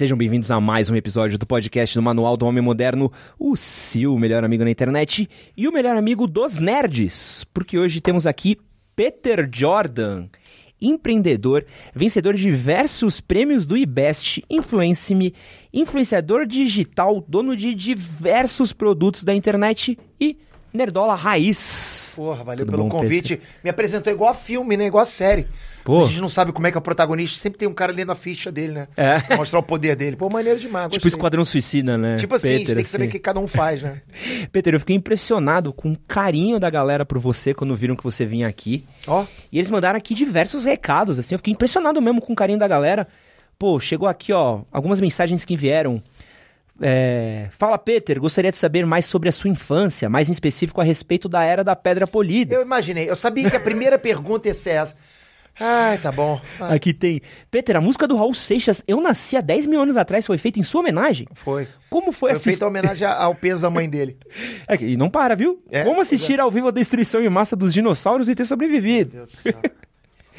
Sejam bem-vindos a mais um episódio do podcast do Manual do Homem Moderno, o seu melhor amigo na internet e o melhor amigo dos nerds, porque hoje temos aqui Peter Jordan, empreendedor, vencedor de diversos prêmios do IBEST, Influence-me, influenciador digital, dono de diversos produtos da internet e nerdola raiz. Porra, valeu Tudo pelo bom, convite. Peter? Me apresentou igual a filme, né? Igual a série. Pô. A gente não sabe como é que é o protagonista. Sempre tem um cara lendo a ficha dele, né? É. Pra mostrar o poder dele. Pô, maneiro demais. Tipo gostei. Esquadrão Suicida, né? Tipo assim, a gente Peter, tem que saber o assim. que cada um faz, né? Peter, eu fiquei impressionado com o carinho da galera por você quando viram que você vinha aqui. Ó, E eles mandaram aqui diversos recados, assim, eu fiquei impressionado mesmo com o carinho da galera. Pô, chegou aqui, ó, algumas mensagens que vieram. É, Fala, Peter, gostaria de saber mais sobre a sua infância, mais em específico a respeito da Era da Pedra Polida. eu imaginei. Eu sabia que a primeira pergunta ia ser essa. Ai, tá bom. Aqui tem. Peter, a música do Raul Seixas, Eu Nasci há 10 mil anos atrás, foi feita em sua homenagem? foi. Como foi, Foi assistir? feita homenagem ao peso da mãe dele. É, e não para, viu? É, Como assistir ao vivo a destruição em massa dos dinossauros e ter sobrevivido? Meu Deus do céu.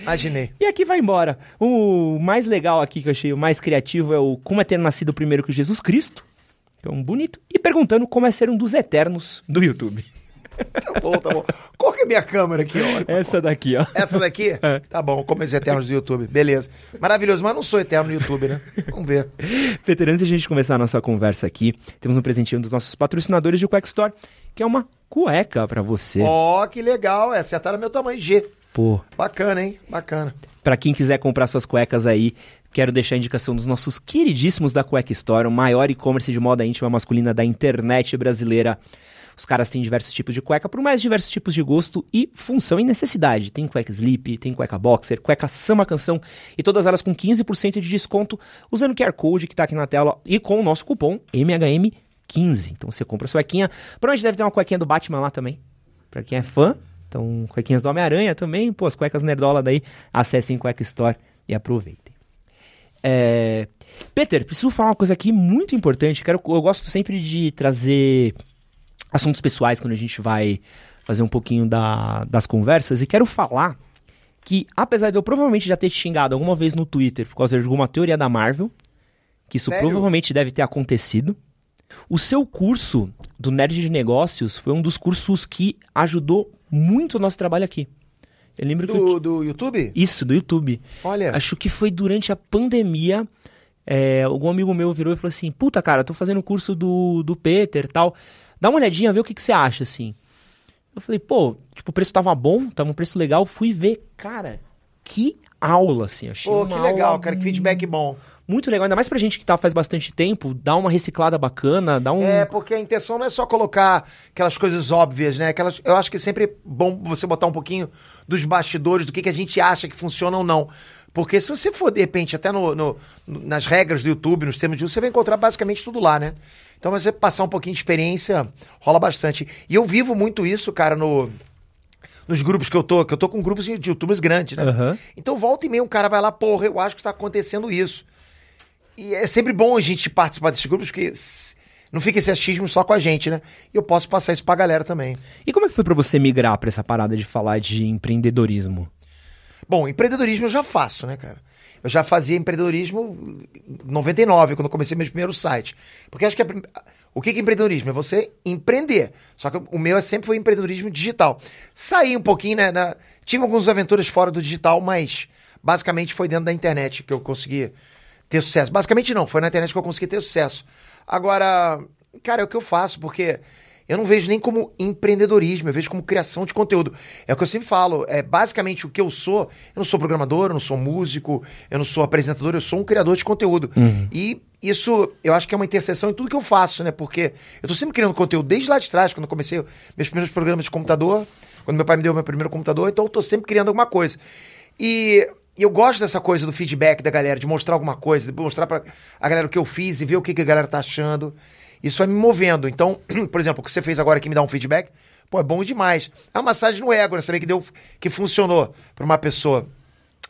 Imaginei. E aqui vai embora. O mais legal aqui que eu achei, o mais criativo é o Como é ter nascido primeiro que Jesus Cristo. Que é um bonito. E perguntando como é ser um dos eternos do YouTube. Tá bom, tá bom. Qual que é a minha câmera aqui, ó? Essa daqui, ó. Essa daqui? É. Tá bom, como os eternos do YouTube. Beleza. Maravilhoso, mas não sou eterno no YouTube, né? Vamos ver. Peter, antes de a gente começar a nossa conversa aqui, temos um presentinho dos nossos patrocinadores de Quack Store, que é uma cueca pra você. Ó, que legal. É, acertaram meu tamanho G. Pô, Bacana, hein? Bacana. Pra quem quiser comprar suas cuecas aí, quero deixar a indicação dos nossos queridíssimos da Cueca Store, o maior e-commerce de moda íntima masculina da internet brasileira. Os caras têm diversos tipos de cueca, por mais diversos tipos de gosto e função e necessidade. Tem cueca sleep, tem cueca boxer, cueca samba canção e todas elas com 15% de desconto usando o QR Code que tá aqui na tela e com o nosso cupom MHM15. Então você compra a sua cuequinha. Provavelmente deve ter uma cuequinha do Batman lá também. Pra quem é fã. Então, cuequinhas do Homem-Aranha também. Pô, as cuecas nerdola daí. Acessem Cueca Store e aproveitem. É... Peter, preciso falar uma coisa aqui muito importante. Quero, eu gosto sempre de trazer assuntos pessoais quando a gente vai fazer um pouquinho da- das conversas. E quero falar que, apesar de eu provavelmente já ter te xingado alguma vez no Twitter por causa de alguma teoria da Marvel, que isso Sério? provavelmente deve ter acontecido, o seu curso do Nerd de Negócios foi um dos cursos que ajudou muito o nosso trabalho aqui. Eu lembro que. eu Do, do YouTube? isso, do YouTube. Olha. Acho que foi durante a pandemia. é, algum amigo meu virou e falou assim: Puta, cara, tô fazendo o curso do, do Peter e tal. Dá uma olhadinha, vê o que, que você acha, assim. Eu falei, pô, tipo, o preço tava bom, tava um preço legal. Fui ver, cara, que aula, assim. Achei Pô, que legal, cara. Que feedback bom. Muito legal, ainda mais pra gente que tá faz bastante tempo, dá uma reciclada bacana, dá um. É, porque a intenção não é só colocar aquelas coisas óbvias, né? Aquelas, eu acho que sempre é bom você botar um pouquinho dos bastidores, do que, que a gente acha que funciona ou não. Porque se você for, de repente, até no- no- nas regras do YouTube, nos termos de uso, você vai encontrar basicamente tudo lá, né? Então, você passar um pouquinho de experiência rola bastante. E eu vivo muito isso, cara, no, nos grupos que eu tô, que eu tô com grupos de youtubers grandes, né? Aham. Então, volta e meia, um cara vai lá, porra, eu acho que tá acontecendo isso. E é sempre bom a gente participar desses grupos, porque não fica esse achismo só com a gente, né? E eu posso passar isso pra galera também. E como é que foi pra você migrar pra essa parada de falar de empreendedorismo? Bom, empreendedorismo eu já faço, né, cara? Eu já fazia empreendedorismo em 99, quando eu comecei meu primeiro site. Porque acho que o que que é empreendedorismo? É você empreender. Só que o meu é sempre foi empreendedorismo digital. Saí um pouquinho, né? na- Tive algumas aventuras fora do digital, mas basicamente foi dentro da internet que eu consegui ter sucesso. Basicamente não, foi na internet que eu consegui ter sucesso. Agora, cara, é o que eu faço, porque eu não vejo nem como empreendedorismo, eu vejo como criação de conteúdo. É o que eu sempre falo, é basicamente o que eu sou. Eu não sou programador, eu não sou músico, eu não sou apresentador, eu sou um criador de conteúdo. E isso, eu acho que é uma interseção em tudo que eu faço, né? Porque eu tô sempre criando conteúdo desde lá de trás, quando eu comecei meus primeiros programas de computador, quando meu pai me deu meu primeiro computador, então eu tô sempre criando alguma coisa. E e eu gosto dessa coisa do feedback da galera, de mostrar alguma coisa, de mostrar pra a galera o que eu fiz e ver o que, que a galera tá achando. Isso vai me movendo. Então, por exemplo, o que você fez agora aqui me dá um feedback, pô, é bom demais. É uma massagem no ego, né? Saber que deu, que funcionou pra uma pessoa.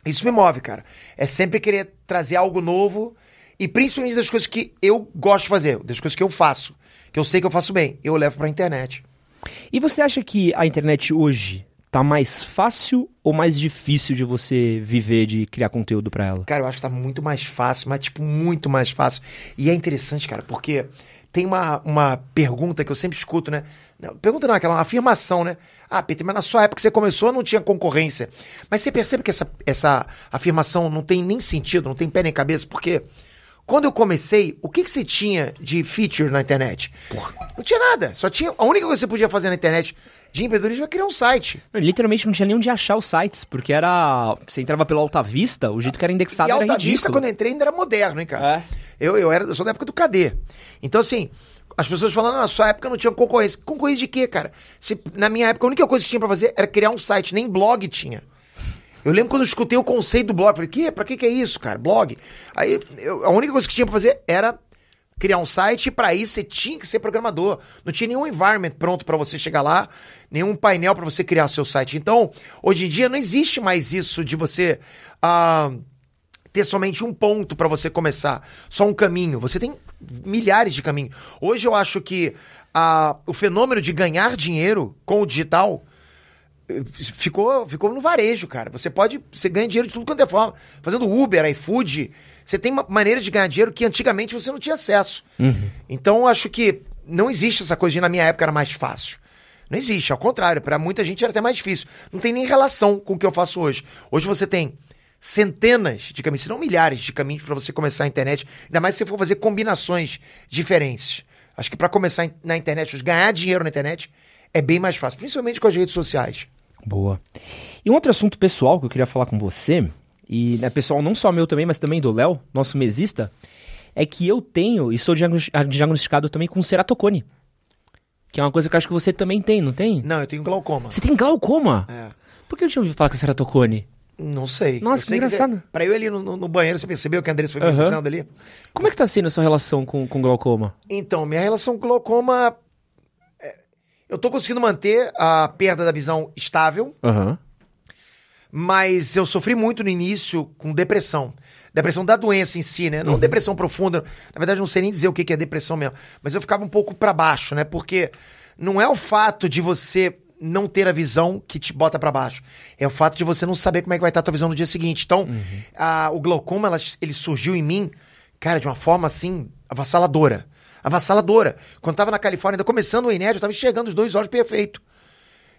Isso me move, cara. É sempre querer trazer algo novo e principalmente das coisas que eu gosto de fazer, das coisas que eu faço, que eu sei que eu faço bem, eu levo pra internet. E você acha que a internet hoje tá mais fácil ou mais difícil de você viver, de criar conteúdo para ela? Cara, eu acho que tá muito mais fácil, mas tipo, muito mais fácil. E é interessante, cara, porque tem uma, uma pergunta que eu sempre escuto, né? Pergunta não, aquela afirmação, né? Ah, Peter, mas na sua época que você começou não tinha concorrência. Mas você percebe que essa, essa afirmação não tem nem sentido, não tem pé nem cabeça, porque quando eu comecei, o que, que você tinha de feature na internet? Porra. Não tinha nada. Só tinha. A única coisa que você podia fazer na internet de empreendedorismo é criar um site. Literalmente não tinha nem onde achar os sites, porque era. Você entrava pelo Alta Vista, o jeito que era indexado e era Alta ridículo. Vista, quando eu entrei, ainda era moderno, hein, cara? É. Eu, eu, era, eu sou da época do KD. Então, assim, as pessoas falando, na sua época não tinha concorrência. Concorrência de quê, cara? Se, na minha época, a única coisa que tinha pra fazer era criar um site, nem blog tinha. Eu lembro quando eu escutei o conceito do blog, falei, que? Pra que que é isso, cara? Blog? Aí, eu, a única coisa que tinha pra fazer era criar um site e para isso você tinha que ser programador. Não tinha nenhum environment pronto para você chegar lá, nenhum painel para você criar seu site. Então, hoje em dia não existe mais isso de você ah, ter somente um ponto para você começar, só um caminho. Você tem milhares de caminhos. Hoje eu acho que ah, o fenômeno de ganhar dinheiro com o digital ficou, ficou no varejo, cara. Você pode, você ganha dinheiro de tudo quanto é forma, fazendo Uber, iFood. Você tem uma maneira de ganhar dinheiro que antigamente você não tinha acesso. Então eu acho que não existe essa coisa de na minha época era mais fácil. Não existe, ao contrário, para muita gente era até mais difícil. Não tem nem relação com o que eu faço hoje. Hoje você tem centenas de caminhos, se não milhares de caminhos para você começar a internet, ainda mais se você for fazer combinações diferentes. Acho que para começar na internet, ganhar dinheiro na internet é bem mais fácil, principalmente com as redes sociais. Boa. E um outro assunto pessoal que eu queria falar com você, e né, pessoal não só meu também, mas também do Léo, nosso mesista, é que eu tenho e sou diagnosti- diagnosticado também com ceratocone. Que é uma coisa que eu acho que você também tem, não tem? Não, eu tenho glaucoma. Você tem glaucoma? É. Por que eu tinha ouvido falar com ceratocone? Não sei. Nossa, Eu que sei engraçado. você- Pra eu ali no, no- banheiro, você percebeu que a Andressa foi me Aham. avisando ali? Como é que tá sendo a sua relação com, com glaucoma? Então, minha relação com glaucoma. Eu tô conseguindo manter a perda da visão estável, Aham. mas eu sofri muito no início com depressão. Depressão da doença em si, né? Não depressão profunda. Na verdade, eu não sei nem dizer o que é depressão mesmo. Mas eu ficava um pouco pra baixo, né? Porque não é o fato de você não ter a visão que te bota pra baixo. É o fato de você não saber como é que vai estar a tua visão no dia seguinte. Então, a- o glaucoma, ela- ele surgiu em mim, cara, de uma forma assim, avassaladora. Avassaladora. Quando eu tava na Califórnia, ainda começando o Inédito, eu tava enxergando os dois olhos perfeito.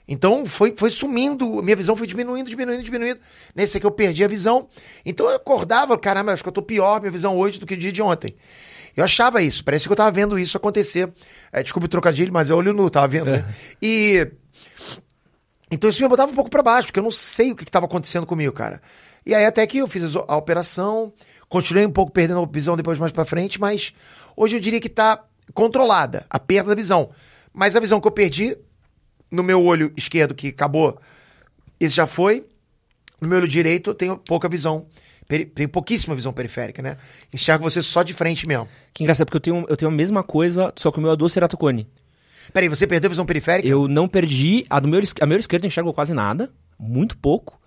Então foi, foi sumindo, minha visão foi diminuindo, diminuindo, diminuindo. Nesse aqui eu perdi a visão. Então eu acordava, caramba, acho que eu tô pior minha visão hoje do que o dia de ontem. Eu achava isso, parece que eu tava vendo isso acontecer. É, desculpa o trocadilho, mas é olho nu, tava vendo. né? E. Então isso me botava um pouco pra baixo, porque eu não sei o que, que tava acontecendo comigo, cara. E aí até que eu fiz a operação, continuei um pouco perdendo a visão depois mais pra frente, mas hoje eu diria que tá controlada a perda da visão. Mas a visão que eu perdi no meu olho esquerdo, que acabou, esse já foi. No meu olho direito, eu tenho pouca visão. Tenho pouquíssima visão periférica, né? Enxergo você só de frente mesmo. Que engraçado, porque eu tenho, eu tenho a mesma coisa, só que o meu é do ceratocone. Peraí, você perdeu a visão periférica? Eu não perdi. A do meu, a meu esquerdo eu enxergo quase nada, muito pouco.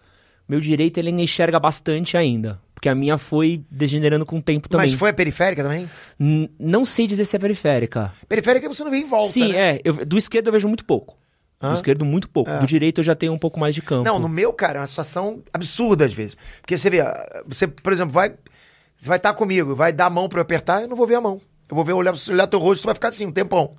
Meu direito ele ainda enxerga bastante ainda. Porque a minha foi degenerando com o tempo também. Mas foi a periférica também? N- não sei dizer se é periférica. Periférica você não vê em volta, Sim, né? é. eu- do esquerdo eu vejo muito pouco. Hã? Do esquerdo, muito pouco. Do direito eu já tenho um pouco mais de campo. Não, no meu, cara, é uma situação absurda às vezes. Porque você vê, ah, você, por exemplo, vai. Você vai estar comigo, vai dar a mão pra eu apertar, eu não vou ver a mão. Eu vou ver, olhar, olhar teu rosto, tu vai ficar assim, um tempão.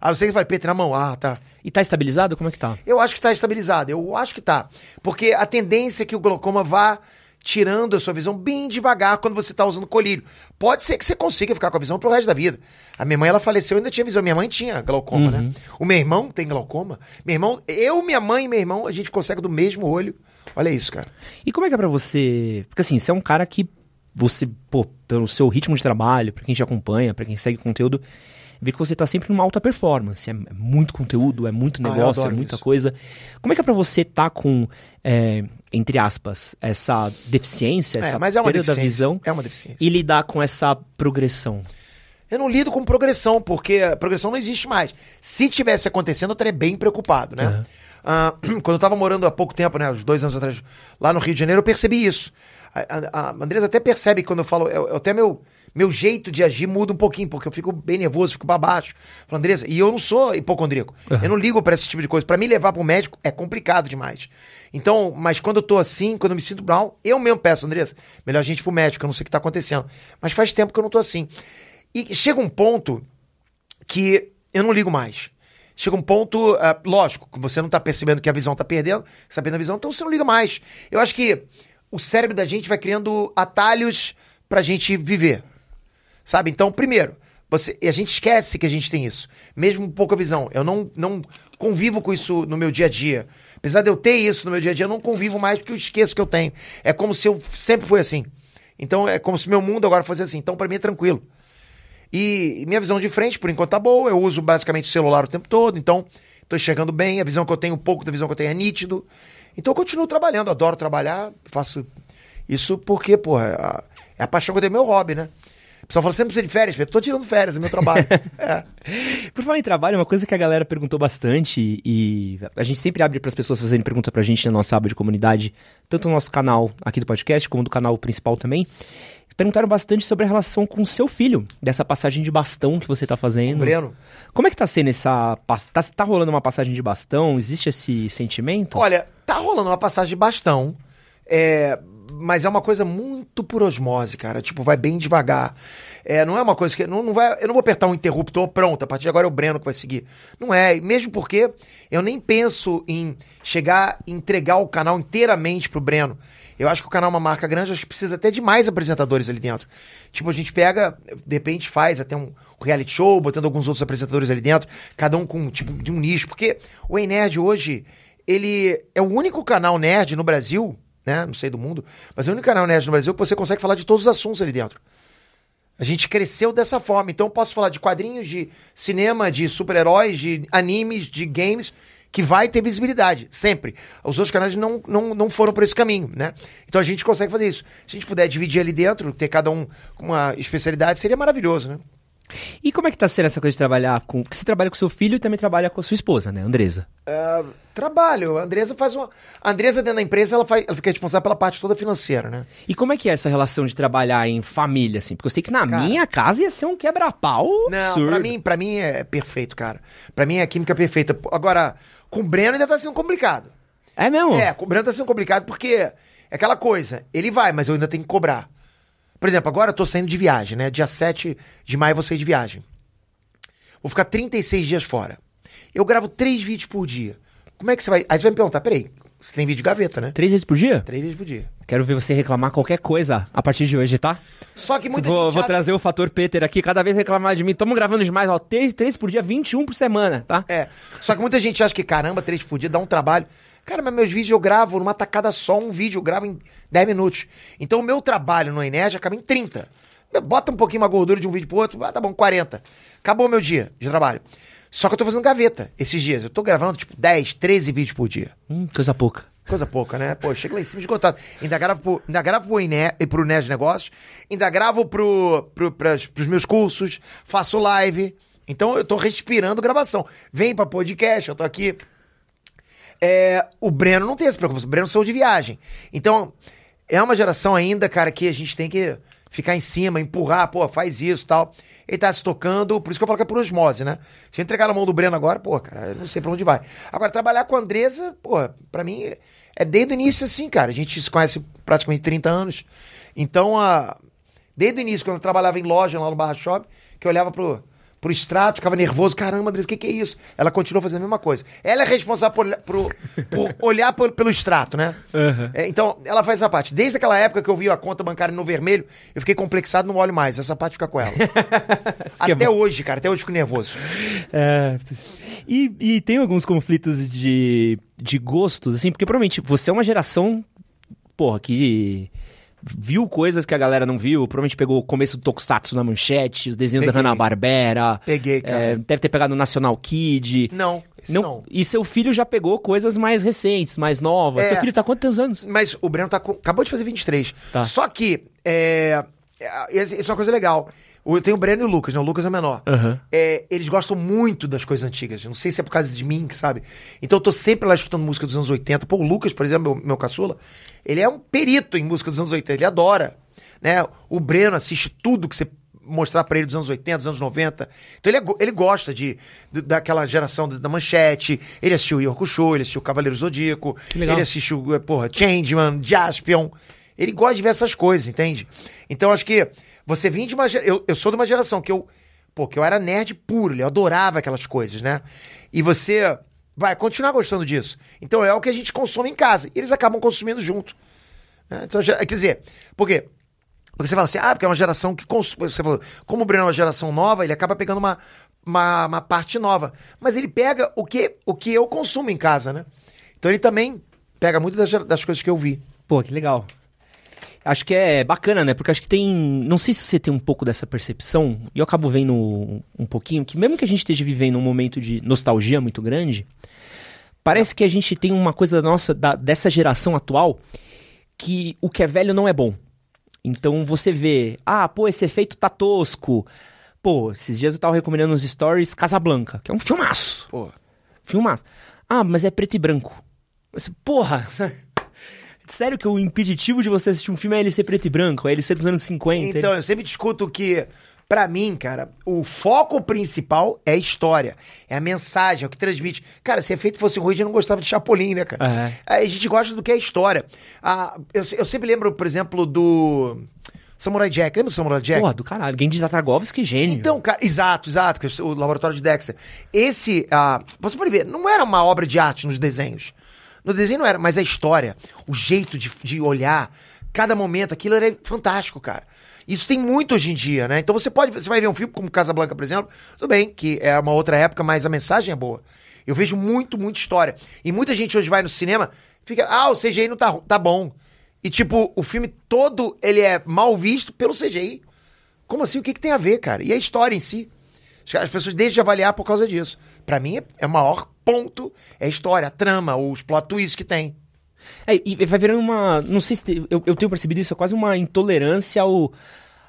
Aí você vai, Peter, na mão. Ah, tá. E tá estabilizado? Como é que tá? Eu acho que tá estabilizado, eu acho que tá. Porque a tendência é que o glaucoma vá tirando a sua visão bem devagar quando você tá usando colírio. Pode ser que você consiga ficar com a visão pro resto da vida. A minha mãe, ela faleceu, eu ainda tinha visão. Minha mãe tinha glaucoma, né? O meu irmão tem glaucoma. Meu irmão, eu, minha mãe e meu irmão, a gente cego do mesmo olho. Olha isso, cara. E como é que é pra você. Porque assim, você é um cara que. Você, pô, pelo seu ritmo de trabalho, pra quem te acompanha, pra quem segue conteúdo, vê que você tá sempre numa alta performance. É, é muito conteúdo, é muito Ah, eu negócio, é adoro muita isso. coisa. Como é que é pra você tá com, é, entre aspas, essa deficiência, essa É, mas é uma perda da visão É uma deficiência. e lidar com essa progressão? Eu não lido com progressão, porque a progressão não existe mais. Se tivesse acontecendo, eu estaria bem preocupado, né? Ah, quando eu tava morando há pouco tempo, né, uns dois anos atrás, lá no Rio de Janeiro, eu percebi isso. A, a, a Andresa até percebe quando eu falo, é, é até meu, meu jeito de agir muda um pouquinho, porque eu fico bem nervoso, fico pra baixo. Falo, Andressa, e eu não sou hipocondríaco. Eu não ligo pra esse tipo de coisa. Pra me levar pro médico é complicado demais. Então, mas quando eu tô assim, quando eu me sinto mal, eu mesmo peço, Andressa, melhor a gente ir pro médico, eu não sei o que tá acontecendo. Mas faz tempo que eu não tô assim. E chega um ponto que eu não ligo mais. Chega um ponto, uh, lógico, que você não tá percebendo que a visão tá perdendo, perdendo a visão, então você não liga mais. Eu acho que o cérebro da gente vai criando atalhos pra gente viver. Sabe? Então, primeiro, você, a gente esquece que a gente tem isso. Mesmo pouca visão. Eu não, não convivo com isso no meu dia a dia. Apesar de eu ter isso no meu dia a dia, eu não convivo mais porque eu esqueço que eu tenho. É como se eu sempre fui assim. Então é como se meu mundo agora fosse assim. Então para mim é tranquilo. E minha visão de frente, por enquanto, tá boa. Eu uso basicamente o celular o tempo todo, então tô enxergando bem. A visão que eu tenho, um pouco da visão que eu tenho é nítido. Então eu continuo trabalhando, adoro trabalhar, faço isso porque, porra, é a, é a paixão que eu tenho, meu hobby, né? Pessoal fala, você não precisa de férias? Eu tô tirando férias, é meu trabalho. é. Por falar em trabalho, uma coisa que a galera perguntou bastante e a gente sempre abre para as pessoas fazerem pergunta pra gente na nossa aba de comunidade, tanto no nosso canal aqui do podcast, como do canal principal também. Perguntaram bastante sobre a relação com o seu filho, dessa passagem de bastão que você tá fazendo. Breno. Como é que tá sendo essa. Tá, tá rolando uma passagem de bastão? Existe esse sentimento? Olha, tá rolando uma passagem de bastão. É, mas é uma coisa muito por osmose, cara. Tipo, vai bem devagar. É, não é uma coisa que. Não, não vai, eu não vou apertar um interruptor, pronto, a partir de agora é o Breno que vai seguir. Não é, mesmo porque eu nem penso em chegar entregar o canal inteiramente pro Breno. Eu acho que o canal é uma marca grande, acho que precisa até de mais apresentadores ali dentro. Tipo, a gente pega, de repente faz até um reality show, botando alguns outros apresentadores ali dentro, cada um com tipo de um nicho, porque o Nerd hoje, ele é o único canal nerd no Brasil, né? Não sei do mundo, mas é o único canal nerd no Brasil que você consegue falar de todos os assuntos ali dentro. A gente cresceu dessa forma. Então eu posso falar de quadrinhos, de cinema, de super-heróis, de animes, de games que vai ter visibilidade, sempre. Os outros canais não, não, não foram por esse caminho, né? Então a gente consegue fazer isso. Se a gente puder dividir ali dentro, ter cada um com uma especialidade, seria maravilhoso, né? E como é que tá sendo essa coisa de trabalhar com. Porque você trabalha com seu filho e também trabalha com a sua esposa, né, Andresa? Uh, trabalho. A Andresa faz uma. A Andresa, dentro da empresa, ela, faz... ela fica responsável pela parte toda financeira, né? E como é que é essa relação de trabalhar em família, assim? Porque eu sei que na cara, minha casa ia ser um quebra-pau. Não, absurdo. pra mim, pra mim é perfeito, cara. Pra mim é a química perfeita. Agora, com o Breno ainda tá sendo complicado. É mesmo? É, com o Breno tá sendo complicado porque é aquela coisa, ele vai, mas eu ainda tenho que cobrar. Por exemplo, agora eu tô saindo de viagem, né? Dia 7 de maio eu vou sair de viagem. Vou ficar 36 dias fora. Eu gravo três vídeos por dia. Como é que você vai. Aí você vai me perguntar, peraí, você tem vídeo de gaveta, né? Três vezes por dia? Três vezes por dia. Quero ver você reclamar qualquer coisa a partir de hoje, tá? Só que muita vou, gente. Vou acha- trazer o fator Peter aqui, cada vez reclamar de mim. Tamo gravando demais, ó. Três, três por dia, 21 por semana, tá? É. Só que muita gente acha que, caramba, três por dia dá um trabalho. Cara, mas meus vídeos eu gravo numa tacada só, um vídeo eu gravo em 10 minutos. Então o meu trabalho no Enerd acaba em 30. Bota um pouquinho uma gordura de um vídeo pro outro, ah, tá bom, 40. Acabou meu dia de trabalho. Só que eu tô fazendo gaveta esses dias. Eu tô gravando, tipo, 10, 13 vídeos por dia. Hum, coisa pouca. Coisa pouca, né? Pô, chega lá em cima esgotado. Ainda gravo pro, ainda gravo pro, Ine, pro Nerd Negócios, ainda gravo pro, pro, pras, pros meus cursos, faço live. Então eu tô respirando gravação. Vem pra podcast, eu tô aqui. É, o Breno não tem essa preocupação. O Breno saiu de viagem. Então, é uma geração ainda, cara, que a gente tem que ficar em cima, empurrar, pô, faz isso tal. Ele tá se tocando, por isso que eu falo que é por osmose, né? Se eu entregar na mão do Breno agora, pô, cara, eu não sei pra onde vai. Agora, trabalhar com a Andresa, pô, pra mim é desde o início assim, cara. A gente se conhece praticamente 30 anos. Então, a... desde o início, quando eu trabalhava em loja lá no Barra Shop, que eu olhava pro, pro extrato, ficava nervoso. Caramba, Andressa, o que, que é isso? Ela continua fazendo a mesma coisa. Ela é responsável por, por olhar por- pelo extrato, né? É, então, ela faz essa parte. Desde aquela época que eu vi a conta bancária no vermelho, eu fiquei complexado, não olho mais. Essa parte fica com ela. é até bom. hoje, cara. Até hoje eu fico nervoso. É, e, e tem alguns conflitos de, de gostos, assim, porque provavelmente você é uma geração, porra, que viu coisas que a galera não viu, provavelmente pegou o começo do Tokusatsu na manchete, os desenhos da Peguei. Hanna-Barbera. Peguei, cara. é, deve ter pegado o National Kid. Não, esse não. E seu filho já pegou coisas mais recentes, mais novas. É. Seu filho tá quantos anos? Mas o Breno tá com- acabou de fazer 23. Tá. Só que, é, é, isso é uma coisa legal. O- Tem o Breno e o Lucas, né? O Lucas é o menor. Aham. É, eles gostam muito das coisas antigas. Não sei se é por causa de mim, sabe? Então eu tô sempre lá escutando música dos anos 80. Pô, o Lucas, por exemplo, meu, meu caçula, ele é um perito em música dos anos 80. Ele adora. Né? O Breno assiste tudo que você mostrar pra ele dos anos 80, dos anos 90. Então ele, é ele gosta de, de- daquela geração da manchete. Ele assistiu Yoko Show, ele assistiu Cavaleiro Zodíaco. Ele assistiu, eh, porra, Changeman, Jaspion. Ele gosta de ver essas coisas, entende? Então acho que você vem de uma geração. Eu, eu sou de uma geração que eu. Pô, que eu era nerd puro, eu adorava aquelas coisas, né? E você vai continuar gostando disso. Então é o que a gente consome em casa. E eles acabam consumindo junto. né? Então, quer dizer, por quê? Porque você fala assim, ah, porque é uma geração que consome. Você falou, como o Breno é uma geração nova, ele acaba pegando uma, uma, uma parte nova. Mas ele pega o que, o que eu consumo em casa, né? Então ele também pega muito das, das coisas que eu vi. Pô, que legal. Acho que é bacana, né? Porque acho que tem. Não sei se você tem um pouco dessa percepção, e eu acabo vendo um, pouquinho, que mesmo que a gente esteja vivendo um momento de nostalgia muito grande, parece que a gente tem uma coisa nossa, da- dessa geração atual, que o que é velho não é bom. Então você vê, ah, pô, esse efeito tá tosco. Pô, esses dias eu tava recomendando nos stories Casablanca, que é um filmaço. Pô, Filmaço. Ah, mas é preto e branco. Mas, Porra! Sério que o impeditivo de você assistir um filme é ele ser preto e branco? É ele ser dos anos 50? Então, ele- eu sempre discuto que, pra mim, cara, o foco principal é a história. É a mensagem, é o que transmite. Cara, se efeito fosse ruim, a gente não gostava de Chapolin, né, cara? Aí A gente gosta do que é história. Ah, eu, eu sempre lembro, por exemplo, do Samurai Jack. Lembra do Samurai Jack? Porra, do caralho. Genji Tartakovsky, gênio. Então, cara, exato, exato, que é o laboratório de Dexter. Esse, ah, você pode ver, não era uma obra de arte nos desenhos. No desenho não era, mas a história, o jeito de, de olhar, cada momento, aquilo era fantástico, cara. Isso tem muito hoje em dia, né? Então você pode, você vai ver um filme como Casablanca, por exemplo, tudo bem, que é uma outra época, mas a mensagem é boa. Eu vejo muito, muita história. E muita gente hoje vai no cinema, fica, ah, o CGI não tá, tá bom. E tipo, o filme todo, ele é mal visto pelo CGI. Como assim? O que, que tem a ver, cara? E a história em si? As pessoas deixam de avaliar por causa disso. Pra mim, é- é o maior ponto é a história, a trama, os plot twists que tem. É, e vai virando uma. Não sei se. te- eu, eu tenho percebido isso, é quase uma intolerância ao.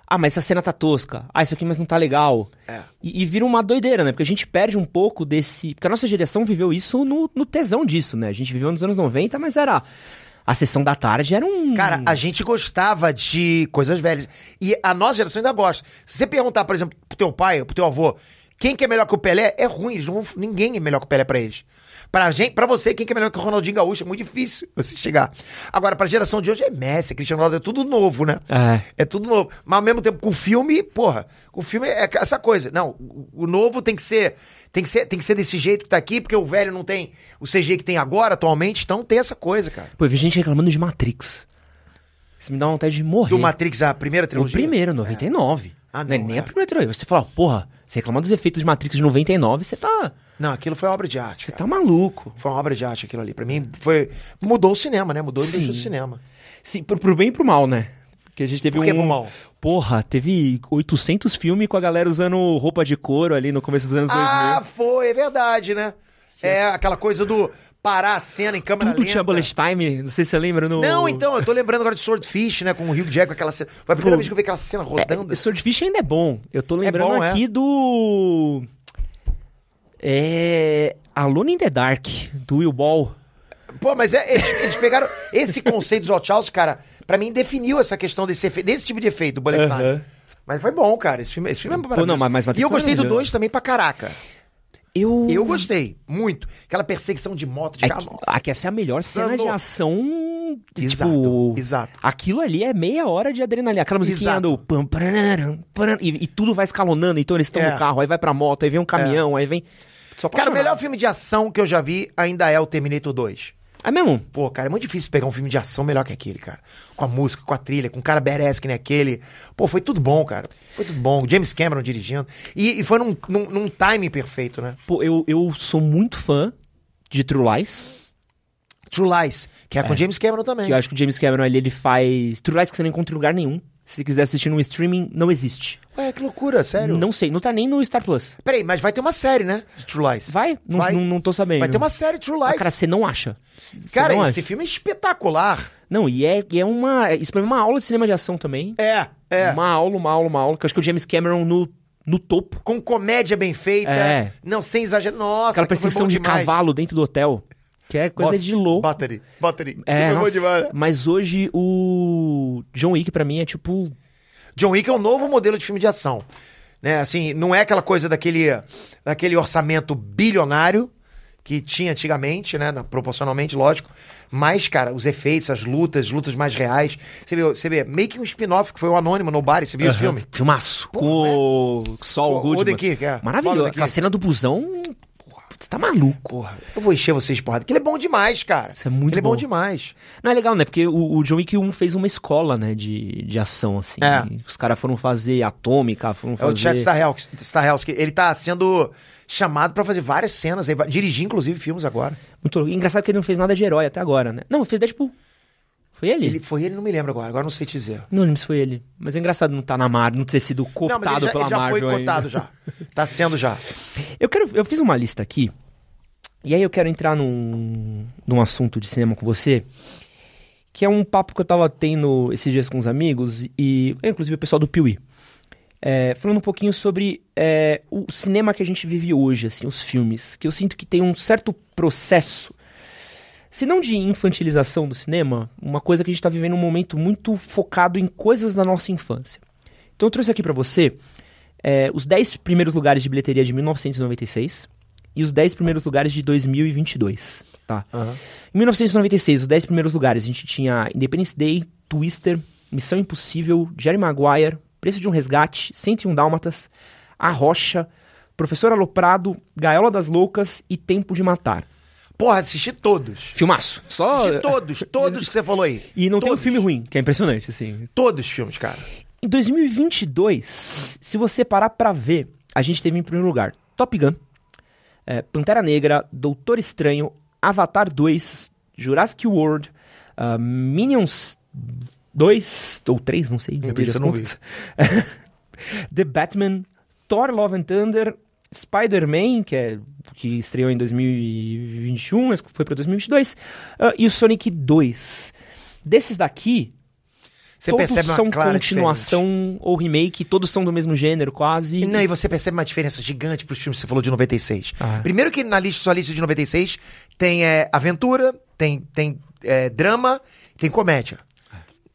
Ah, mas essa cena tá tosca. Ah, isso aqui mas não tá legal. É. E, e vira uma doideira, né? Porque a gente perde um pouco desse. Porque a nossa geração viveu isso no, no tesão disso, né? A gente viveu nos anos 90, mas era. A sessão da tarde era um. Cara, a gente gostava de coisas velhas. E a nossa geração ainda gosta. Se você perguntar, por exemplo, pro teu pai, pro teu avô, quem que é melhor que o Pelé, é ruim. Vão- ninguém é melhor que o Pelé pra eles. Pra, gente, pra você, quem que é melhor que o Ronaldinho Gaúcho? É muito difícil você chegar. Agora, pra geração de hoje é Messi, Cristiano Ronaldo, é tudo novo, né? É. É tudo novo. Mas ao mesmo tempo, com o filme, porra, o filme é essa coisa. Não, o o novo tem que ser. Tem que ser, tem que ser desse jeito que tá aqui, porque o velho não tem o CG que tem agora, atualmente, então tem essa coisa, cara. Pô, eu vi gente reclamando de Matrix. Isso me dá vontade de morrer. Do Matrix, a primeira O trilogia. primeiro, 99. Ah, não é não, nem é. a primeira trilogia. Você fala, porra, você reclamar dos efeitos de Matrix de 99, você tá. Não, aquilo foi uma obra de arte. Você tá maluco. Foi uma obra de arte aquilo ali. Pra mim, foi. Mudou o cinema, né? Mudou indústria do Sim. cinema. Sim, pro, pro bem e pro mal, né? Porque a gente teve Por que um. pro mal? Porra, teve 800 filmes com a galera usando roupa de couro ali no começo dos anos Ah, 2000. foi, é verdade, né? É aquela coisa do parar a cena em câmera Tudo lenta. tinha bullet time, não sei se você lembra no... Não, então, eu tô lembrando agora de Swordfish, né? Com o Hugh Jackman, aquela cena. Foi a primeira Pô. vez que eu vi aquela cena rodando. É, Swordfish ainda é bom. Eu tô lembrando bom, é. aqui do... É... Alone in the Dark, do Will Ball. Pô, mas é, eles, eles pegaram esse conceito dos Wachowski, cara, pra mim definiu essa questão desse, desse tipo de efeito, do Bullet. Time. Mas foi bom, cara. Esse filme, esse filme é maravilhoso. não, mas- mas Matrix E eu é gostei do maravilhoso. 2 também pra caraca. Eu... Eu gostei, muito. Aquela perseguição de moto, de É carro. que, ah, essa é a melhor cena de ação. Exato, tipo, exato. Aquilo ali é meia hora de adrenalina. Aquela musiquinha Exato. do. pam, pararam, pararam, e, e tudo vai escalonando. Então eles estão É. no carro, aí vai pra moto, aí vem um caminhão, aí vem. Cara, o melhor filme de ação que eu já vi ainda é o Terminator 2. É mesmo? Pô, cara, é muito difícil pegar um filme de ação melhor que aquele, cara. Com a música, com a trilha, com um cara badass que nem aquele. Pô, foi tudo bom, cara. Foi tudo bom. James Cameron dirigindo. E, e foi num, num, num timing perfeito, né? Pô, eu, eu sou muito fã de True Lies. True Lies, que é, com James Cameron também. Que eu acho que o James Cameron ali, ele faz. True Lies que você não encontra em lugar nenhum. Se quiser assistir no streaming, não existe. Ué, que loucura, sério. Não sei, não tá nem no Star Plus. Peraí, mas vai ter uma série, né? De True Lies. Vai? Não, Vai. não, não tô sabendo. Vai ter uma série de True Lies. Ah, cara, você não acha. Você Cara, não esse acha. filme é espetacular. Não, e é, e é uma. Isso pra mim é uma aula de cinema de ação também. É, é. Uma aula, uma aula, uma aula. Que eu acho que o James Cameron no, no topo. Com comédia bem feita. É. Não, sem exagero. Nossa, Aquela perseguição de demais. cavalo dentro do hotel. Que é coisa Nossa, de louco. Battery, battery. É, nossa, mas hoje o John Wick pra mim é tipo. John Wick é um novo modelo de filme de ação. Né? Assim, não é aquela coisa daquele, daquele orçamento bilionário que tinha antigamente, né? na- Proporcionalmente, lógico. Mas, cara, os efeitos, as lutas, lutas mais reais. Você vê, você vê meio que um spin-off que foi o Anônimo no Body. Você viu esse filme? Filmaço. com o Saul O- o Goodman. Odenkirk, é. Maravilhoso. Aquela cena do busão. Você tá maluco. Porra, eu vou encher vocês de porrada. Porque ele é bom demais, cara. Isso é muito Ele é bom bom. demais. Não é legal, né? Porque o, o John Wick 1 fez uma escola, né? De, de ação, assim. É. Os caras foram fazer Atômica, foram É fazer... o Chad Stahelski. Stahelski. Ele tá sendo chamado pra fazer várias cenas aí, dirigir inclusive filmes agora. Muito engraçado que ele não fez nada de herói até agora, né? Não, fez Deadpool. Foi ele? Ele foi ele, não me lembro agora, agora não sei te dizer. Não lembro se foi ele. Mas é engraçado não estar na Marvel, não ter sido Não, cooptado mas ele já, pela ele já foi Marvel ainda. cotado já. Tá sendo já. Eu quero, eu fiz uma lista aqui. E aí eu quero entrar num, num assunto de cinema com você, que é um papo que eu tava tendo esses dias com os amigos e inclusive o pessoal do Piuí. É, falando um pouquinho sobre é, o cinema que a gente vive hoje, assim, os filmes, que eu sinto que tem um certo processo, se não de infantilização do cinema, uma coisa que a gente está vivendo um momento muito focado em coisas da nossa infância. Então eu trouxe aqui para você é, os 10 primeiros lugares de bilheteria de 1996 e os 10 primeiros lugares de 2022, tá? Aham. Em 1996, os 10 primeiros lugares, a gente tinha Independence Day, Twister, Missão Impossível, Jerry Maguire, Preço de um Resgate, 101 Dálmatas, A Rocha, Professor Aloprado, Gaiola das Loucas e Tempo de Matar. Porra, assisti todos. Filmaço. Só... Assisti todos, todos que você falou aí. E não tem um Todos. filme ruim, que é impressionante, assim. Todos os filmes, cara. Em 2022, se você parar pra ver, a gente teve em primeiro lugar Top Gun, é, Pantera Negra, Doutor Estranho, Avatar 2, Jurassic World, ah, Minions 2 ou 3, não sei. eu não vi. The Batman, Thor Love and Thunder, Spider-Man, que, é, que estreou em 2021, mas foi pra 2022, ah, e o Sonic 2. Desses daqui, Você todos percebe uma são continuação ou remake, todos são do mesmo gênero, quase. diferença. Não, e você percebe uma diferença gigante pros filmes que você falou de 96. Ah. Primeiro que na lista, sua lista de 96 tem é, aventura, tem, tem é, drama, tem comédia.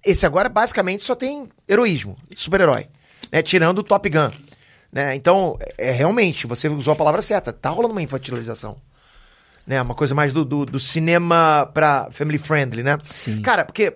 Esse agora basicamente só tem heroísmo, super-herói, né? Tirando o Top Gun. Né? Então, é, realmente, você usou a palavra certa, tá rolando uma infantilização. Né? Uma coisa mais do, do, do cinema pra family friendly, né? Sim. Cara, porque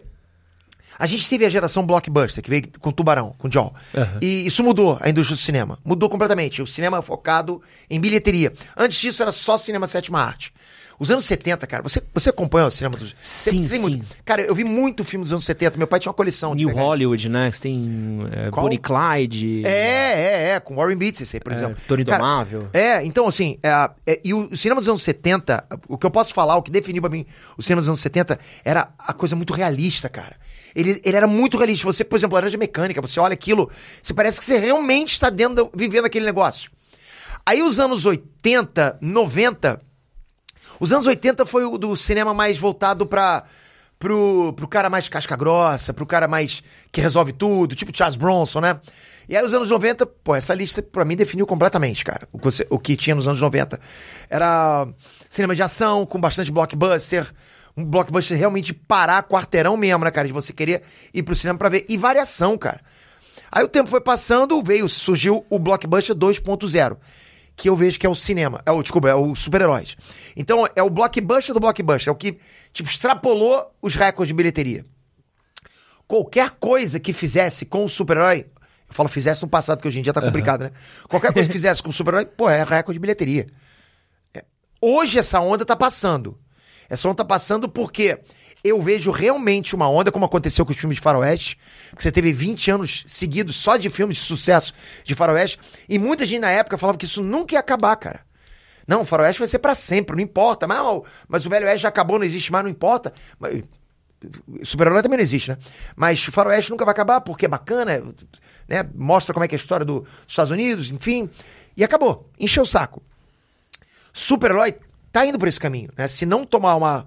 a gente teve a geração blockbuster, que veio com Tubarão, com Jaw. Aham. E isso mudou a indústria do cinema. Mudou completamente. O cinema focado em bilheteria. Antes disso era só cinema sétima arte. Os anos 70, cara, você, você acompanha o cinema dos. Sim, sim. muito- Cara, eu vi muito filme dos anos 70. Meu pai tinha uma coleção de New. Hollywood, né? Você tem é, Qual? Bonnie Clyde, É, é, é, com Warren Beatty, aí, por é, exemplo. Tony Cara, Domável. É, então assim, é, é, e o, o cinema dos anos 70, o que eu posso falar, o que definiu pra mim o cinema dos anos 70 era a coisa muito realista, cara. Ele, ele era muito realista. Você, por exemplo, Laranja Mecânica, você olha aquilo, você parece que você realmente está dentro, do- vivendo aquele negócio. Aí os anos 80, 90, os anos 80 foi o do cinema mais voltado pra, pro, pro cara mais casca grossa, pro cara mais que resolve tudo, tipo Charles Bronson, né? E aí os anos 90, pô, essa lista pra mim definiu completamente, cara, o que, o que tinha nos anos 90. Era cinema de ação, com bastante blockbuster, um blockbuster realmente parar quarteirão mesmo, né, cara? De você querer ir pro cinema pra ver. E variação, cara. Aí o tempo foi passando, veio, surgiu o blockbuster 2.0 que eu vejo que é o cinema. É o, desculpa, é o super-heróis. Então, é o blockbuster do blockbuster. É o que, tipo, extrapolou os recordes de bilheteria. Qualquer coisa que fizesse com o super-herói. Eu falo fizesse no passado, porque hoje em dia tá complicado, né? Qualquer coisa que fizesse com o super-herói, pô, é recorde de bilheteria. É. Hoje essa onda tá passando. Essa onda tá passando porque eu vejo realmente uma onda, como aconteceu com os filmes de faroeste, que você teve 20 anos seguidos só de filmes de sucesso de faroeste, e muita gente na época falava que isso nunca ia acabar, cara. Não, o faroeste vai ser pra sempre, não importa. Mas, mas o velho oeste já acabou, não existe mais, não importa. Mas, Super-herói também não existe, né? Mas o faroeste nunca vai acabar, porque é bacana, né? Mostra como é que é a história do- dos Estados Unidos, enfim. E acabou. Encheu o saco. Super-herói tá indo por esse caminho, né? Se não tomar uma.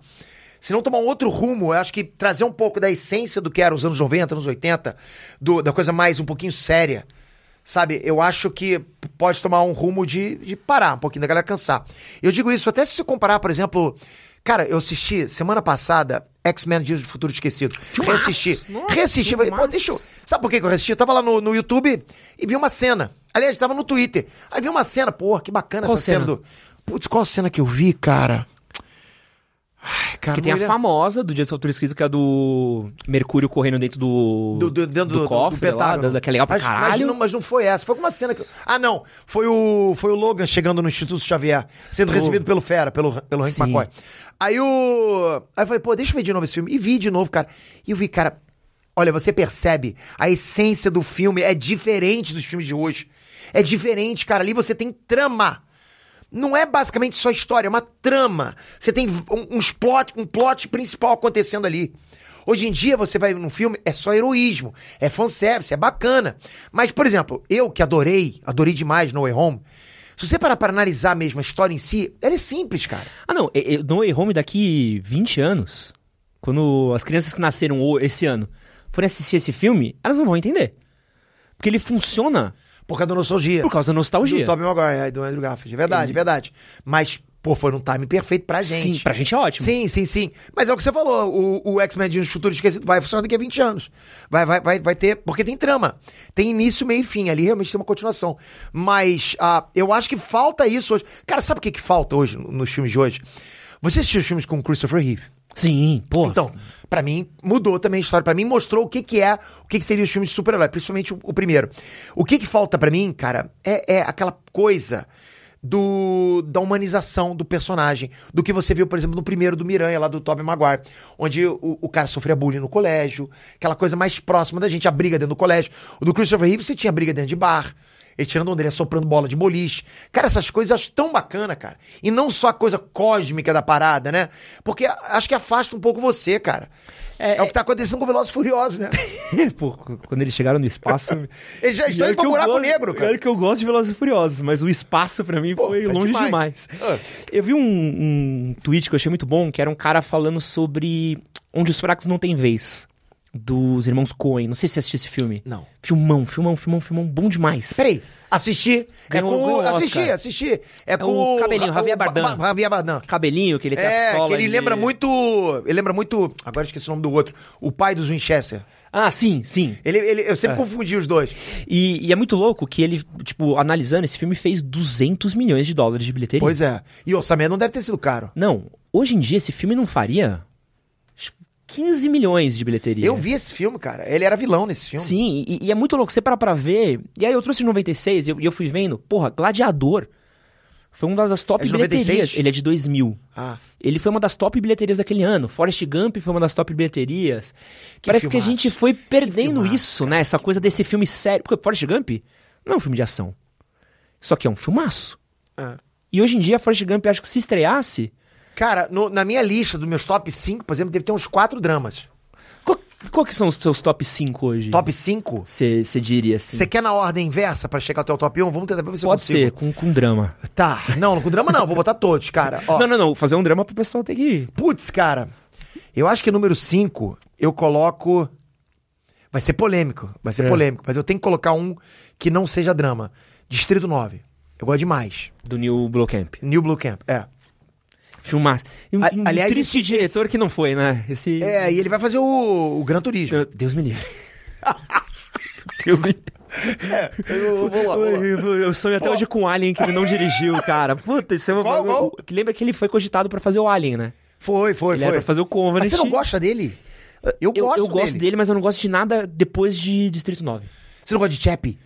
Se não tomar um outro rumo, eu acho que trazer um pouco da essência do que era os anos 90, anos 80, do- da coisa mais um pouquinho séria, sabe? Eu acho que pode tomar um rumo de, de parar um pouquinho, da galera cansar. Eu digo isso até se você comparar, por exemplo. Cara, eu assisti semana passada X-Men Dias do Futuro Esquecido. Filmaço! Reassisti. Nossa, reassisti. Falei, pô, deixa eu... Sabe por que eu reassisti? Eu tava lá no, no YouTube e vi uma cena. Aliás, tava no Twitter. Aí vi uma cena, porra, que bacana Qual essa cena? cena? do... Putz, qual a cena que eu vi, cara? Ai, cara, Que tem a famosa do Dia do Futuro Esquecido, que é a do Mercúrio correndo dentro do, do, do, dentro do, cofre do lá, da, que é legal pra mas, caralho. Mas não, mas não foi essa, foi uma cena que. Ah, não. Foi o, foi o Logan chegando no Instituto Xavier, sendo recebido pelo Fera, pelo, pelo Hank Sim. McCoy. Aí o. Aí eu falei, pô, deixa eu ver de novo esse filme. E vi de novo, cara. E eu vi, cara. Olha, você percebe, a essência do filme é diferente dos filmes de hoje. É diferente, cara. Ali você tem trama. Não é basicamente só história, é uma trama. Você tem um, uns plot, um plot principal acontecendo ali. Hoje em dia, você vai num filme, é só heroísmo, é fanservice, é bacana. Mas, por exemplo, eu que adorei, adorei demais No Way Home, se você parar para analisar mesmo a história em si, ela é simples, cara. Ah, não. No Way Home daqui 20 anos, quando as crianças que nasceram esse ano forem assistir esse filme, elas não vão entender. Porque ele funciona Por causa da nostalgia. por causa da nostalgia. Do Tobey Maguire e do Andrew Garfield. É verdade, é verdade. Mas, pô, foi num time perfeito pra gente. Sim, pra gente é ótimo. Sim, sim, sim. Mas é o que você falou, o, o X-Men Dias do Futuro Esquecido vai funcionar daqui a 20 anos. Vai, vai, vai, vai ter, porque tem trama. Tem início, meio e fim. Ali realmente tem uma continuação. Mas ah, eu acho que falta isso hoje. Cara, sabe o que, que falta hoje no- nos filmes de hoje? Você assistiu os filmes com Christopher Reeve? Sim. Então, pra mim, mudou também a história. Pra mim, mostrou o que que é, o que que seriam os filmes de super-herói, principalmente o, o primeiro. O que que falta pra mim, cara, é, é aquela coisa do da humanização do personagem, do que você viu, por exemplo, no primeiro do Miranha, lá do Tobey Maguire, onde o, o cara sofria bullying no colégio, aquela coisa mais próxima da gente, a briga dentro do colégio. O do Christopher Reeve, você tinha briga dentro de bar, ele tirando onda, ele soprando bola de boliche. Cara, essas coisas eu acho tão bacana, cara. E não só a coisa cósmica da parada, né? Porque acho que afasta um pouco você, cara. É, É, o que tá acontecendo com o Velozes e Furiosos, né? Pô, quando eles chegaram no espaço. Eles já estão indo pra buraco gosto- negro, cara. Olha que eu gosto de Velozes e Furiosos, mas o espaço pra mim Pô, foi tá longe demais. demais. Ah. Eu vi um, um tweet que eu achei muito bom, que era um cara falando sobre onde os fracos não têm vez. Dos irmãos Coen. Não sei se você assistiu esse filme. Não. Filmão, filmão, filmão, filmão. Bom demais. Peraí, assisti. É com. ganhou o assisti, assisti. É com o cabelinho, o- Javier o- Bardem. Ba- Javier Bardem. Cabelinho, que ele tem a É, pistola que ele de- lembra muito. Ele lembra muito. Agora esqueci o nome do outro. O pai dos Winchester. Ah, sim, sim. Ele, ele, eu sempre confundi os dois. E, e é muito louco que ele, tipo, analisando, esse filme fez 200 milhões de dólares de bilheteria. Pois é. E o orçamento não deve ter sido caro. Não, hoje em dia esse filme não faria 15 milhões de bilheteria. Eu vi esse filme, cara. Ele era vilão nesse filme. Sim, e, e é muito louco. Você para pra ver. E aí eu trouxe em 96 e eu, eu fui vendo. Porra, Gladiador. Foi uma das top É de bilheterias. 96? Ele é de 2000. Ah. Ele foi uma das top bilheterias daquele ano. Forrest Gump foi uma das top bilheterias. Parece que a filmaço. gente foi perdendo filmaço, isso, né? Essa coisa desse filme sério. Porque Forrest Gump não é um filme de ação. Só que é um filmaço. Ah. E hoje em dia, Forrest Gump, acho que se estreasse. Cara, no- na minha lista dos meus top 5, por exemplo, deve ter uns quatro dramas. Qual, qual que são os seus top 5 hoje? Top 5? Você diria assim? Você quer na ordem inversa pra chegar até o top 1? Vamos tentar ver se eu Pode consigo. ser, com, com drama. Tá. Não, com drama não. Vou botar todos, cara. Ó, Não, não, não. Fazer um drama pro pessoal ter que. Putz, cara. Eu acho que número 5 eu coloco. Vai ser polêmico. Vai ser É. polêmico. Mas eu tenho que colocar um que não seja drama. Distrito 9. Eu gosto demais. Do New Blowcamp. New Blue Camp. É. Filmar. Um, A- um aliás, triste esse- diretor que não foi, né? Esse. É, e ele vai fazer o, o Gran Turismo. Deus- Deus me livre. Deus me livre. Eu, vou lá, vou lá. Eu, eu sonho até hoje com o Alien que ele não dirigiu, cara. Puta, isso é uma. Qual, qual? Lembra que ele foi cogitado pra fazer o Alien, né? Foi, foi, Ele era foi. pra fazer o Covenant. Mas você não gosta dele? Eu, Eu, gosto, eu gosto dele. dele, mas eu não gosto de nada depois de Distrito 9. Você não gosta de Chappie?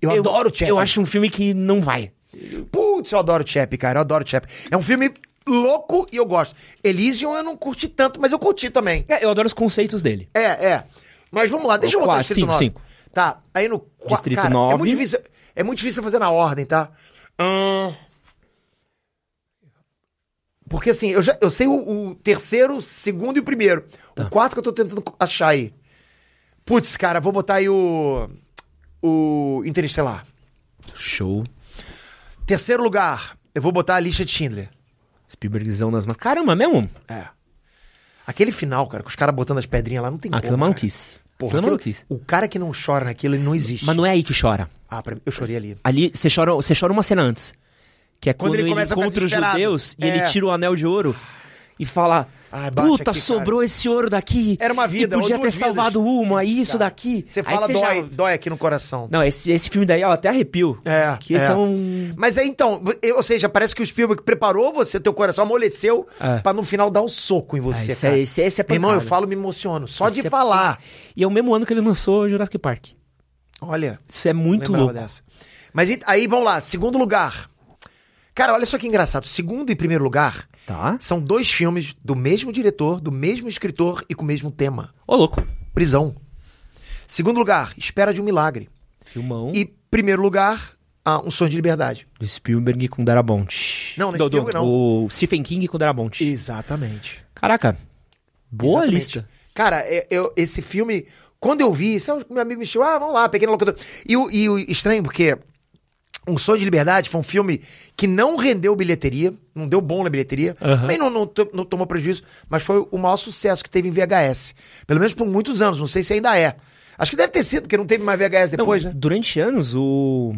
Eu, adoro Chappie. Eu acho um filme que não vai. Putz, eu adoro Chappie, cara. Eu adoro Chappie. É um filme louco e eu gosto. Elysium eu não curti tanto, mas eu curti também. É, eu adoro os conceitos dele. É, é. Mas vamos lá, deixa eu botar o Distrito cinco, 9. cinco. Tá, aí no Distrito cara, É 9. muito difícil, é muito difícil fazer na ordem, tá? Ahn, Porque assim, eu, já, eu sei o, o terceiro, o segundo e o primeiro. Tá. O quarto que eu tô tentando achar aí. Putz, cara, vou botar aí o. O Interestelar. Show. Terceiro lugar, eu vou botar a lista de Schindler. Spielbergzão nas mãos. Caramba, mesmo? É. Aquele final, cara, com os caras botando as pedrinhas lá, não tem Ah, como. aquilo é cara. maluquice. Porra, Aquilo é aquilo- o cara que não chora naquilo, ele não existe. Mas não é aí que chora. Ah, pra mim, eu chorei ali. Ali, você chora, você chora uma cena antes. Que é Quando quando, ele ele, encontra os judeus e É. ele tira o anel de ouro. e fala. Ai, bate Puta, aqui, sobrou esse ouro daqui. Era uma vida, E podia ter vidas." salvado uma, e isso Cara, daqui. Você fala, dói, já- dói aqui no coração. Não, esse, esse filme daí, ó, até arrepio. É, Que esse é. é um. Mas aí então, ou seja, parece que o Spielberg preparou você, teu coração amoleceu, É. pra no final dar um soco em você, Ah, esse, cara. é, esse, esse é Meu irmão, eu falo, me emociono. Só de Esse é falar. E é o mesmo ano que ele lançou Jurassic Park. Olha, Isso é muito louco. dessa. Mas aí, vamos lá, segundo lugar. Cara, olha só que engraçado. Segundo e primeiro lugar Tá. são dois filmes do mesmo diretor, do mesmo escritor e com o mesmo tema. Ô, louco. Prisão. Segundo lugar, Espera de um Milagre. Filmão. E primeiro lugar, ah, Um Sonho de Liberdade. Do Spielberg com Darabont. Não, não é Spielberg, não. O Stephen King com Darabont. Exatamente. Caraca. Boa Exatamente. lista. Cara, é- eu- esse filme, quando eu vi, sabe, meu amigo me chamou, ah, vamos lá, Pequena Locadora. E e o estranho, porque Um Sonho de Liberdade foi um filme que não rendeu bilheteria, não deu bom na bilheteria, Aham. também não, não, não tomou prejuízo, mas foi o maior sucesso que teve em VHS. Pelo menos por muitos anos, não sei se ainda é. Acho que deve ter sido, porque não teve mais VHS depois, Não, né? Durante anos, o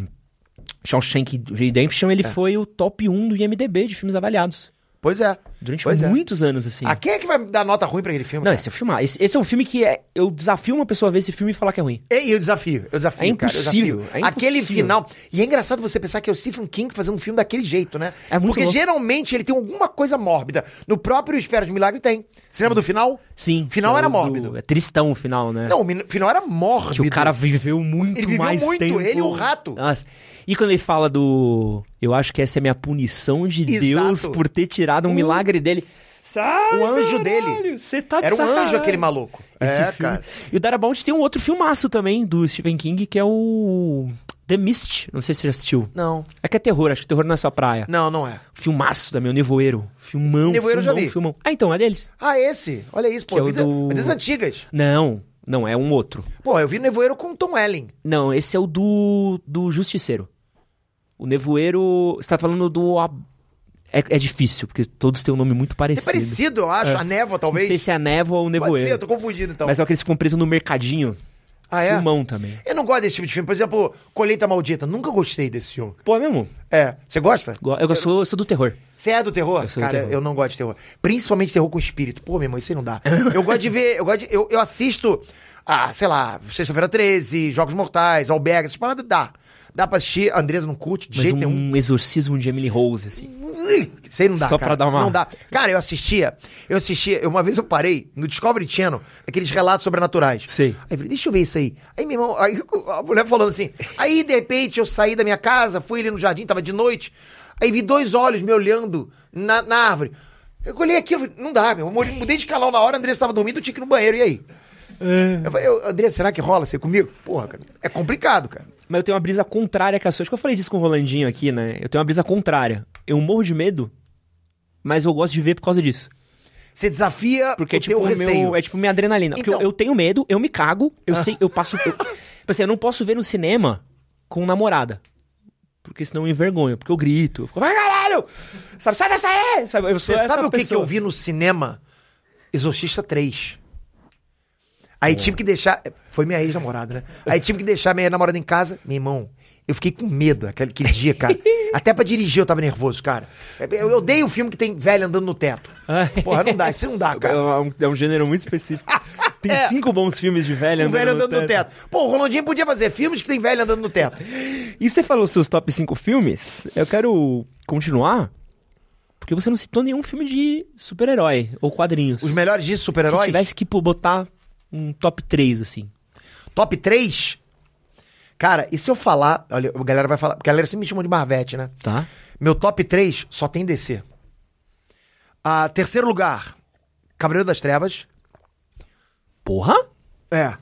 Shawshank Redemption, ele foi o top 1 do IMDB de filmes avaliados. Pois é. Durante Pois é. muitos anos, assim. A quem é que vai dar nota ruim pra aquele filme? Não, cara? esse é filmar. Esse, esse é um filme que é, eu desafio uma pessoa a ver esse filme e falar que é ruim. E eu desafio, eu desafio, É cara, impossível, desafio. é Aquele impossível. final. E é engraçado você pensar que é o Stephen King fazendo um filme daquele jeito, né? É muito Porque louco. geralmente ele tem alguma coisa mórbida. No próprio Espera de Milagre tem. Você lembra do final? Sim. O final é era o do- mórbido. É tristão o final, né? Não, o final era mórbido. Que o cara viveu muito Ele viveu mais muito, tempo. ele e o rato. Nossa. E quando ele fala do. Eu acho que essa é a minha punição de Exato. Deus por ter tirado um milagre dele. Sai, O anjo caralho, dele. Você tá de Era um anjo sacanagem. aquele maluco. Esse é, filme. cara. E o Darabont tem um outro filmaço também do Stephen King, que é o. The Mist. Não sei se você já assistiu. Não, É que é terror, acho que terror não é sua praia. não, não é. Filmaço também, o Nevoeiro. Filmão. Nevoeiro eu já filmão, vi. Filmão. Ah, então, é deles. Ah, esse. Olha isso, pô. Que é o vida, do- Vidas antigas. Não, não, é um outro. Pô, eu vi Nevoeiro com o Tom Welling. Não, esse é o do, do Justiceiro. O Nevoeiro. Você tá falando do. É, é difícil, porque todos têm um nome muito É parecido. parecido, eu acho. A névoa, Não talvez. sei se é a névoa ou o Pode ser, nevoeiro. eu tô confundido então. Mas é o que ficam presos no mercadinho. Ah, é? Filmão também. Eu não gosto desse tipo de filme. Por exemplo, Colheita Maldita. Nunca gostei desse filme. Pô, é mesmo? É. Você gosta? Go- Eu sou, eu sou do terror. Você é do terror? Eu sou do Cara, terror. eu não gosto de terror. Principalmente terror com espírito. Pô, meu irmão, isso aí não dá. Eu gosto de ver. Eu, gosto de- eu, eu assisto. Ah, sei lá, Sexta-feira 13, Jogos Mortais, Alberga, essas paradas dá. Dá pra assistir. A Andresa não curte de Mas jeito um nenhum. exorcismo de Emily Rose, assim. Isso aí não dá, Só cara. pra dar uma- Não dá. Cara, eu assistia, eu assistia, uma vez eu parei no Discovery Channel, aqueles relatos sobrenaturais. Sei. Aí eu falei, deixa eu ver isso aí. Aí, meu irmão, aí a mulher falando assim, aí de repente eu saí da minha casa, fui ali no jardim, tava de noite, aí vi dois olhos me olhando na, na árvore. Eu olhei aquilo, falei, não dá, meu, eu mudei- de canal na hora, a Andressa estava dormindo, eu tinha que ir no banheiro, e aí? Eu falei, eu, Andressa, será que rola você comigo? Porra, cara, é complicado, cara. Mas eu tenho uma brisa contrária que a sua. Acho que eu falei disso com o Rolandinho aqui, né? Eu tenho uma brisa contrária. Eu morro de medo, mas eu gosto de ver por causa disso. Você desafia Porque o é tipo, teu o receio. meu, é tipo minha adrenalina. Porque Então. eu, eu tenho medo, eu me cago, eu sei, eu passo. Eu, tipo assim, eu não posso ver no cinema com namorada. Porque senão eu envergonho. Porque eu grito. Eu fico, vai caralho! Sabe, sai dessa aí! Sabe, eu sou Você essa sabe o que, que eu vi no cinema? Exorcista 3. Aí tive que deixar. Foi minha ex-namorada, né? Aí tive que deixar minha namorada em casa. Meu irmão, eu fiquei com medo aquele, aquele dia, cara. Até pra dirigir eu tava nervoso, cara. Eu, eu odeio o filme que tem velho andando no teto. Porra, não dá, isso não dá, É cara. um, é um gênero muito específico. Tem É. cinco bons filmes de velho Um velho andando no teto. Pô, o Rolandinho podia fazer filmes que tem velho andando no teto. E você falou seus top 5 filmes? Eu quero continuar. Porque você não citou nenhum filme de super-herói ou quadrinhos. Os melhores de Se super-heróis. tivesse que botar um top 3, assim. Top 3. Cara, e se eu falar. Olha, a galera vai falar. Porque a galera sempre me chamou de Marvete, né? Tá? Meu top 3 só tem DC. Ah, terceiro lugar, Cavaleiro das Trevas. Porra? É.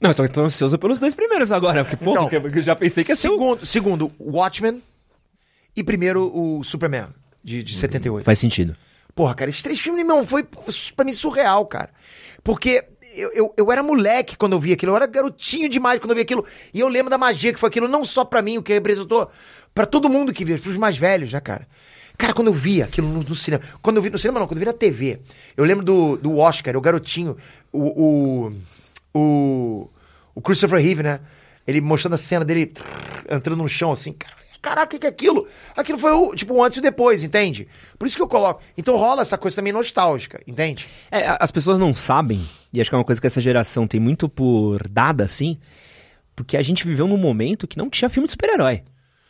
Não, eu tô, tô ansioso pelos dois primeiros agora. Porque, pô, Então, porque eu já pensei que ia ser o... segundo, segundo, Watchmen. E primeiro, o Superman, de, de 78. Faz sentido. Porra, cara, esses três filmes, meu, foi pra mim surreal, cara. Porque eu, eu, eu era moleque quando eu vi aquilo, eu era garotinho demais quando eu vi aquilo. E eu lembro da magia que foi aquilo, não só pra mim, o que representou pra todo mundo que viu, pros mais velhos, né, cara? Cara, quando eu vi aquilo no, no cinema, quando eu vi no cinema não, quando eu vi na TV, eu lembro do, do Oscar, o garotinho, o, o, o, o Christopher Reeve, né? Ele mostrando a cena dele entrando no chão assim, cara, caraca, o que que é aquilo? Aquilo foi o, tipo, um antes e depois, entende? Por isso que eu coloco. Então rola essa coisa também nostálgica, entende? É, as pessoas não sabem, e acho que é uma coisa que essa geração tem muito por dada, assim, porque a gente viveu num momento que não tinha filme de super-herói.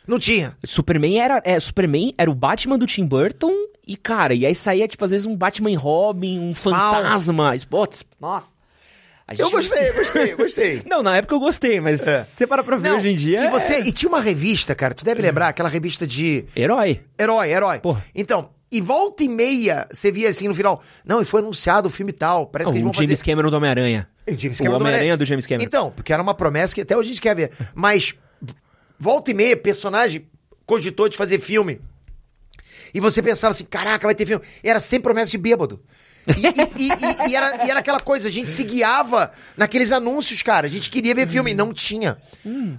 Não tinha. Superman era, é, Superman era o Batman do Tim Burton e, cara, e aí saía, tipo, às vezes um Batman Robin, um Spawn. fantasma. Putz, nossa. Eu gostei, gostei, gostei. Não, na época eu gostei, mas É. você para pra ver Não, hoje em dia. E você. é E tinha uma revista, cara, tu deve lembrar, aquela revista de Herói. herói, herói. Porra. Então, e volta e meia, você via assim no final. Não, e foi anunciado o filme tal. Parece Não, que eles o vão James fazer. Cameron do Homem-Aranha. O James O Cameron Homem-Aranha do James Cameron. Então, porque era uma promessa que até hoje a gente quer ver. Mas, volta e meia, personagem cogitou de fazer filme. E você pensava assim, caraca, vai ter filme. E era sempre promessa de bêbado. E, e- e- e- era, e era aquela coisa, a gente se guiava naqueles anúncios, cara. A gente queria ver filme e não tinha.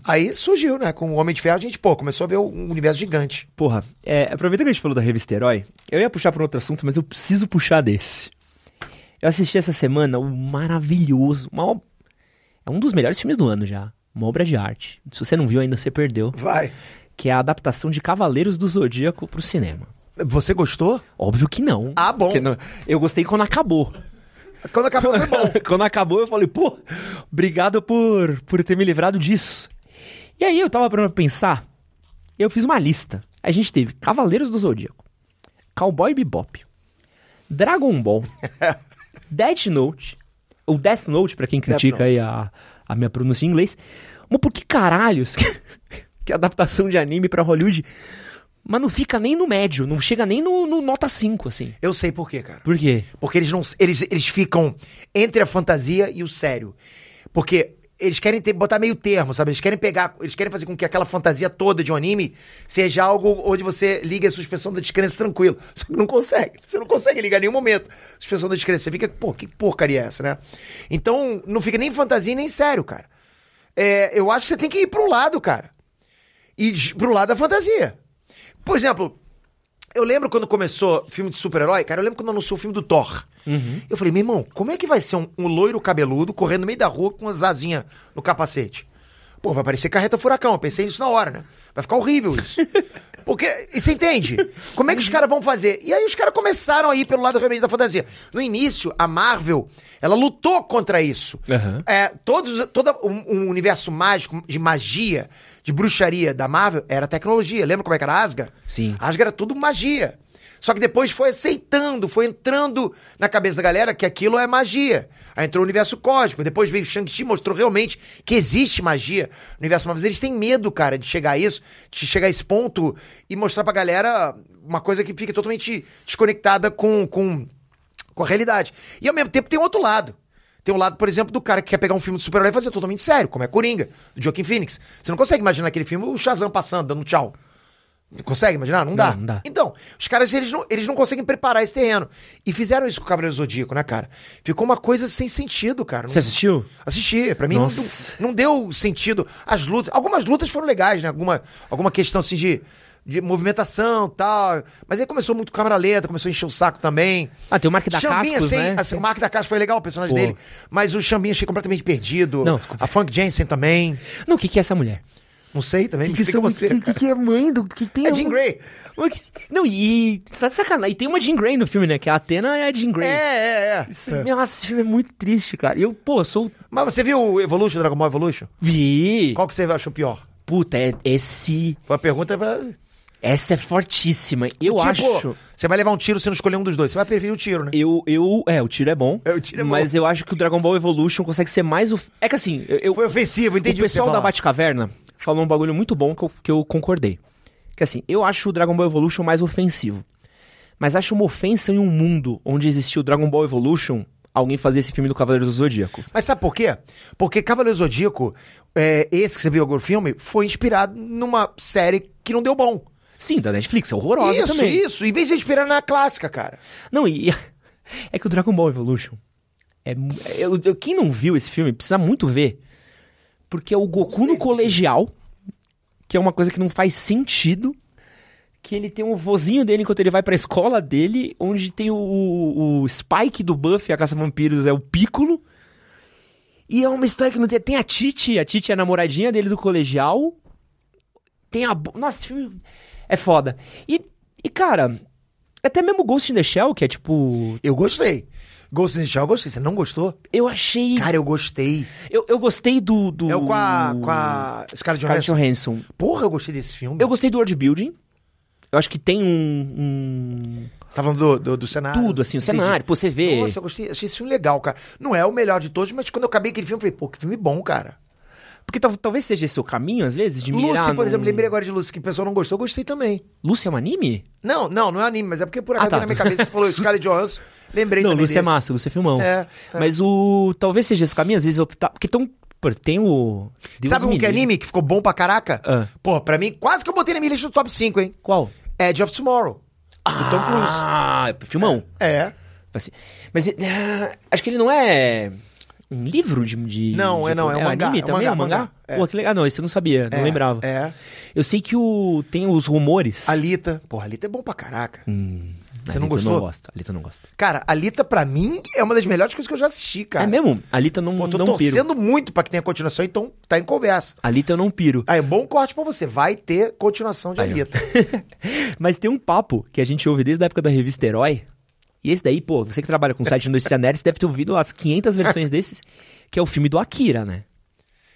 Aí surgiu, né? Com o Homem de Ferro, a gente, pô, começou a ver um universo gigante. Porra, é, aproveitando que a gente falou da revista Herói, eu ia puxar pra um outro assunto, mas eu preciso puxar desse. Eu assisti essa semana o maravilhoso, uma é um dos melhores filmes do ano já, uma obra de arte. Se você não viu ainda, você perdeu. Vai. Que é a adaptação de Cavaleiros do Zodíaco pro cinema. Você gostou? Óbvio que não. Ah, bom. Não- eu gostei quando acabou. Quando acabou foi bom. quando acabou, eu falei, pô, obrigado por, por ter me livrado disso. E aí eu tava pra pensar, eu fiz uma lista. A gente teve Cavaleiros do Zodíaco, Cowboy Bebop, Dragon Ball, Death Note, ou Death Note, pra quem critica aí a, a minha pronúncia em inglês. Mas por que caralhos que, que adaptação de anime pra Hollywood, mas não fica nem no médio, não chega nem no, no nota 5, assim. Eu sei por quê, cara. Por quê? Porque eles não. Eles, eles ficam entre a fantasia e o sério. Porque eles querem ter, botar meio termo, sabe? Eles querem pegar. Eles querem fazer com que aquela fantasia toda de um anime seja algo onde você liga a suspensão da descrença tranquilo. Só que não consegue. Você não consegue ligar em nenhum momento. Suspensão da descrença. Você fica, pô, que porcaria é essa, né? Então, não fica nem fantasia nem sério, cara. É, eu acho que você tem que ir pro lado, cara. E pro lado da fantasia. Por exemplo, eu lembro quando começou filme de super-herói, cara, eu lembro quando anunciou o filme do Thor. Eu falei, meu irmão, como é que vai ser um, um loiro cabeludo correndo no meio da rua com umas asinhas no capacete? Pô, vai parecer carreta furacão. Eu pensei nisso na hora, né? Vai ficar horrível isso. Porque, e você entende? Como é que os caras vão fazer? E aí os caras começaram a ir pelo lado realmente da fantasia. No início, a Marvel, ela lutou contra isso. Aham. É, todos, todo um, um universo mágico, de magia, de bruxaria da Marvel, era tecnologia. Lembra como é que era Asgard? Sim. Asgard era tudo magia. Só que depois foi aceitando, foi entrando na cabeça da galera que aquilo é magia. Aí entrou o universo cósmico. Depois veio Shang-Chi, mostrou realmente que existe magia no universo Marvel. Mas eles têm medo, cara, de chegar a isso, de chegar a esse ponto e mostrar pra galera uma coisa que fica totalmente desconectada com, com, com a realidade. E ao mesmo tempo tem outro lado. Tem o lado, por exemplo, do cara que quer pegar um filme de super-herói e fazer totalmente sério, como é Coringa, do Joaquin Phoenix. Você não consegue imaginar aquele filme, o Shazam passando, dando tchau. Consegue imaginar? Não dá. Não, não dá. Então, os caras, eles não, eles não conseguem preparar esse terreno. E fizeram isso com o Cavaleiro Zodíaco, né, cara? Ficou uma coisa sem sentido, cara. Você assistiu? Assisti, pra mim não, não deu sentido. As lutas, algumas lutas foram legais, né? Alguma, alguma questão assim de, de movimentação e tal. Mas aí começou muito câmera lenta, começou a encher o saco também. Ah, tem o Mark da Xambinha, Cascos, assim, né? assim, o Mark da Casca foi legal, o personagem Pô. dele. Mas o Xambinha achei completamente perdido. Não, a Funk Jensen também. Não, o que, que é essa mulher? Não sei também, me que, explica você. que, que, que é mãe do. Que tem É Jean Grey. Que- Não, e. Você tá de sacanagem. E tem uma Jean Grey no filme, né? Que a Athena é a Jean Grey. É, é, é. Isso, Nossa, esse filme é muito triste, cara. Eu, pô, sou. Mas você viu o Evolution, Dragon Ball Evolution? Vi! Qual que você achou pior? Puta, é, esse. Foi a pergunta pra... Essa é fortíssima. Eu tipo, acho. você vai levar um tiro se não escolher um dos dois. Você vai preferir o tiro, né? Eu, eu. É, o tiro é bom. É, o tiro é bom. Mas eu acho que o Dragon Ball Evolution consegue ser mais. O... É que assim, eu, Foi ofensivo, entendi o o pessoal da falar. Batcaverna falou um bagulho muito bom que eu, que eu concordei. Que assim, eu acho o Dragon Ball Evolution mais ofensivo. Mas acho uma ofensa em um mundo onde existiu o Dragon Ball Evolution alguém fazer esse filme do Cavaleiro do Zodíaco. Mas sabe por quê? Porque Cavaleiro Zodíaco, é, esse que você viu agora o filme, foi inspirado numa série que não deu bom. Sim, da Netflix, é horrorosa isso, também. isso. Em vez de inspirar na clássica, cara. Não, e é que o Dragon Ball Evolution é mu- eu, eu- quem não viu esse filme precisa muito ver. Porque é o Goku no colegial, que é uma coisa que não faz sentido. Que ele tem o vozinho dele enquanto ele vai pra escola dele, onde tem o, o Spike do Buffy, a Caça Vampiros, é o Piccolo. E é uma história que não tem. Tem a Titi, a Titi é a namoradinha dele do colegial. Tem a. Nossa, esse filme é foda. E, e cara, até mesmo Ghost in the Shell, que é tipo. Eu gostei. Ghost in the Shell eu gostei. Você não gostou? Eu achei. Cara, eu gostei. eu, eu gostei do. do... É o com a, com a Scarlett Johansson. Johansson. Porra, eu gostei desse filme. Eu gostei do world building. Eu acho que tem um. um- Você tá falando do, do, do cenário? tudo, assim, o Entendi. cenário. Pô, você vê. Nossa, eu gostei. Achei esse filme legal, cara. Não é o melhor de todos, mas quando eu acabei aquele filme, eu falei, pô, que filme bom, cara. Porque tal- talvez seja esse o caminho, às vezes, de mirar Lucy, por num- exemplo, lembrei agora de Lucy, que o pessoal não gostou, eu gostei também. Lucy é um anime? Não, não, não é anime, mas é porque por Ah, acaso tá. na minha cabeça você falou Scarlett Johansson, lembrei Não, também Lucy é desse. massa, Lucy é filmão. É, é. Mas o. Talvez seja esse o caminho, às vezes optar. Porque tão. Tem o. Deus Sabe um que é anime que ficou bom pra caraca? Ah. Pô, pra mim, quase que eu botei na minha lista do top 5, hein? Qual? Edge of Tomorrow. do Tom Cruise. Ah, filmão. É. Assim, Mas ah, acho que ele não é um livro de. de Não, de- é não, é um mangá, anime é um também? mangá, é um mangá? mangá, é. Pô, que legal. Ah, não, esse eu não sabia, não é, lembrava. É. Eu sei que o tem os rumores. Alita. Porra, Alita é bom pra caraca. Hum, Você não Alita gostou? Eu não gosto. Alita eu não gosto. Cara, Alita pra mim é uma das melhores coisas que eu já assisti, cara. É mesmo? Alita eu não, Pô, tô não piro. torcendo muito pra que tenha continuação, então tá em conversa. Alita eu não piro. Aí, bom corte pra você. Vai ter continuação de Aí. Alita. Mas tem um papo que a gente ouve desde a época da revista Herói. E esse daí, pô, você que trabalha com site de notícia nerd, você deve ter ouvido as 500 versões desses, que é o filme do Akira, né?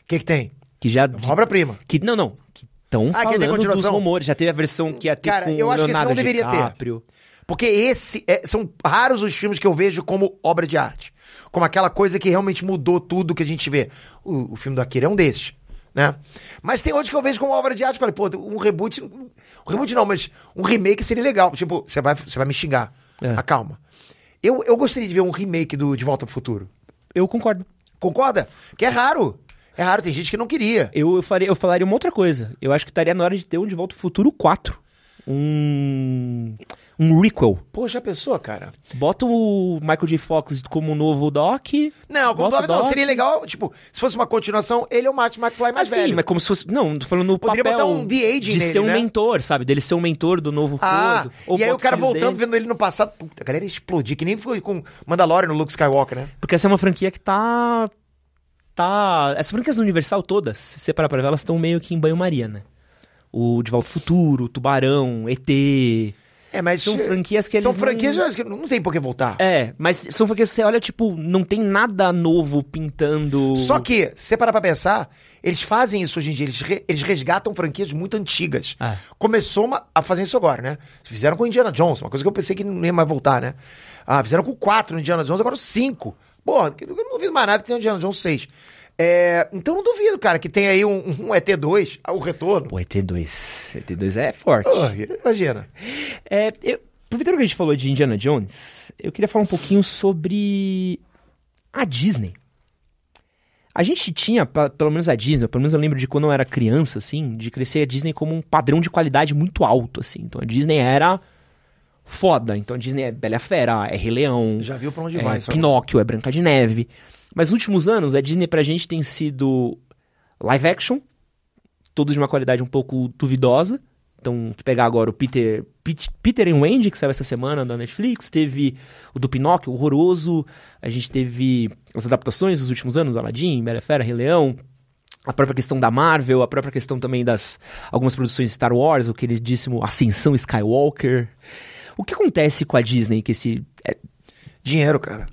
O que que tem? Que já... Uma Obra-prima. Que, não, não. Que estão Ah, falando dos rumores. Já teve a versão que ia ter Cara, eu acho que esse Leonardo não deveria ter. DiCaprio. Porque esse é- são raros os filmes que eu vejo como obra de arte. Como aquela coisa que realmente mudou tudo que a gente vê. O, o filme do Akira é um desses, né? Mas tem outros que eu vejo como obra de arte. Falei, pô, um reboot. Um reboot não, mas um remake seria legal. Tipo, você vai, você vai me xingar. É. Acalma. Eu, eu gostaria de ver um remake do De Volta pro Futuro. Eu concordo. Concorda? Que é raro. É raro, tem gente que não queria. Eu, eu, faria, eu falaria uma outra coisa. Eu acho que estaria na hora de ter um De Volta ao Futuro 4. Um... Um requel. Pô, já pensou, cara? Bota o Michael J. Fox como novo Doc. Não, com o bota Dog não. Doc. Seria legal, tipo, se fosse uma continuação, ele é o Martin McFly mais Ah, sim, velho. mas como se fosse. Não, tô falando no Poderia papel. botar um de-aging De nele, ser um né? mentor, sabe? Dele ser um mentor do novo Ah, coisa. Ou e aí o cara voltando, dele. vendo ele no passado. Puta, a galera ia explodir, que nem foi com Mandalorian no Luke Skywalker, né? Porque essa é uma franquia que tá. Tá. Essas franquias do Universal todas, se você parar pra ver, elas estão meio que em banho-maria, né? O De Volta ao Futuro, Tubarão, ET. É, mas. São franquias que São eles franquias não- que não tem por que voltar. É, mas são franquias que você olha, tipo, não tem nada novo pintando. Só que, se você parar pra pensar, eles fazem isso hoje em dia, eles, re- eles resgatam franquias muito antigas. É. Começou uma- a fazer isso agora, né? Fizeram com Indiana Jones, uma coisa que eu pensei que não ia mais voltar, né? Ah, fizeram com quatro no Indiana Jones, agora o cinco. Porra, eu não duvido mais nada que tenha o Indiana Jones 6. É, então não duvido, cara, que tem aí um, um ET2, o retorno. Pô, ET2. ET2 é forte. Pô, imagina. É, eu, aproveitando que a gente falou de Indiana Jones, eu queria falar um pouquinho sobre a Disney. A gente tinha, pelo menos a Disney, pelo menos eu lembro de quando eu era criança, assim, de crescer a Disney como um padrão de qualidade muito alto, assim. Então a Disney era foda. Então a Disney é Bela Fera, é Rei Leão, Já viu pra onde é vai. Pinóquio, é Branca de Neve. Mas nos últimos anos, a Disney pra gente tem sido live action, todos de uma qualidade um pouco duvidosa. Então, tu pegar agora o Peter, Pete- Peter and Wendy, que saiu essa semana da Netflix, teve o do Pinóquio, horroroso. A gente teve as adaptações dos últimos anos, Aladdin, Bela Fera, Rei Leão. A própria questão da Marvel, a própria questão também das algumas produções Star Wars, o queridíssimo Ascensão Skywalker. O que acontece com a Disney que esse é, Dinheiro, cara.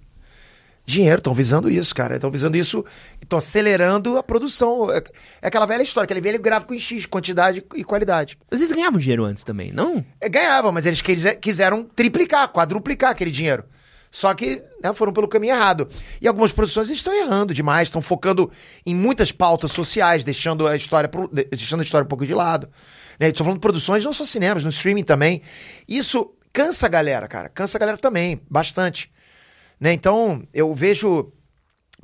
Dinheiro, estão visando isso, cara. Estão visando isso estão acelerando a produção. É, é aquela velha história, aquele velho gráfico em X, quantidade e qualidade. Às vezes ganhavam dinheiro antes também, não? É, ganhava, mas eles quise- quiseram triplicar, quadruplicar aquele dinheiro. Só que né, foram pelo caminho errado. E algumas produções estão errando demais, estão focando em muitas pautas sociais, deixando a história, pro- de- deixando a história um pouco de lado. Né? Estou falando de produções não só cinemas, no streaming também. Isso cansa a galera, cara. Cansa a galera também, bastante. Né? Então, eu vejo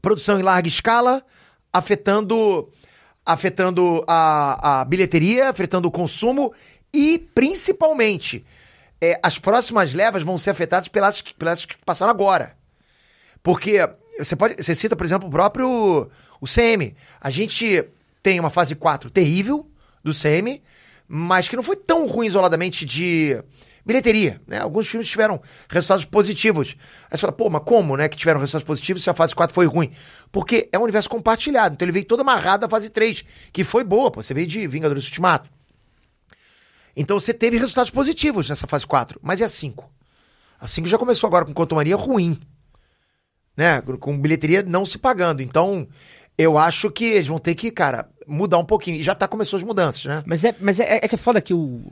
produção em larga escala afetando afetando a, a bilheteria, afetando o consumo e, principalmente, é, as próximas levas vão ser afetadas pelas, pelas que passaram agora. Porque você pode. Você cita, por exemplo, o próprio o CM. A gente tem uma fase 4 terrível do CM, mas que não foi tão ruim isoladamente de, bilheteria, né? Alguns filmes tiveram resultados positivos. Aí você fala, pô, mas como, né, que tiveram resultados positivos se a fase 4 foi ruim? Porque é um universo compartilhado, então ele veio todo amarrado da fase 3, que foi boa, pô, você veio de Vingadores Ultimato. Então você teve resultados positivos nessa fase 4, mas é a 5. A 5 já começou agora com Quantumania ruim, né, com bilheteria não se pagando, então... Eu acho que eles vão ter que, cara, mudar um pouquinho. E já tá começou as mudanças, né? Mas é, mas é, é que é foda que o.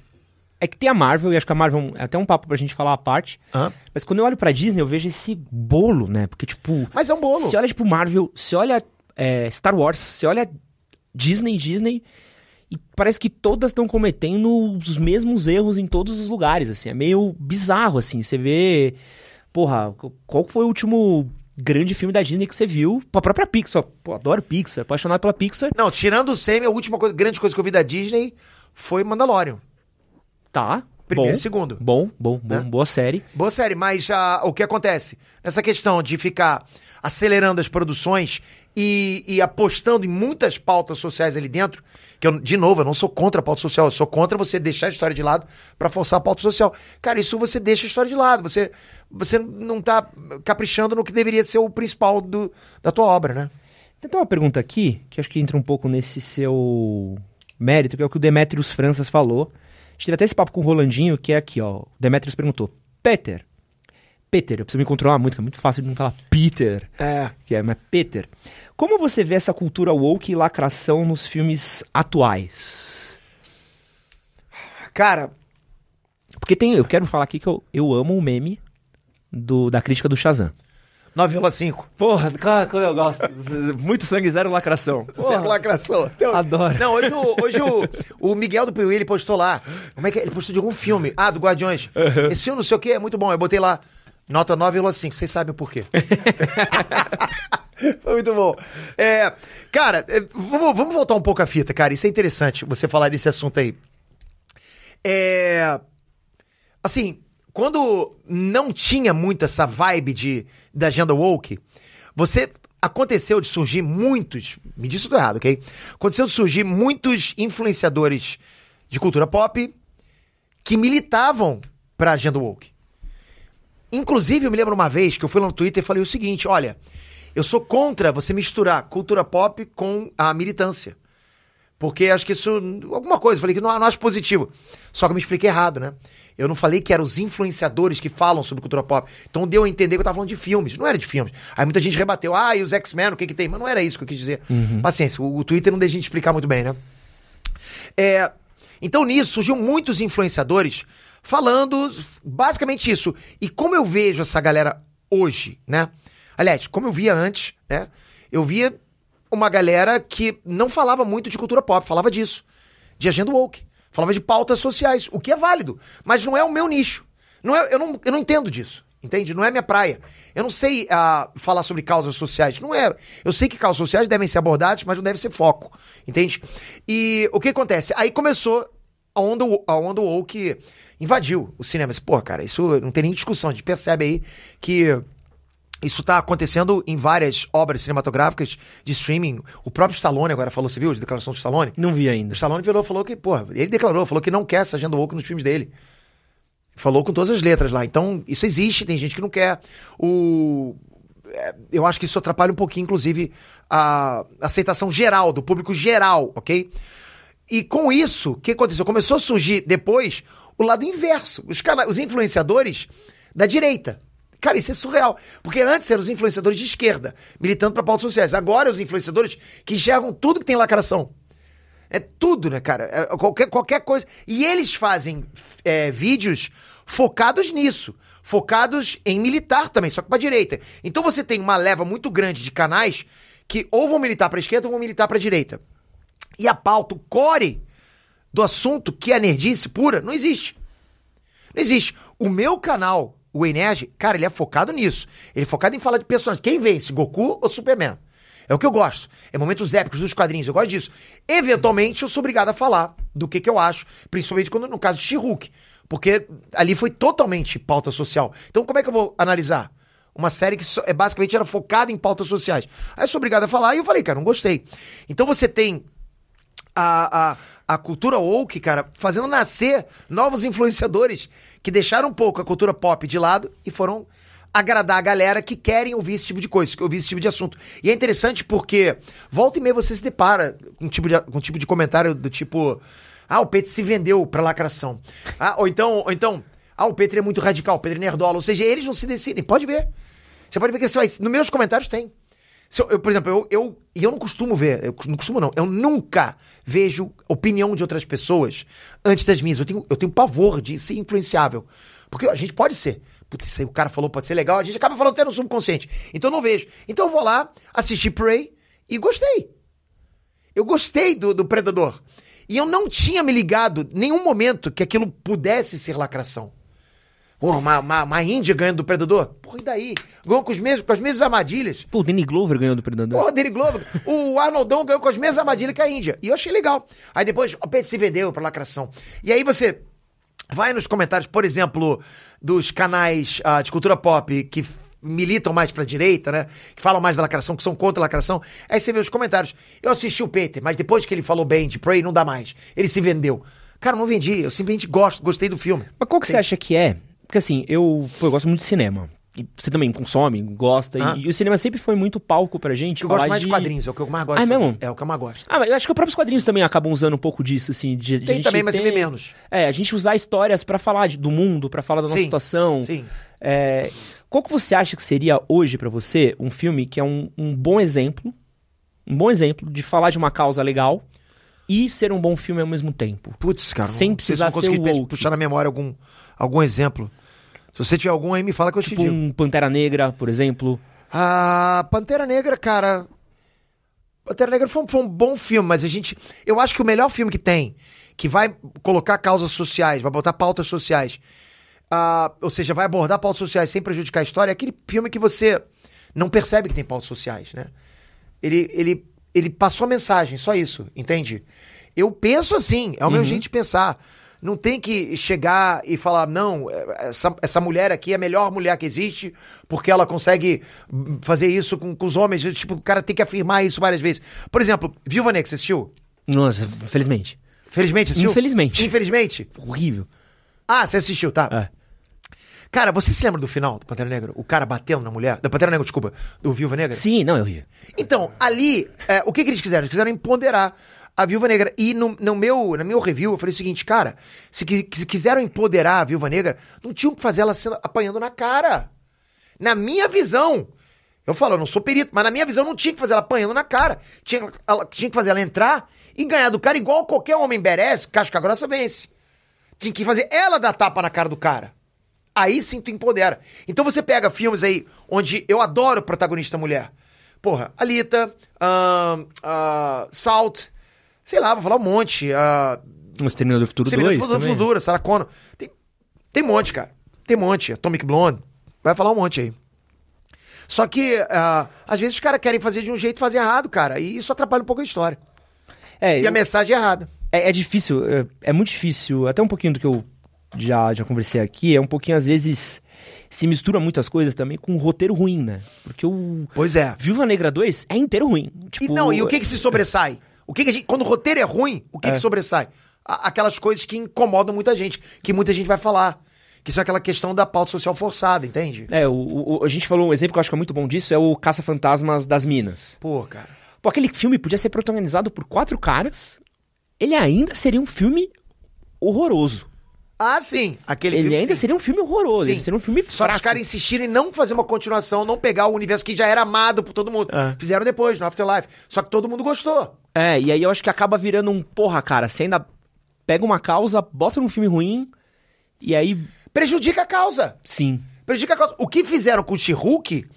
É que tem a Marvel, e acho que a Marvel é até um papo pra gente falar à parte. Aham. Mas quando eu olho pra Disney, eu vejo esse bolo, né? Porque, tipo. Mas é um bolo. Você olha, tipo, Marvel, você olha é, Star Wars, você olha Disney, Disney. E parece que todas estão cometendo os mesmos erros em todos os lugares, assim. É meio bizarro, assim. Você vê. Porra, qual foi o último grande filme da Disney que você viu? A própria Pixar. Pô, adoro Pixar, apaixonado pela Pixar. Não, tirando o Semi, a última coisa- grande coisa que eu vi da Disney foi Mandalorian. Tá. Primeiro bom, e segundo. Bom, bom, bom. Né? Boa série. Boa série, mas ah, o que acontece? Nessa questão de ficar acelerando as produções e, e apostando em muitas pautas sociais ali dentro, que eu, de novo, eu não sou contra a pauta social, eu sou contra você deixar a história de lado pra forçar a pauta social. Cara, isso você deixa a história de lado, você, você não tá caprichando no que deveria ser o principal do, da tua obra, né? Tem uma pergunta aqui, que acho que entra um pouco nesse seu mérito, que é o que o Demetrius Franças falou. Teve até esse papo com o Rolandinho, que é aqui, ó. O Demetrius perguntou: Peter. Peter, eu preciso me controlar muito, que é muito fácil de não falar Peter. É. Que é, mas Peter. Como você vê essa cultura woke e lacração nos filmes atuais? Cara, Porque tem, eu quero falar aqui que eu, eu amo o meme do, da crítica do Shazam. 9,5. Porra, cara, como eu gosto. Muito sangue, zero lacração. Zero lacração. Então- Adoro. Não, hoje, o, hoje o, o Miguel do Piuí, ele postou lá. Como é que é? Ele postou de algum filme. Ah, do Guardiões. Esse filme não sei o que, é muito bom. Eu botei lá, nota 9,5. Vocês sabem o porquê. Foi muito bom. É, cara, é, vamos, vamos voltar um pouco à fita, cara. Isso é interessante, você falar desse assunto aí. É. Assim, quando não tinha muito essa vibe de, da agenda woke, você. Aconteceu de surgir muitos. Me disse tudo errado, ok? Aconteceu de surgir muitos influenciadores de cultura pop que militavam pra agenda woke. Inclusive, eu me lembro uma vez que eu fui lá no Twitter e falei o seguinte: olha, eu sou contra você misturar cultura pop com a militância. Porque acho que isso. Alguma coisa, falei que não, não acho positivo. Só que eu me expliquei errado, né? Eu não falei que eram os influenciadores que falam sobre cultura pop. Então deu a entender que eu tava falando de filmes. Não era de filmes. Aí muita gente rebateu, ah, e os X-Men, o que que tem? Mas não era isso que eu quis dizer. Paciência, o, o Twitter não deixa a gente explicar muito bem, né? É, então nisso surgiu muitos influenciadores falando basicamente isso. E como eu vejo essa galera hoje, né? Aliás, como eu via antes, né? Eu via uma galera que não falava muito de cultura pop, falava disso. De agenda woke. Falava de pautas sociais, o que é válido. Mas não é o meu nicho. Não é, eu, não, eu não entendo disso. Entende? Não é minha praia. Eu não sei ah, falar sobre causas sociais. Não é. Eu sei que causas sociais devem ser abordadas, mas não deve ser foco. Entende? E o que acontece? Aí começou a onda, a onda woke invadiu o cinema. Pô, cara, isso não tem nem discussão. A gente percebe aí que isso tá acontecendo em várias obras cinematográficas de streaming. O próprio Stallone agora falou, você viu a declaração do Stallone? Não vi O ainda. Stallone virou, falou que, pô, ele declarou, falou que não quer essa agenda woke nos filmes dele. Falou com todas as letras lá. Então, isso existe, tem gente que não quer. O. é, Eu acho que isso atrapalha um pouquinho, inclusive, a aceitação geral, do público geral, ok? E com isso, o que aconteceu? Começou a surgir depois o lado inverso. Os, cana- os influenciadores da direita. Cara, isso é surreal. Porque antes eram os influenciadores de esquerda, militando para pautas sociais. Agora, os influenciadores que enxergam tudo que tem lacração. É tudo, né, cara? É qualquer, qualquer coisa. E eles fazem é, vídeos focados nisso. Focados em militar também, só que pra direita. Então você tem uma leva muito grande de canais que ou vão militar pra esquerda ou vão militar pra direita. E a pauta, o core do assunto, que é nerdice pura, não existe. Não existe. O meu canal, o Enerd, cara, ele é focado nisso. Ele é focado em falar de personagens. Quem vence, Goku ou Superman? É o que eu gosto. É momentos épicos dos quadrinhos, eu gosto disso. Eventualmente, eu sou obrigado a falar do que, que eu acho, principalmente quando no caso de She-Hulk. Porque ali foi totalmente pauta social. Então, como é que eu vou analisar? Uma série que só- é, basicamente era focada em pautas sociais. Aí eu sou obrigado a falar e eu falei, cara, não gostei. Então você tem a, a, a cultura woke, cara, fazendo nascer novos influenciadores que deixaram um pouco a cultura pop de lado e foram agradar a galera que querem ouvir esse tipo de coisa, ouvir esse tipo de assunto. E é interessante porque volta e meia você se depara com um tipo de, com um tipo de comentário do tipo: Ah, o Petri se vendeu pra lacração. Ah, ou então, ou então, ah, o Petri é muito radical, o Petri é nerdola. Ou seja, eles não se decidem. Pode ver. Você pode ver que você vai. Nos meus comentários tem. Eu, eu, por exemplo, eu, eu, e eu não costumo ver, eu não costumo não, eu nunca vejo opinião de outras pessoas antes das minhas. Eu tenho, eu tenho pavor de ser influenciável. Porque a gente pode ser. Putz, isso aí o cara falou pode ser legal, a gente acaba falando até no subconsciente. Então eu não vejo. Então eu vou lá, assisti Prey e gostei. Eu gostei do, do Predador. E eu não tinha me ligado nenhum momento que aquilo pudesse ser lacração. Porra, uma, uma, uma Índia ganhando do Predador? Porra, e daí? Ganhou com, os mesmos, com as mesmas armadilhas. Pô, o Danny Glover ganhou do Predador. Porra, Danny Glover. o Arnoldão ganhou com as mesmas armadilhas que a Índia. E eu achei legal. Aí depois o Pedro se vendeu pra lacração. E aí você vai nos comentários, por exemplo, dos canais uh, de cultura pop que militam mais pra direita, né? Que falam mais da lacração, que são contra a lacração. Aí você vê os comentários. Eu assisti o Peter, mas depois que ele falou bem de Prey, não dá mais. Ele se vendeu. Cara, não vendi. Eu simplesmente gosto, gostei do filme. Mas qual que você acha que é? Porque assim, eu, pô, eu gosto muito de cinema. E você também consome, gosta. Ah. E, e o cinema sempre foi muito palco pra gente. Eu gosto mais de de quadrinhos, é o que eu mais gosto. Ah, de é mesmo? É o que eu mais gosto. Ah, mas eu acho que os próprios quadrinhos também acabam usando um pouco disso, assim. De, de Tem a gente também, mas bem menos. É, a gente usar histórias pra falar de- do mundo, pra falar da nossa Sim, situação. sim. É, qual que você acha que seria hoje pra você um filme que é um, um bom exemplo, um bom exemplo de falar de uma causa legal e ser um bom filme ao mesmo tempo? Putz, cara. Sem não se precisar consegui ser woke. puxar na memória algum, algum exemplo. Se você tiver algum aí, me fala que eu te Tipo digo. um Pantera Negra, por exemplo. A Pantera Negra, cara. Pantera Negra foi um, foi um bom filme, mas a gente. Eu acho que o melhor filme que tem, que vai colocar causas sociais, vai botar pautas sociais, ah, ou seja, vai abordar pautas sociais sem prejudicar a história, é aquele filme que você não percebe que tem pautas sociais, né? Ele, ele, ele passou a mensagem, só isso, entende? Eu penso assim, é o meu jeito de pensar. Não tem que chegar e falar, não, essa, essa mulher aqui é a melhor mulher que existe, porque ela consegue fazer isso com, com os homens. Tipo, o cara tem que afirmar isso várias vezes. Por exemplo, Viúva Negra, você assistiu? Nossa, infelizmente. Felizmente assistiu? Infelizmente. Infelizmente? Horrível. Ah, você assistiu, tá. É. Cara, você se lembra do final do Pantera Negra? O cara batendo na mulher? Da Pantera Negra, desculpa. Do Viúva Negra? Sim, não, é horrível. Então, ali, é, o que, que eles quiseram? Eles quiseram empoderar a Viúva Negra. E no, no meu, na meu review, eu falei o seguinte, cara, se, se quiseram empoderar a Viúva Negra, não tinham que fazer ela sendo, apanhando na cara. Na minha visão. Eu falo, eu não sou perito, mas na minha visão não tinha que fazer ela apanhando na cara. Tinha, ela- tinha que fazer ela entrar e ganhar do cara igual qualquer homem merece, casca grossa vence. Tinha que fazer ela dar tapa na cara do cara. Aí sim tu empodera. Então você pega filmes aí onde eu adoro protagonista mulher. Porra, Alita, ahn, ah, Salt, sei lá, vou falar um monte. ah, O Exterminador do Futuro Exterminador 2 do também. Futuro, Sarah Connor. Tem, tem um monte, cara. Tem um monte. Atomic Blonde. Vai falar um monte aí. Só que, ah, às vezes, os caras querem fazer de um jeito e fazer errado, cara. E isso atrapalha um pouco a história. É, E a eu- mensagem é errada. É, é difícil, é, é muito difícil. Até um pouquinho do que eu já, já conversei aqui, é um pouquinho, às vezes, se mistura muitas coisas também com um roteiro ruim, né? Porque o Pois é. Viúva Negra 2 é inteiro ruim. Tipo, E não, e o que que se sobressai? O que que gente, quando o roteiro é ruim, o que É. que sobressai? A- aquelas coisas que incomodam muita gente, que muita gente vai falar. Que são aquela questão da pauta social forçada, entende? É, o, o- a gente falou um exemplo que eu acho que é muito bom disso, é o Caça-Fantasmas das Minas. Pô, cara. Pô, aquele filme podia ser protagonizado por quatro caras, ele ainda seria um filme horroroso. Ah, sim. Aquele Ele filme ainda sim. seria um filme horroroso, Sim. ele seria um filme Só fraco. que os caras insistiram em não fazer uma continuação, não pegar o universo que já era amado por todo mundo. É. Fizeram depois, no Afterlife. Só que todo mundo gostou. É, e aí eu acho que acaba virando um, porra, cara, você ainda pega uma causa, bota num filme ruim, e aí, Prejudica a causa. sim. Prejudica a causa. O que fizeram com o She-Hulk,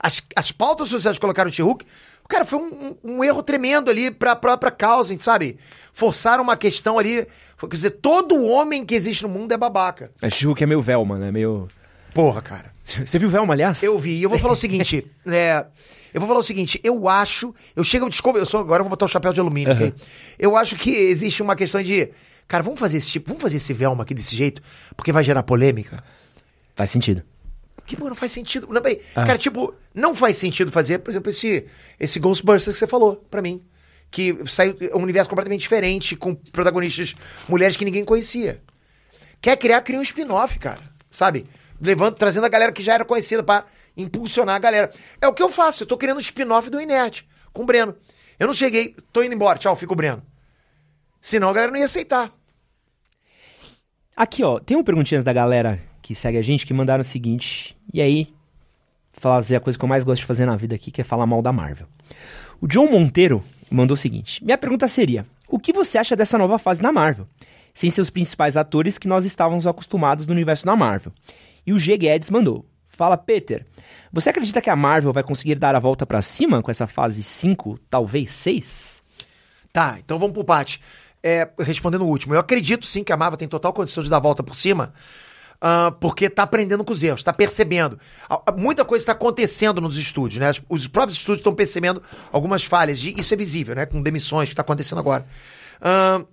as, as pautas sociais que colocaram o She-Hulk, cara, foi um, um- um erro tremendo ali pra própria causa, sabe? Forçaram uma questão ali. Quer dizer, todo homem que existe no mundo é babaca. A She-Hulk é meio Velma, né, meio... Porra, cara. Você viu Velma, aliás? Eu vi. E eu vou falar o seguinte, é, eu vou falar o seguinte, eu acho, eu chego a descobrir, eu sou agora eu vou botar o chapéu de alumínio, ok? Eu acho que existe uma questão de, cara, vamos fazer esse tipo, vamos fazer esse Velma aqui desse jeito, porque vai gerar polêmica. Faz sentido. Que, pô, não faz sentido. Não, peraí. Ah. Cara, tipo, não faz sentido fazer, por exemplo, esse, esse Ghostbusters que você falou pra mim. que saiu um universo completamente diferente, com protagonistas mulheres que ninguém conhecia. Quer criar, cria um spin-off, cara. Sabe? Levando, trazendo a galera que já era conhecida pra impulsionar a galera. É o que eu faço. Eu tô criando um spin-off do Inert com o Breno. Eu não cheguei, tô indo embora, tchau, fico o Breno. Senão a galera não ia aceitar. Aqui, ó, tem um perguntinhas da galera que segue a gente que mandaram o seguinte, e aí, fazer a coisa que eu mais gosto de fazer na vida aqui, que é falar mal da Marvel. O John Monteiro mandou o seguinte: Minha pergunta seria: O que você acha dessa nova fase na Marvel? Sem seus principais atores que nós estávamos acostumados no universo da Marvel. E o G. Guedes mandou: Fala, Peter. Você acredita que a Marvel vai conseguir dar a volta para cima com essa fase 5, talvez 6? Tá, então vamos pro Pat. É, respondendo o último, eu acredito sim que a Marvel tem total condição de dar a volta por cima, uh, porque tá aprendendo com os erros, tá percebendo. Muita coisa está acontecendo nos estúdios, né? Os próprios estúdios estão percebendo algumas falhas, e isso é visível, né? Com demissões que tá acontecendo agora. Uh,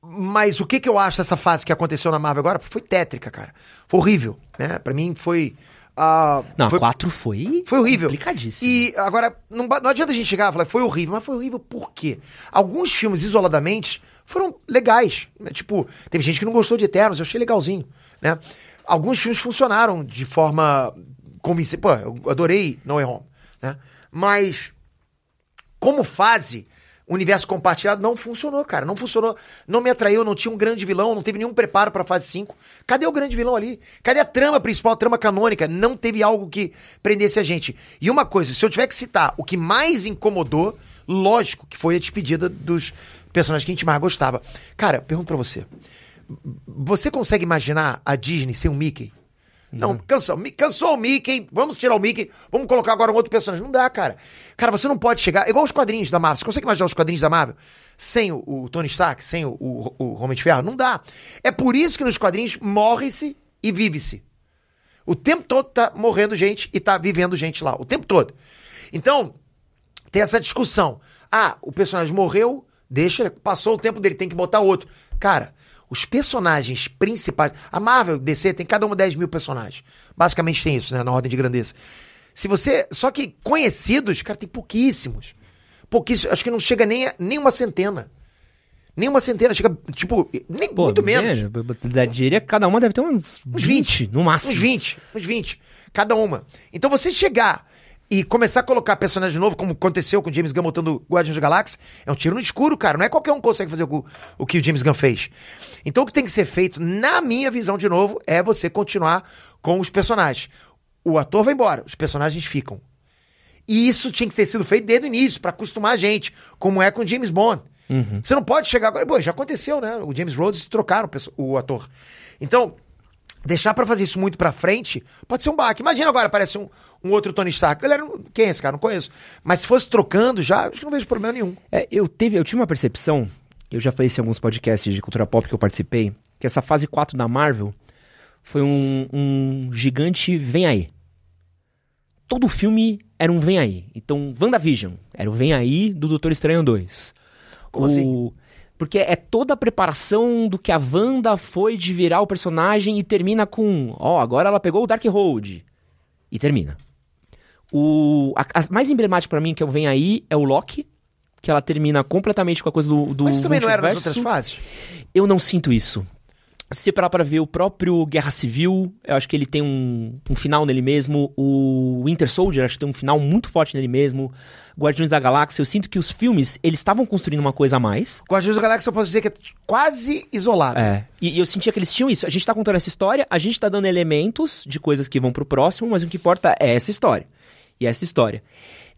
mas o que, que eu acho dessa fase que aconteceu na Marvel agora? Foi tétrica, cara. Foi horrível, né? Pra mim foi. Uh, não, foi, 4 foi. Foi horrível. Complicadíssimo. E agora, não, não adianta a gente chegar e falar, foi horrível, mas foi horrível por quê? Alguns filmes, isoladamente, foram legais. Né? Tipo, teve gente que não gostou de Eternos, eu achei legalzinho, né? Alguns filmes funcionaram de forma convincente. Pô, eu adorei No Way Home, né? Mas, como fase, universo compartilhado não funcionou, cara. Não funcionou. Não me atraiu, não tinha um grande vilão, não teve nenhum preparo pra fase 5. Cadê o grande vilão ali? Cadê a trama principal, a trama canônica? Não teve algo que prendesse a gente. E uma coisa, se eu tiver que citar o que mais incomodou, lógico que foi a despedida dos personagens que a gente mais gostava. Cara, pergunto pra você. Você consegue imaginar a Disney sem um Mickey? Não, cansou, cansou o Mickey, vamos tirar o Mickey, vamos colocar agora um outro personagem. Não dá, cara. Cara, você não pode chegar. Igual os quadrinhos da Marvel. Você consegue imaginar os quadrinhos da Marvel sem o, o Tony Stark, sem o, o, o Homem de Ferro? Não dá. É por isso que nos quadrinhos morre-se e vive-se. O tempo todo tá morrendo gente e tá vivendo gente lá. O tempo todo. Então, tem essa discussão. Ah, o personagem morreu, deixa ele, passou o tempo dele, tem que botar outro. Cara, os personagens principais. A Marvel, DC, tem cada uma 10 mil personagens. Basicamente tem isso, né? Na ordem de grandeza. Se você. Só que conhecidos, cara, tem pouquíssimos. Pouquíssimos. Acho que não chega nem, a, nem uma centena. Nem uma centena, chega, tipo, nem, Pô, muito menos. É, diria que cada uma deve ter uns, uns 20, 20, no máximo. Uns 20, uns 20. Cada uma. Então você chegar e começar a colocar personagem novo, como aconteceu com o James Gunn botando Guardiões da Galáxia, é um tiro no escuro, cara. Não é qualquer um que consegue fazer o, o que o James Gunn fez. Então o que tem que ser feito, na minha visão, de novo, é você continuar com os personagens. O ator vai embora, os personagens ficam. E isso tinha que ter sido feito desde o início, para acostumar a gente, como é com o James Bond. Uhum. Você não pode chegar agora. Bom, já aconteceu, né? O James Rhodes trocaram o ator. Então, deixar para fazer isso muito pra frente, pode ser um baque. Imagina agora, aparece um, um outro Tony Stark. Galera, quem é esse cara? Não conheço. Mas se fosse trocando já, acho que não vejo problema nenhum. É, eu, teve, eu tive uma percepção, eu já falei isso em alguns podcasts de cultura pop que eu participei, que essa fase 4 da Marvel foi um, um gigante vem aí. Todo filme era um vem aí. Então, WandaVision era o vem aí do Doutor Estranho 2. Como o... assim? Porque é toda a preparação do que a Wanda foi de virar o personagem e termina com, ó, oh, agora ela pegou o Darkhold. E termina. O, a, a mais emblemática para mim que eu venho aí é o Loki, que ela termina completamente com a coisa do, do Mas isso também não era nas outras fases? Eu não sinto isso. Se parar pra ver o próprio Guerra Civil, eu acho que ele tem um, um final nele mesmo. O Winter Soldier, acho que tem um final muito forte nele mesmo. Guardiões da Galáxia, eu sinto que os filmes, eles estavam construindo uma coisa a mais. Guardiões da Galáxia eu posso dizer que é quase isolado. É. E, e, eu sentia que eles tinham isso. A gente tá contando essa história, a gente tá dando elementos de coisas que vão pro próximo, mas o que importa é essa história. E essa história.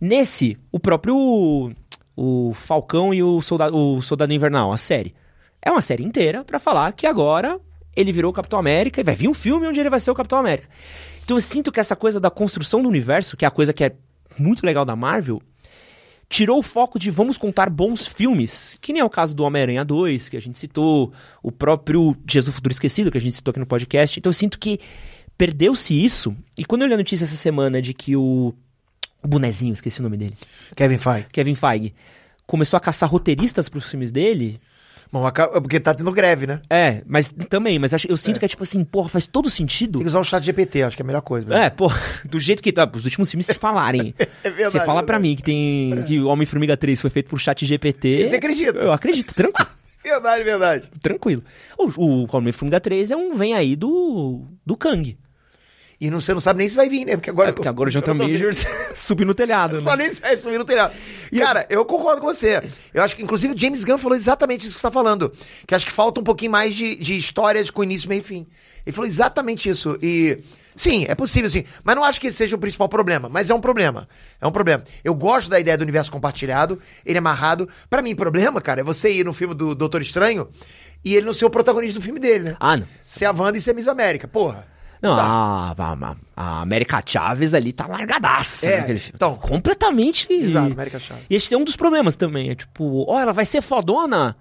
Nesse, o próprio o Falcão e o Soldado, o Soldado Invernal, a série. É uma série inteira para falar que agora ele virou o Capitão América e vai vir um filme onde ele vai ser o Capitão América. Então eu sinto que essa coisa da construção do universo, que é a coisa que é muito legal da Marvel, tirou o foco de vamos contar bons filmes, que nem é o caso do Homem-Aranha 2, que a gente citou, o próprio do Futuro Esquecido, que a gente citou aqui no podcast. Então eu sinto que perdeu-se isso. E quando eu li a notícia essa semana de que o, o bonezinho, esqueci o nome dele. Kevin Feige. Kevin Feige começou a caçar roteiristas para os filmes dele, Bom, porque tá tendo greve, né? É, mas também, mas eu, sinto que é tipo assim, porra, faz todo sentido. Tem que usar o chat GPT, acho que é a melhor coisa. velho. É, pô, do jeito que tá, os últimos filmes se falarem. É verdade, Você fala é pra verdade. mim que tem que o Homem-Formiga 3 foi feito por chat GPT. Você acredita? Eu acredito, tranquilo. Verdade, verdade. tranquilo. O, o Homem-Formiga 3 é um vem aí do do Kang. E não, você não sabe nem se vai vir, né? Porque agora, É porque agora o Jonathan Majors subiu no telhado, Não né? sabe nem se vai subir no telhado. Cara, eu concordo com você. Eu acho que, inclusive, o James Gunn falou exatamente isso que você tá falando. Que acho que falta um pouquinho mais de, de histórias com início, meio e fim. Ele falou exatamente isso. E. Sim, é possível, sim. Mas não acho que esse seja o principal problema. Mas é um problema. É um problema. Eu gosto da ideia do universo compartilhado, ele é amarrado. Pra mim, problema, cara, é você ir no filme do Doutor Estranho e ele não ser o protagonista do filme dele, né? Ah, não. Ser a Wanda e ser a Miss América. Porra. Não, Tá. a, a, a América Chaves ali tá largadaça É, naquele filme. então. completamente. Exato, América Chaves. E esse é um dos problemas também. É tipo, ó, ela vai ser fodona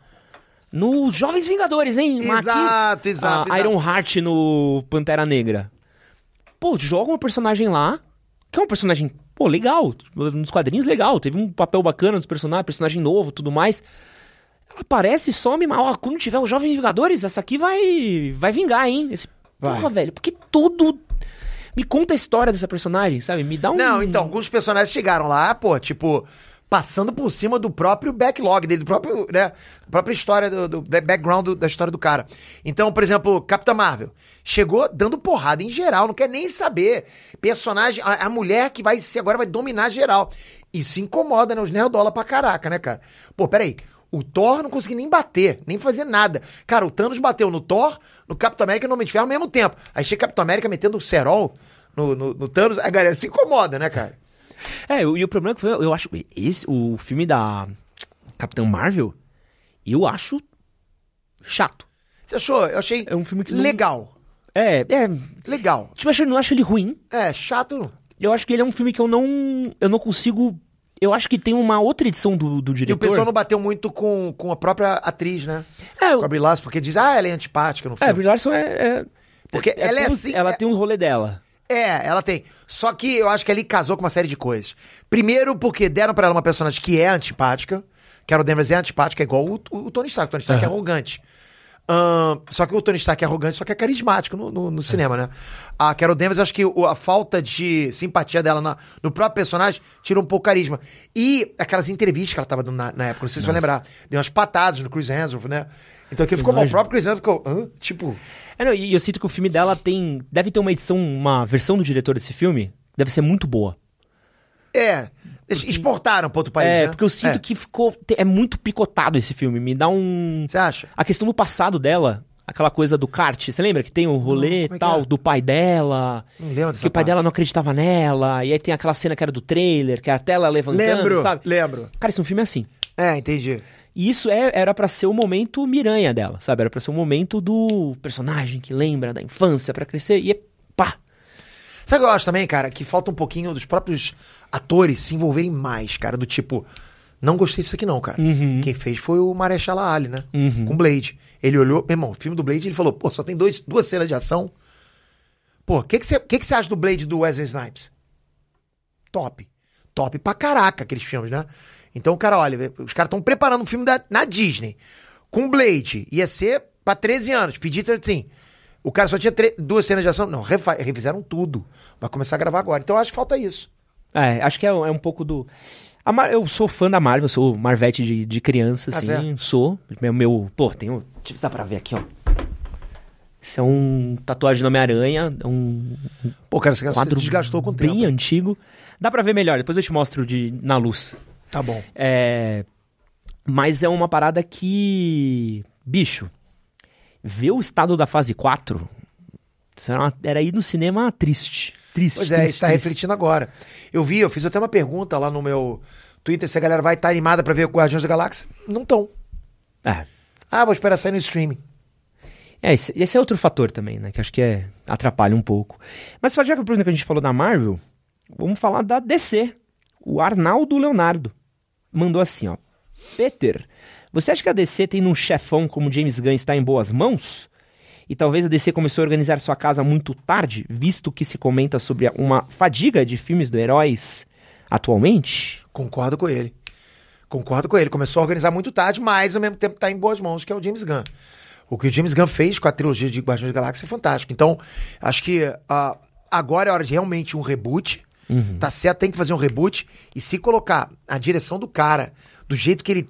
nos Jovens Vingadores, hein? Mas aqui, Exato, exato, A exato. Iron Heart no Pantera Negra. Pô, joga uma personagem lá, que é um personagem, pô, legal. Nos quadrinhos, legal. Teve um papel bacana dos personagens, personagem novo tudo mais. Ela aparece e some, mas ó, quando tiver os Jovens Vingadores, essa aqui vai vai vingar, hein? Esse, Vai. porra, velho, porque tudo... Me conta a história dessa personagem, sabe? Me dá um... Não, então, alguns personagens chegaram lá, pô, tipo, passando por cima do próprio backlog dele, do próprio, né, própria história, do, do back- background do- da história do cara. Então, por exemplo, Capitã Marvel chegou dando porrada em geral, não quer nem saber. Personagem, a, a mulher que vai ser agora vai dominar geral. Isso incomoda, né, os nerdola pra caraca, né, cara? Pô, peraí. O Thor não conseguiu nem bater, nem fazer nada. Cara, o Thanos bateu no Thor, no Capitão América e no Homem de Ferro ao mesmo tempo. Aí chega Capitão América metendo o cerol no, no, no Thanos, a galera se incomoda, né, cara? É, e o problema é que foi, eu acho, esse, o filme da Capitã Marvel, eu acho chato. Você achou? Eu achei É um filme que não- legal. É, é, Legal. tipo, eu não acho ele ruim. É, chato. Eu acho que ele é um filme que eu não, eu não consigo, eu acho que tem uma outra edição do, do E diretor. o pessoal não bateu muito com, com a própria atriz, né? É, Com a Brie Larson, porque diz, ah, ela é antipática no é, filme. Brie Larson é, é- Porque ela é tem uns- assim, Ela é- tem um rolê dela. É, ela tem. Só que eu acho que ali casou com uma série de coisas. Primeiro, porque deram pra ela uma personagem que é antipática. Carol Danvers é antipática, é igual o, o- o Tony Stark. O Tony Stark é Aham. arrogante. Só que o Tony Stark é arrogante, só que é carismático no, no- no cinema, né? A Carol Danvers, acho que a falta de simpatia dela na- no próprio personagem tira um pouco carisma. E aquelas entrevistas que ela tava dando na, na época, não sei se você vai lembrar. Deu umas patadas no Chris Hemsworth, né? Então aquilo ficou mal. O próprio Chris Hemsworth ficou, hã? Tipo... É, não, e eu sinto que o filme dela tem, deve ter uma edição, uma versão do diretor desse filme, deve ser muito boa. É, exportaram para outro país, é, né? porque eu sinto É. que ficou, é muito picotado esse filme, me dá um... Você acha? A questão do passado dela, aquela coisa do kart, você lembra que tem o rolê como é que tal é? do pai dela, Não lembro que o pai parte. dela não acreditava nela, e aí tem aquela cena que era do trailer, que é a tela levantando, Lembro, sabe? lembro. Cara, esse é um filme assim. É, entendi. E isso é, era pra ser o momento miranha dela, sabe? Era pra ser o momento do personagem que lembra da infância pra crescer e é. Sabe o que eu acho também, cara? Que falta um pouquinho dos próprios atores se envolverem mais, cara. Do tipo, não gostei disso aqui não, cara. Uhum. Quem fez foi o Marechal Ali, né? Uhum. Com Blade. Ele olhou, meu irmão, o filme do Blade, ele falou, pô, só tem dois, duas cenas de ação. Pô, o que que você que que você acha do Blade do Wesley Snipes? Top. Top pra caraca aqueles filmes, né? Então, cara, olha, os caras estão preparando um filme da, na Disney. Com Blade. Ia ser pra 13 anos, pedir 13. O cara só tinha duas cenas de ação. Não, refizeram tudo. Vai começar a gravar agora. Então eu acho que falta isso. É, acho que é, é um pouco do. Mar- eu sou fã da Marvel, sou Marvete de, de criança, Ah, assim, certo. sou. Meu, meu. Pô, tem um. Deixa eu ver dá pra ver aqui, ó. Isso é um tatuagem do Homem-Aranha, é um Pô, cara, você quadro desgastou com o bem tempo. antigo. Dá pra ver melhor, depois eu te mostro de, na luz. Tá bom. É, mas é uma parada que. Bicho, ver o estado da fase 4 isso era, uma- era ir no cinema triste. Triste. Pois é, triste, isso tá triste. refletindo agora. Eu vi, eu fiz até uma pergunta lá no meu Twitter se a galera vai estar animada pra ver o Guardiões da Galáxia. Não tão. É. Ah, vou esperar sair no streaming. É, esse, esse é outro fator também, né? Que acho que é, atrapalha um pouco. Mas já que a gente falou da Marvel, vamos falar da DC. O Arnaldo Leonardo mandou assim, ó. Peter, você acha que a DC tendo um chefão como James Gunn está em boas mãos? E talvez a DC começou a organizar sua casa muito tarde, visto que se comenta sobre uma fadiga de filmes de heróis atualmente? Concordo com ele. Concordo com ele. Começou a organizar muito tarde, mas ao mesmo tempo tá em boas mãos, que é o James Gunn. O que o James Gunn fez com a trilogia de Guardiões da Galáxia é fantástico. Então, acho que ah, agora é hora de realmente um reboot. Tá certo, tem que fazer um reboot. E se colocar a direção do cara, do jeito que ele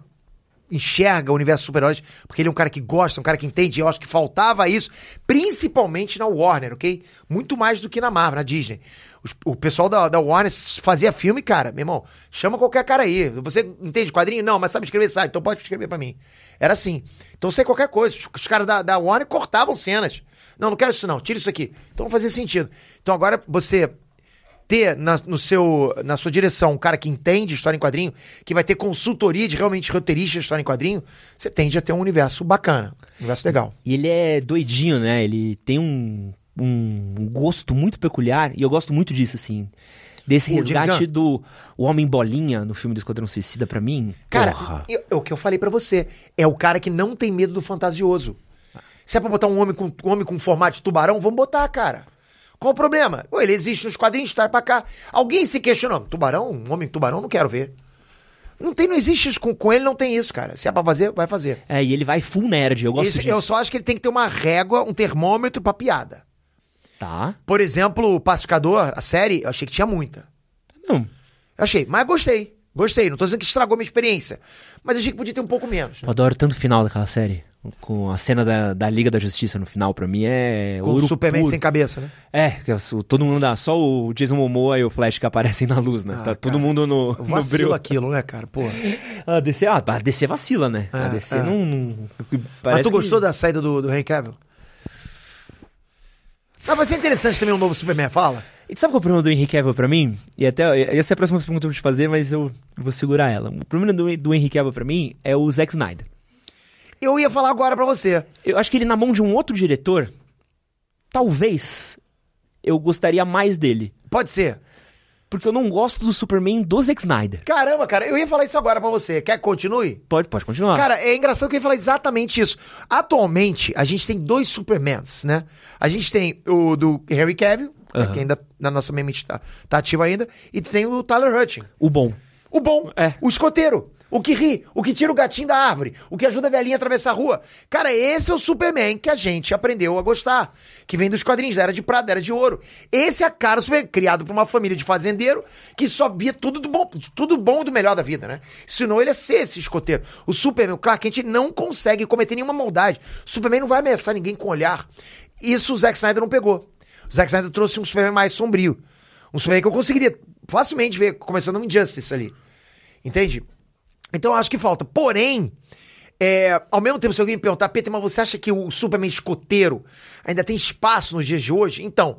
enxerga o universo super-heróis, porque ele é um cara que gosta, um cara que entende, e eu acho que faltava isso, principalmente na Warner, ok? Muito mais do que na Marvel, na Disney. Os- o pessoal da, da Warner fazia filme, cara, meu irmão, chama qualquer cara aí. Você entende quadrinho? Não, mas sabe escrever, sabe, então pode escrever pra mim. Era assim. Então sei qualquer coisa. Os, os caras da, da Warner cortavam cenas. Não, não quero isso não, tira isso aqui. Então não fazia sentido. Então agora você ter na, no seu, na sua direção um cara que entende história em quadrinho, que vai ter consultoria de realmente roteirista de história em quadrinho, você tende a ter um universo bacana, um universo legal. E ele é doidinho, né? Ele tem um, um gosto muito peculiar, e eu gosto muito disso, assim. Desse O resgate do o Homem Bolinha no filme do Esquadrão Suicida, pra mim. Cara, eu- é o que eu falei pra você. É o cara que não tem medo do fantasioso. Se é pra botar um homem com, um homem com formato de tubarão, vamos botar, cara. Qual o problema? Pô, ele existe nos quadrinhos, traz pra cá. Alguém se questionou. Tubarão? Um homem tubarão? Não quero ver. Não tem, não existe isso. Com, com ele não tem isso, cara. Se é pra fazer, vai fazer. É, e ele vai full nerd, eu gosto Esse- disso. eu só acho que ele tem que ter uma régua, um termômetro pra piada. Tá. Por exemplo, o Pacificador, a série, eu achei que tinha muita. Não, Eu achei, mas gostei. Gostei. Não tô dizendo que estragou minha experiência. Mas achei que podia ter um pouco menos. eu adoro tanto o final daquela série. Com a cena da, da Liga da Justiça no final, pra mim, é Com o Superman puro. sem cabeça, né? É, que é o- todo mundo dá. Só o Jason Momoa e o Flash que aparecem na luz, né? Ah, tá todo cara, mundo no, breu. aquilo, né, cara? Pô. A DC, ah, a DC vacila, né? a É, DC é. não. não Mas tu que- gostou da saída do, do Henry Cavill? Mas vai ser interessante também um novo Superman, fala. E sabe qual é o problema do Henry Cavill pra mim? E até essa é a próxima pergunta que eu vou te fazer, mas eu vou segurar ela. O problema do, do Henry Cavill pra mim é o Zack Snyder. Eu ia falar agora pra você. Eu acho que ele na mão de um outro diretor, talvez eu gostaria mais dele. Pode ser. Porque eu não gosto do Superman do Zack Snyder. Caramba, cara, eu ia falar isso agora pra você. Quer que continue? Pode, pode continuar. Cara, é engraçado que eu ia falar exatamente isso. Atualmente, a gente tem dois Supermans, né? A gente tem o do Henry Cavill, né, Aham. que ainda na nossa mente tá, tá ativo ainda, e tem o Tyler Hutching. o bom. O bom, É. o escoteiro, o que ri, o que tira o gatinho da árvore, o que ajuda a velhinha a atravessar a rua. Cara, esse é o Superman que a gente aprendeu a gostar, que vem dos quadrinhos da Era de Prata, da Era de Ouro. Esse é a cara do Superman, criado por uma família de fazendeiro que só via tudo do bom, tudo bom do melhor da vida, né? Ensinou ele a ser esse escoteiro. O Superman, o Clark Kent, não consegue cometer nenhuma maldade. O Superman não vai ameaçar ninguém com olhar. Isso o Zack Snyder não pegou. O Zack Snyder trouxe um Superman mais sombrio. Um Superman que eu conseguiria facilmente ver, começando no Injustice ali. Entende? Então eu acho que falta. Porém, é, ao mesmo tempo, se alguém me perguntar, Peter, mas você acha que o Superman escoteiro ainda tem espaço nos dias de hoje? Então,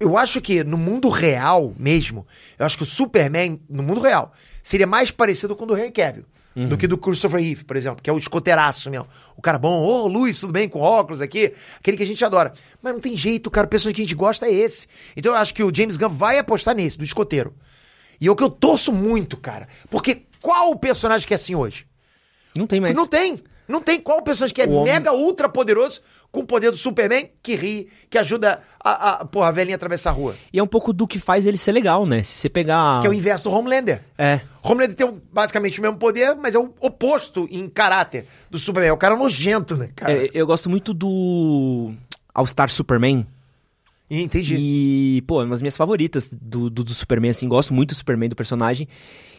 eu acho que no mundo real mesmo, eu acho que o Superman, no mundo real, seria mais parecido com o do Henry Cavill. Do que do Christopher Reeve, por exemplo, que é o escoteiraço mesmo. O cara bom, ô Luiz, tudo bem? Com óculos aqui, aquele que a gente adora. Mas não tem jeito, cara, o personagem que a gente gosta é esse. Então eu acho que o James Gunn vai apostar nesse, do escoteiro. E é o que eu torço muito, cara. Porque qual o personagem que é assim hoje? Não tem mais. Não tem. Não tem qual personagem que é homem- mega ultra poderoso com o poder do Superman que ri, que ajuda a, a, porra, a velhinha a atravessar a rua. E é um pouco do que faz ele ser legal, né? Se você pegar. Que é o inverso do Homelander. É. Homelander tem basicamente o mesmo poder, mas é o oposto em caráter do Superman. É o cara nojento, né, cara? É, eu gosto muito do All Star Superman. Entendi. E, pô, é uma das minhas favoritas do, do, do Superman, assim. Gosto muito do Superman, do personagem.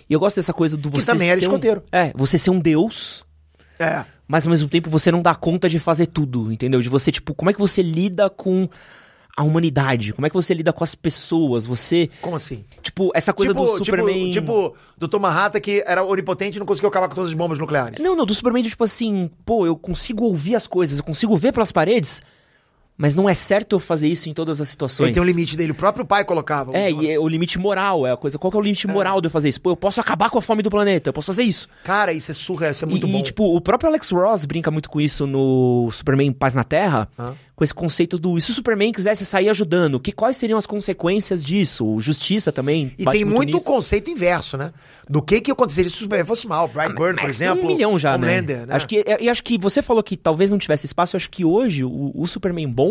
E eu gosto dessa coisa do Que você também era ser um- escoteiro. É, você ser um deus, É. mas ao mesmo tempo você não dá conta de fazer tudo, entendeu? De você, tipo, como é que você lida com a humanidade? Como é que você lida com as pessoas? Você, Como assim? tipo, essa coisa do Superman... Tipo, tipo do Tomahata que era onipotente e não conseguiu acabar com todas as bombas nucleares. Não, não, do Superman, tipo assim, pô, eu consigo ouvir as coisas, eu consigo ver pelas paredes, mas não é certo eu fazer isso em todas as situações. Ele tem um limite dele. O próprio pai colocava. É, e é o limite moral, é a coisa. Qual que é o limite moral de eu fazer isso? Pô, eu posso acabar com a fome do planeta, eu posso fazer isso. Cara, isso é surreal, isso é muito e, bom. e, tipo, o próprio Alex Ross brinca muito com isso no Superman Paz na Terra, Hã? com esse conceito do. E se o Superman quisesse sair ajudando, que, quais seriam as consequências disso? O Justiça também. E tem muito nisso. conceito inverso, né? Do que que aconteceria se o Superman fosse mal. Brian Bird, por Mas tem exemplo. um milhão já, né? Homelander, né? Acho que, e acho que você falou que talvez não tivesse espaço, eu acho que hoje o, o Superman bom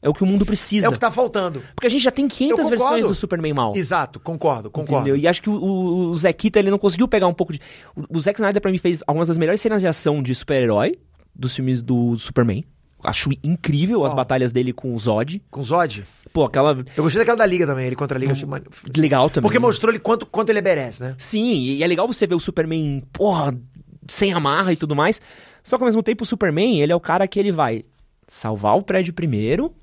É o que o mundo precisa. É o que tá faltando. Porque a gente já tem 500 Eu concordo. versões do Superman mal. Exato, concordo, concordo. Entendeu? E acho que o, o, o Zack Kita, ele não conseguiu pegar um pouco de... O, o Zack Snyder, pra mim, fez algumas das melhores cenas de ação de super-herói dos filmes do Superman. Acho incrível as Qual? batalhas dele com o Zod. Com Zod. Pô, aquela... Eu gostei daquela da Liga também, ele contra a Liga. achei mane- Legal também. Porque mostrou ele quanto, quanto ele é badass, né? Sim, e é legal você ver o Superman, porra, sem amarra e tudo mais. Só que ao mesmo tempo o Superman, ele é o cara que ele vai salvar o prédio primeiro,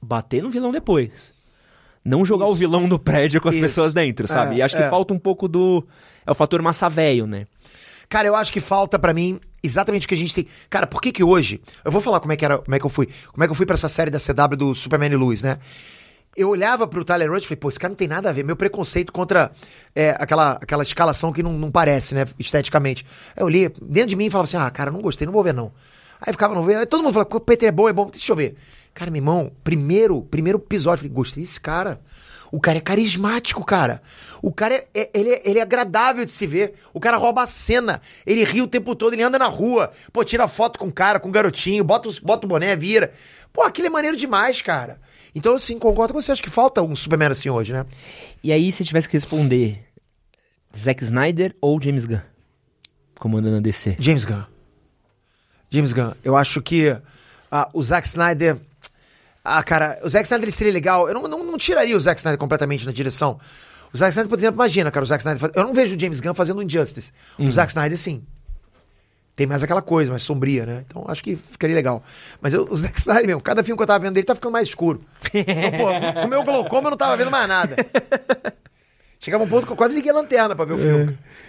bater no vilão depois. Não jogar o vilão no prédio com as Isso. pessoas dentro, sabe? É, e acho que é. falta um pouco do. É o fator massa velho, né? Cara, eu acho que falta pra mim exatamente o que a gente tem. Cara, por que que hoje. Eu vou falar como é que era, como é que eu fui. Como é que eu fui pra essa série da CW do Superman e Luz, né? Eu olhava pro Tyler Rhodes e falei, pô, esse cara não tem nada a ver. Meu preconceito contra é, aquela, aquela escalação que não, não parece, né, esteticamente. Aí eu li dentro de mim e falava assim, ah, cara, não gostei, não vou ver não. Aí ficava não vendo. Aí todo mundo falava, o Peter é bom, é bom. Deixa eu ver. Cara, meu irmão, primeiro, primeiro episódio, eu falei, gostei desse cara. O cara é carismático, cara. O cara é, é- ele, é, ele é agradável de se ver. O cara rouba a cena. Ele ri o tempo todo, ele anda na rua. Pô, tira foto com o cara, com o garotinho, bota, bota o boné, vira. Pô, aquilo é maneiro demais, cara. Então, assim, concordo com você. Acho que falta um Superman assim hoje, né? E aí, se tivesse que responder, Zack Snyder ou James Gunn? Comandando a DC. James Gunn. James Gunn. Eu acho que ah, o Zack Snyder. Ah, cara, o Zack Snyder seria legal. Eu não, não, não tiraria o Zack Snyder completamente na direção. O Zack Snyder, por exemplo, imagina, cara, o Zack Snyder. faz- Eu não vejo o James Gunn fazendo Injustice. O Zack Snyder, sim. Tem mais aquela coisa, mais sombria, né? Então acho que ficaria legal. Mas eu- o Zack Snyder mesmo, cada filme que eu tava vendo dele tá ficando mais escuro. Então, pô, com o meu glaucoma eu não tava vendo mais nada. Chegava um ponto que eu quase liguei a lanterna pra ver o filme. É,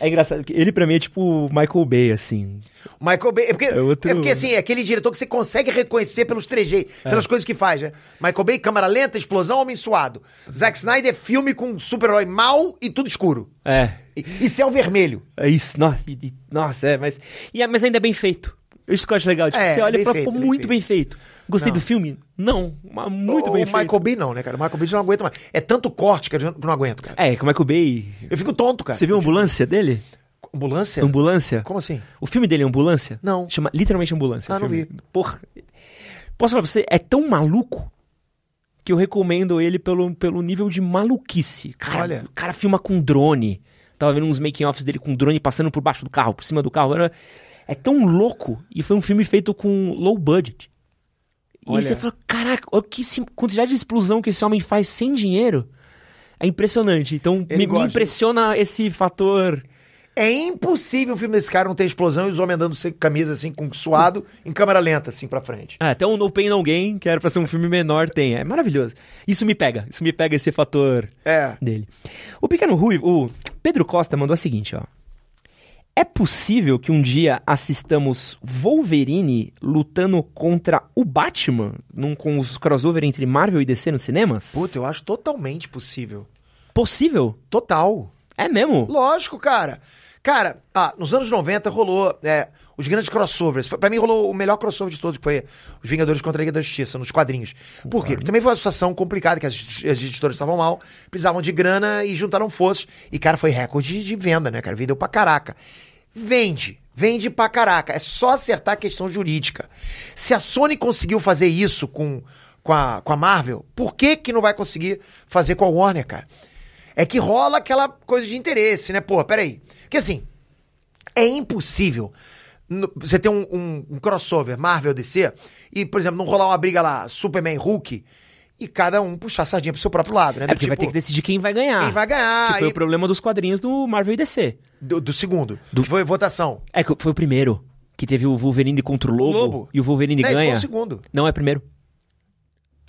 é engraçado, que ele pra mim é tipo o Michael Bay, assim. Michael Bay. É porque, É outro- é porque assim, é aquele diretor que você consegue reconhecer pelos trejeitos, pelas coisas que faz, né? Michael Bay, câmera lenta, explosão, homem suado. Zack Snyder, filme com super-herói mal e tudo escuro. É, E, e céu vermelho. é isso. Nossa, e- e- nossa, é, mas. E é, mas ainda é bem feito. Isso que eu acho legal. Tipo, É, você olha e fala, feito, pô, bem muito bem feito. Gostei Não. do filme? Não, muito o, bem o feito. Michael Bay não, né, cara? O Michael Bay já não aguenta mais. É tanto corte que eu não aguento, cara. É, que o Michael Bay. Eu fico tonto, cara. Você viu a ambulância dele? Ambulância? Ambulância? Como assim? O filme dele é Ambulância? Não. Chama literalmente Ambulância. Ah, o não vi. Porra. Posso falar pra você, é tão maluco que eu recomendo ele pelo, pelo nível de maluquice. Cara, Olha. o cara filma com drone. Tava vendo uns making-offs dele com drone passando por baixo do carro, por cima do carro. Era- É tão louco. E foi um filme feito com low budget. E Olha. você fala, caraca, olha que quantidade de explosão que esse homem faz sem dinheiro. É impressionante. Então, me, me impressiona esse fator. É impossível um filme desse cara não ter explosão e os homens andando sem camisa, assim, com suado, em câmera lenta, assim, pra frente. Ah, até o No Pain No Gain, que era pra ser um filme menor, tem. É maravilhoso. Isso me pega. Isso me pega esse fator É. dele. O Pequeno Rui, o Pedro Costa mandou a seguinte, ó. É possível que um dia assistamos Wolverine lutando contra o Batman num, com os crossover entre Marvel e DC nos cinemas? Puta, eu acho totalmente possível. Possível? Total. É mesmo? Lógico, cara. Cara, ah, nos anos 90 rolou é, os grandes crossovers. Pra mim rolou o melhor crossover de todos, que foi os Vingadores contra a Liga da Justiça, nos quadrinhos. Por quê? Porque também foi uma situação complicada, que as, as editoras estavam mal, precisavam de grana e juntaram forças. E, cara, foi recorde de venda, né, cara? Vendeu pra caraca. Vende. Vende pra caraca. É só acertar a questão jurídica. Se a Sony conseguiu fazer isso com, com, a, com a Marvel, por que que não vai conseguir fazer com a Warner, cara? É que rola aquela coisa de interesse, né? Pô, peraí. Porque assim, é impossível no- você ter um, um- um crossover Marvel DC e, por exemplo, não rolar uma briga lá, Superman Hulk, e cada um puxar a sardinha pro seu próprio lado, né? É Do porque vai ter tipo, que decidir quem vai ganhar. Quem vai ganhar, Que foi e- o problema dos quadrinhos do Marvel e DC. do, do segundo, que foi votação. É, que foi o primeiro. Que teve o Wolverine contra o Lobo. Lobo. E o Wolverine Não, esse foi ganha. o segundo. Não, é primeiro.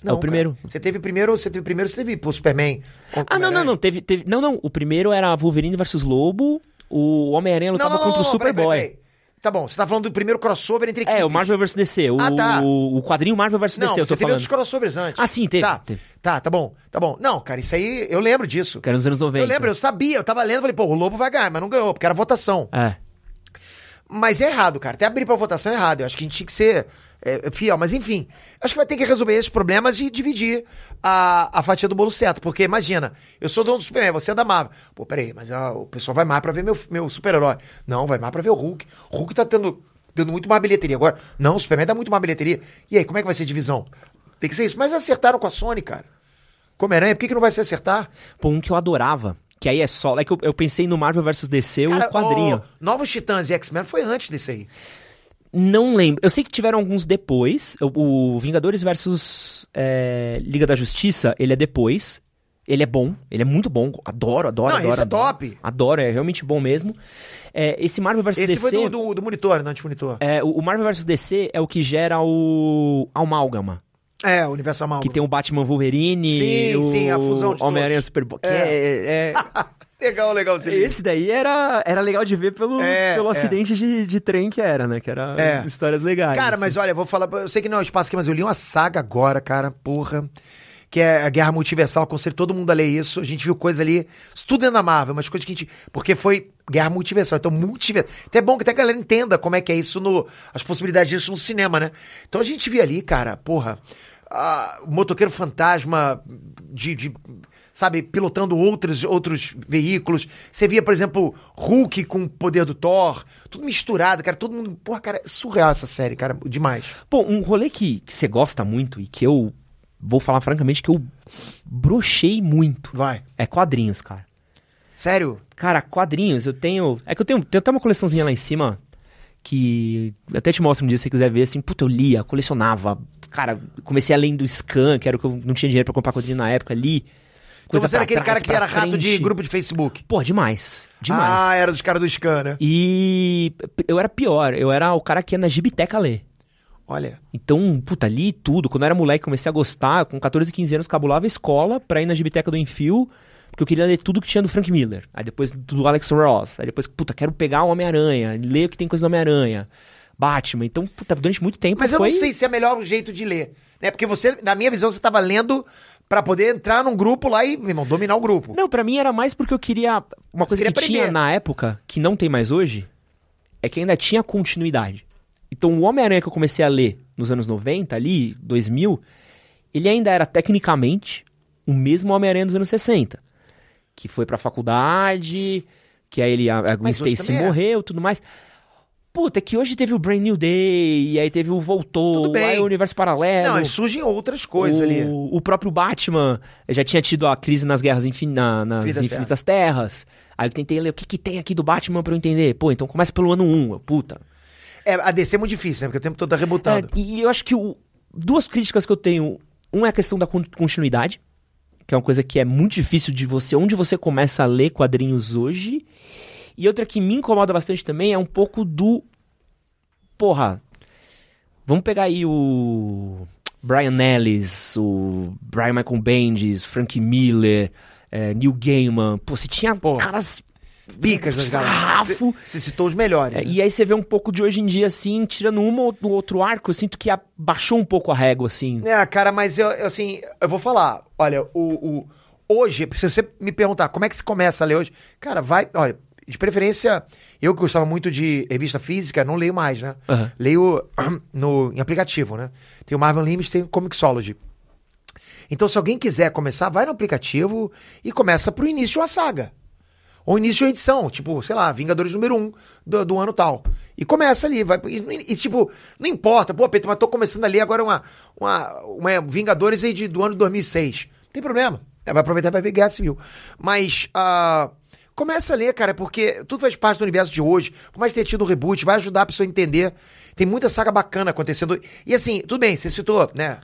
É o primeiro. cara. Você teve primeiro, você teve primeiro, você teve pô, Superman. Ah, o não, não, não. Teve, teve, não, não. O primeiro era Wolverine versus Lobo. O Homem-Aranha Não, lutava não, não, contra não, o não, Superboy. Tá bom, você tá falando do primeiro crossover entre equipes. É, o Marvel vs DC. O, Ah, tá. o quadrinho Marvel vs Não, DC, eu você tô teve falando. outros crossovers antes. Ah, sim, teve, Tá, teve. tá, tá bom, tá bom. Não, cara, isso aí, eu lembro disso. Que era nos anos 90. Eu lembro, eu sabia, eu tava lendo, falei, pô, o Lobo vai ganhar, mas não ganhou, porque era votação. É. Mas é errado, cara. Até abrir pra votação é errado. Eu acho que a gente tinha que ser é, fiel. Mas enfim, acho que vai ter que resolver esses problemas e dividir a, a fatia do bolo certo. Porque imagina, eu sou dono do Superman, você é da Marvel. Pô, peraí, mas ah, o pessoal vai mais pra ver meu, meu super-herói. Não, vai mais pra ver o Hulk. O Hulk tá tendo, dando muito mais bilheteria. Agora, não, o Superman dá muito mais bilheteria. E aí, como é que vai ser divisão? Tem que ser isso. Mas acertaram com a Sony, cara. Com Homem-Aranha, por que, que não vai se acertar? Pô, um que eu adorava, que aí é só. É que eu, eu pensei no Marvel vs DC, Cara, o quadrinho. o Novos Titãs e X-Men foi antes desse aí. Não lembro. Eu sei que tiveram alguns depois. O, o Vingadores versus é, Liga da Justiça, ele é depois. Ele é bom, ele é muito bom. Adoro, adoro, Não, adoro. esse é adoro. top. Adoro, é realmente bom mesmo. É, esse Marvel vs Esse DC. foi do, do, do monitor, não anti-monitor. é, o o Marvel vs DC é o que gera o Amálgama. É, o Universo Amalgama. Que tem o Batman Wolverine, Sim, o sim, a fusão de Homem-Aranha todos. Super que É. é- é- Legal, legal. Esse Esse daí era, era legal de ver pelo, É, pelo é. acidente de, de trem que era, né? Que era É. histórias legais. Cara, assim. mas olha, vou falar. Eu sei que não é o espaço aqui, mas eu li uma saga agora, cara, porra. Que é a Guerra Multiversal. Aconselho todo mundo a ler isso. A gente viu coisa ali. Tudo é na Marvel, mas coisas que a gente. Porque foi Guerra Multiversal. Então, multiversal. Até é bom que até a galera entenda como é que é isso no. As possibilidades disso no cinema, né? Então a gente via ali, cara, porra. Ah, motoqueiro fantasma de. de sabe, pilotando outros, outros veículos. Você via, por exemplo, Hulk com o poder do Thor, tudo misturado, cara, todo mundo. Porra, cara, é surreal essa série, cara, demais. Pô, um rolê que, que você gosta muito e que eu vou falar francamente que eu brochei muito Vai. é quadrinhos, cara. Sério? Cara, quadrinhos, eu tenho. É que eu tenho, tenho até uma coleçãozinha lá em cima que até te mostro um dia se você quiser ver, assim, puta, eu lia, colecionava. Cara, comecei a ler do Scan, que era o que eu não tinha dinheiro pra comprar quadrinho na época, li. Então Coisa você era aquele trás, cara que era rato de frente. grupo de Facebook. Pô, demais. Demais. Ah, era dos caras do Scan, né? E eu era pior, eu era o cara que ia na gibiteca ler. Olha. Então, puta, li tudo. Quando eu era moleque, comecei a gostar. Com 14, 15 anos, cabulava a escola pra ir na gibiteca do Enfio. Porque eu queria ler tudo que tinha do Frank Miller. Aí depois do Alex Ross. Aí depois, puta, quero pegar o Homem-Aranha. Ler o que tem coisa do Homem-Aranha. Batman. Então, puta, durante muito tempo Mas eu foi... não sei se é melhor o jeito de ler. Né? Porque você, na minha visão, você tava lendo pra poder entrar num grupo lá e, meu irmão, dominar o grupo. Não, pra mim era mais porque eu queria... Uma coisa queria que tinha aprender. na época, que não tem mais hoje, é que ainda tinha continuidade. Então, o Homem-Aranha que eu comecei a ler nos anos 90, ali, 2000, ele ainda era tecnicamente o mesmo Homem-Aranha dos anos 60. Que foi pra faculdade, que aí ele, a, a Gwen Stacy é. morreu tudo mais. Puta, é que hoje teve o Brand New Day, e aí teve o Voltou, aí o Universo Paralelo. Não, surgem outras coisas o, ali. o próprio Batman já tinha tido a crise nas guerras infin, na- nas Infinitas Infinitas Terras. Aí eu tentei ler o que, que tem aqui do Batman pra eu entender. Pô, então começa pelo ano 1, eu, puta. É, a DC é muito difícil, né? Porque o tempo todo tá rebutando. É, e eu acho que o- duas críticas que eu tenho. Um é a questão da con- continuidade, que é uma coisa que é muito difícil de você. Onde você começa a ler quadrinhos hoje. E outra que me incomoda bastante também é um pouco do. Porra. Vamos pegar aí o. Brian Ellis, o Brian Michael Bendis, Frank Miller, é, Neil Gaiman. Pô, você tinha Pô, caras. Picas das galáxias. Você- citou os melhores. É, né? e aí você vê um pouco de hoje em dia, assim, tirando um ou outro arco, eu sinto que abaixou um pouco a régua, assim. É, cara, mas eu, eu, assim, eu vou falar. Olha, o, o- hoje, se você me perguntar como é que se começa a ler hoje, cara, vai, olha, de preferência, eu que gostava muito de revista física, não leio mais, né? Aham. Leio no, em aplicativo, né? Tem o Marvel Unlimited, tem o Comixology. Então, se alguém quiser começar, vai no aplicativo e começa pro início de uma saga. Ou início de uma edição, tipo, sei lá, Vingadores número 1 um do, do ano tal. E começa ali, vai. E, e, tipo, não importa, pô, Pedro, mas tô começando ali agora uma, uma, uma Vingadores aí de, do ano 2006. Não tem problema. É, Vai aproveitar e vai ver Guerra Civil. Mas, ah, começa a ler, cara, porque tudo faz parte do universo de hoje. Por mais ter tido um reboot, vai ajudar a pessoa a entender. Tem muita saga bacana acontecendo. E assim, tudo bem, você citou, né?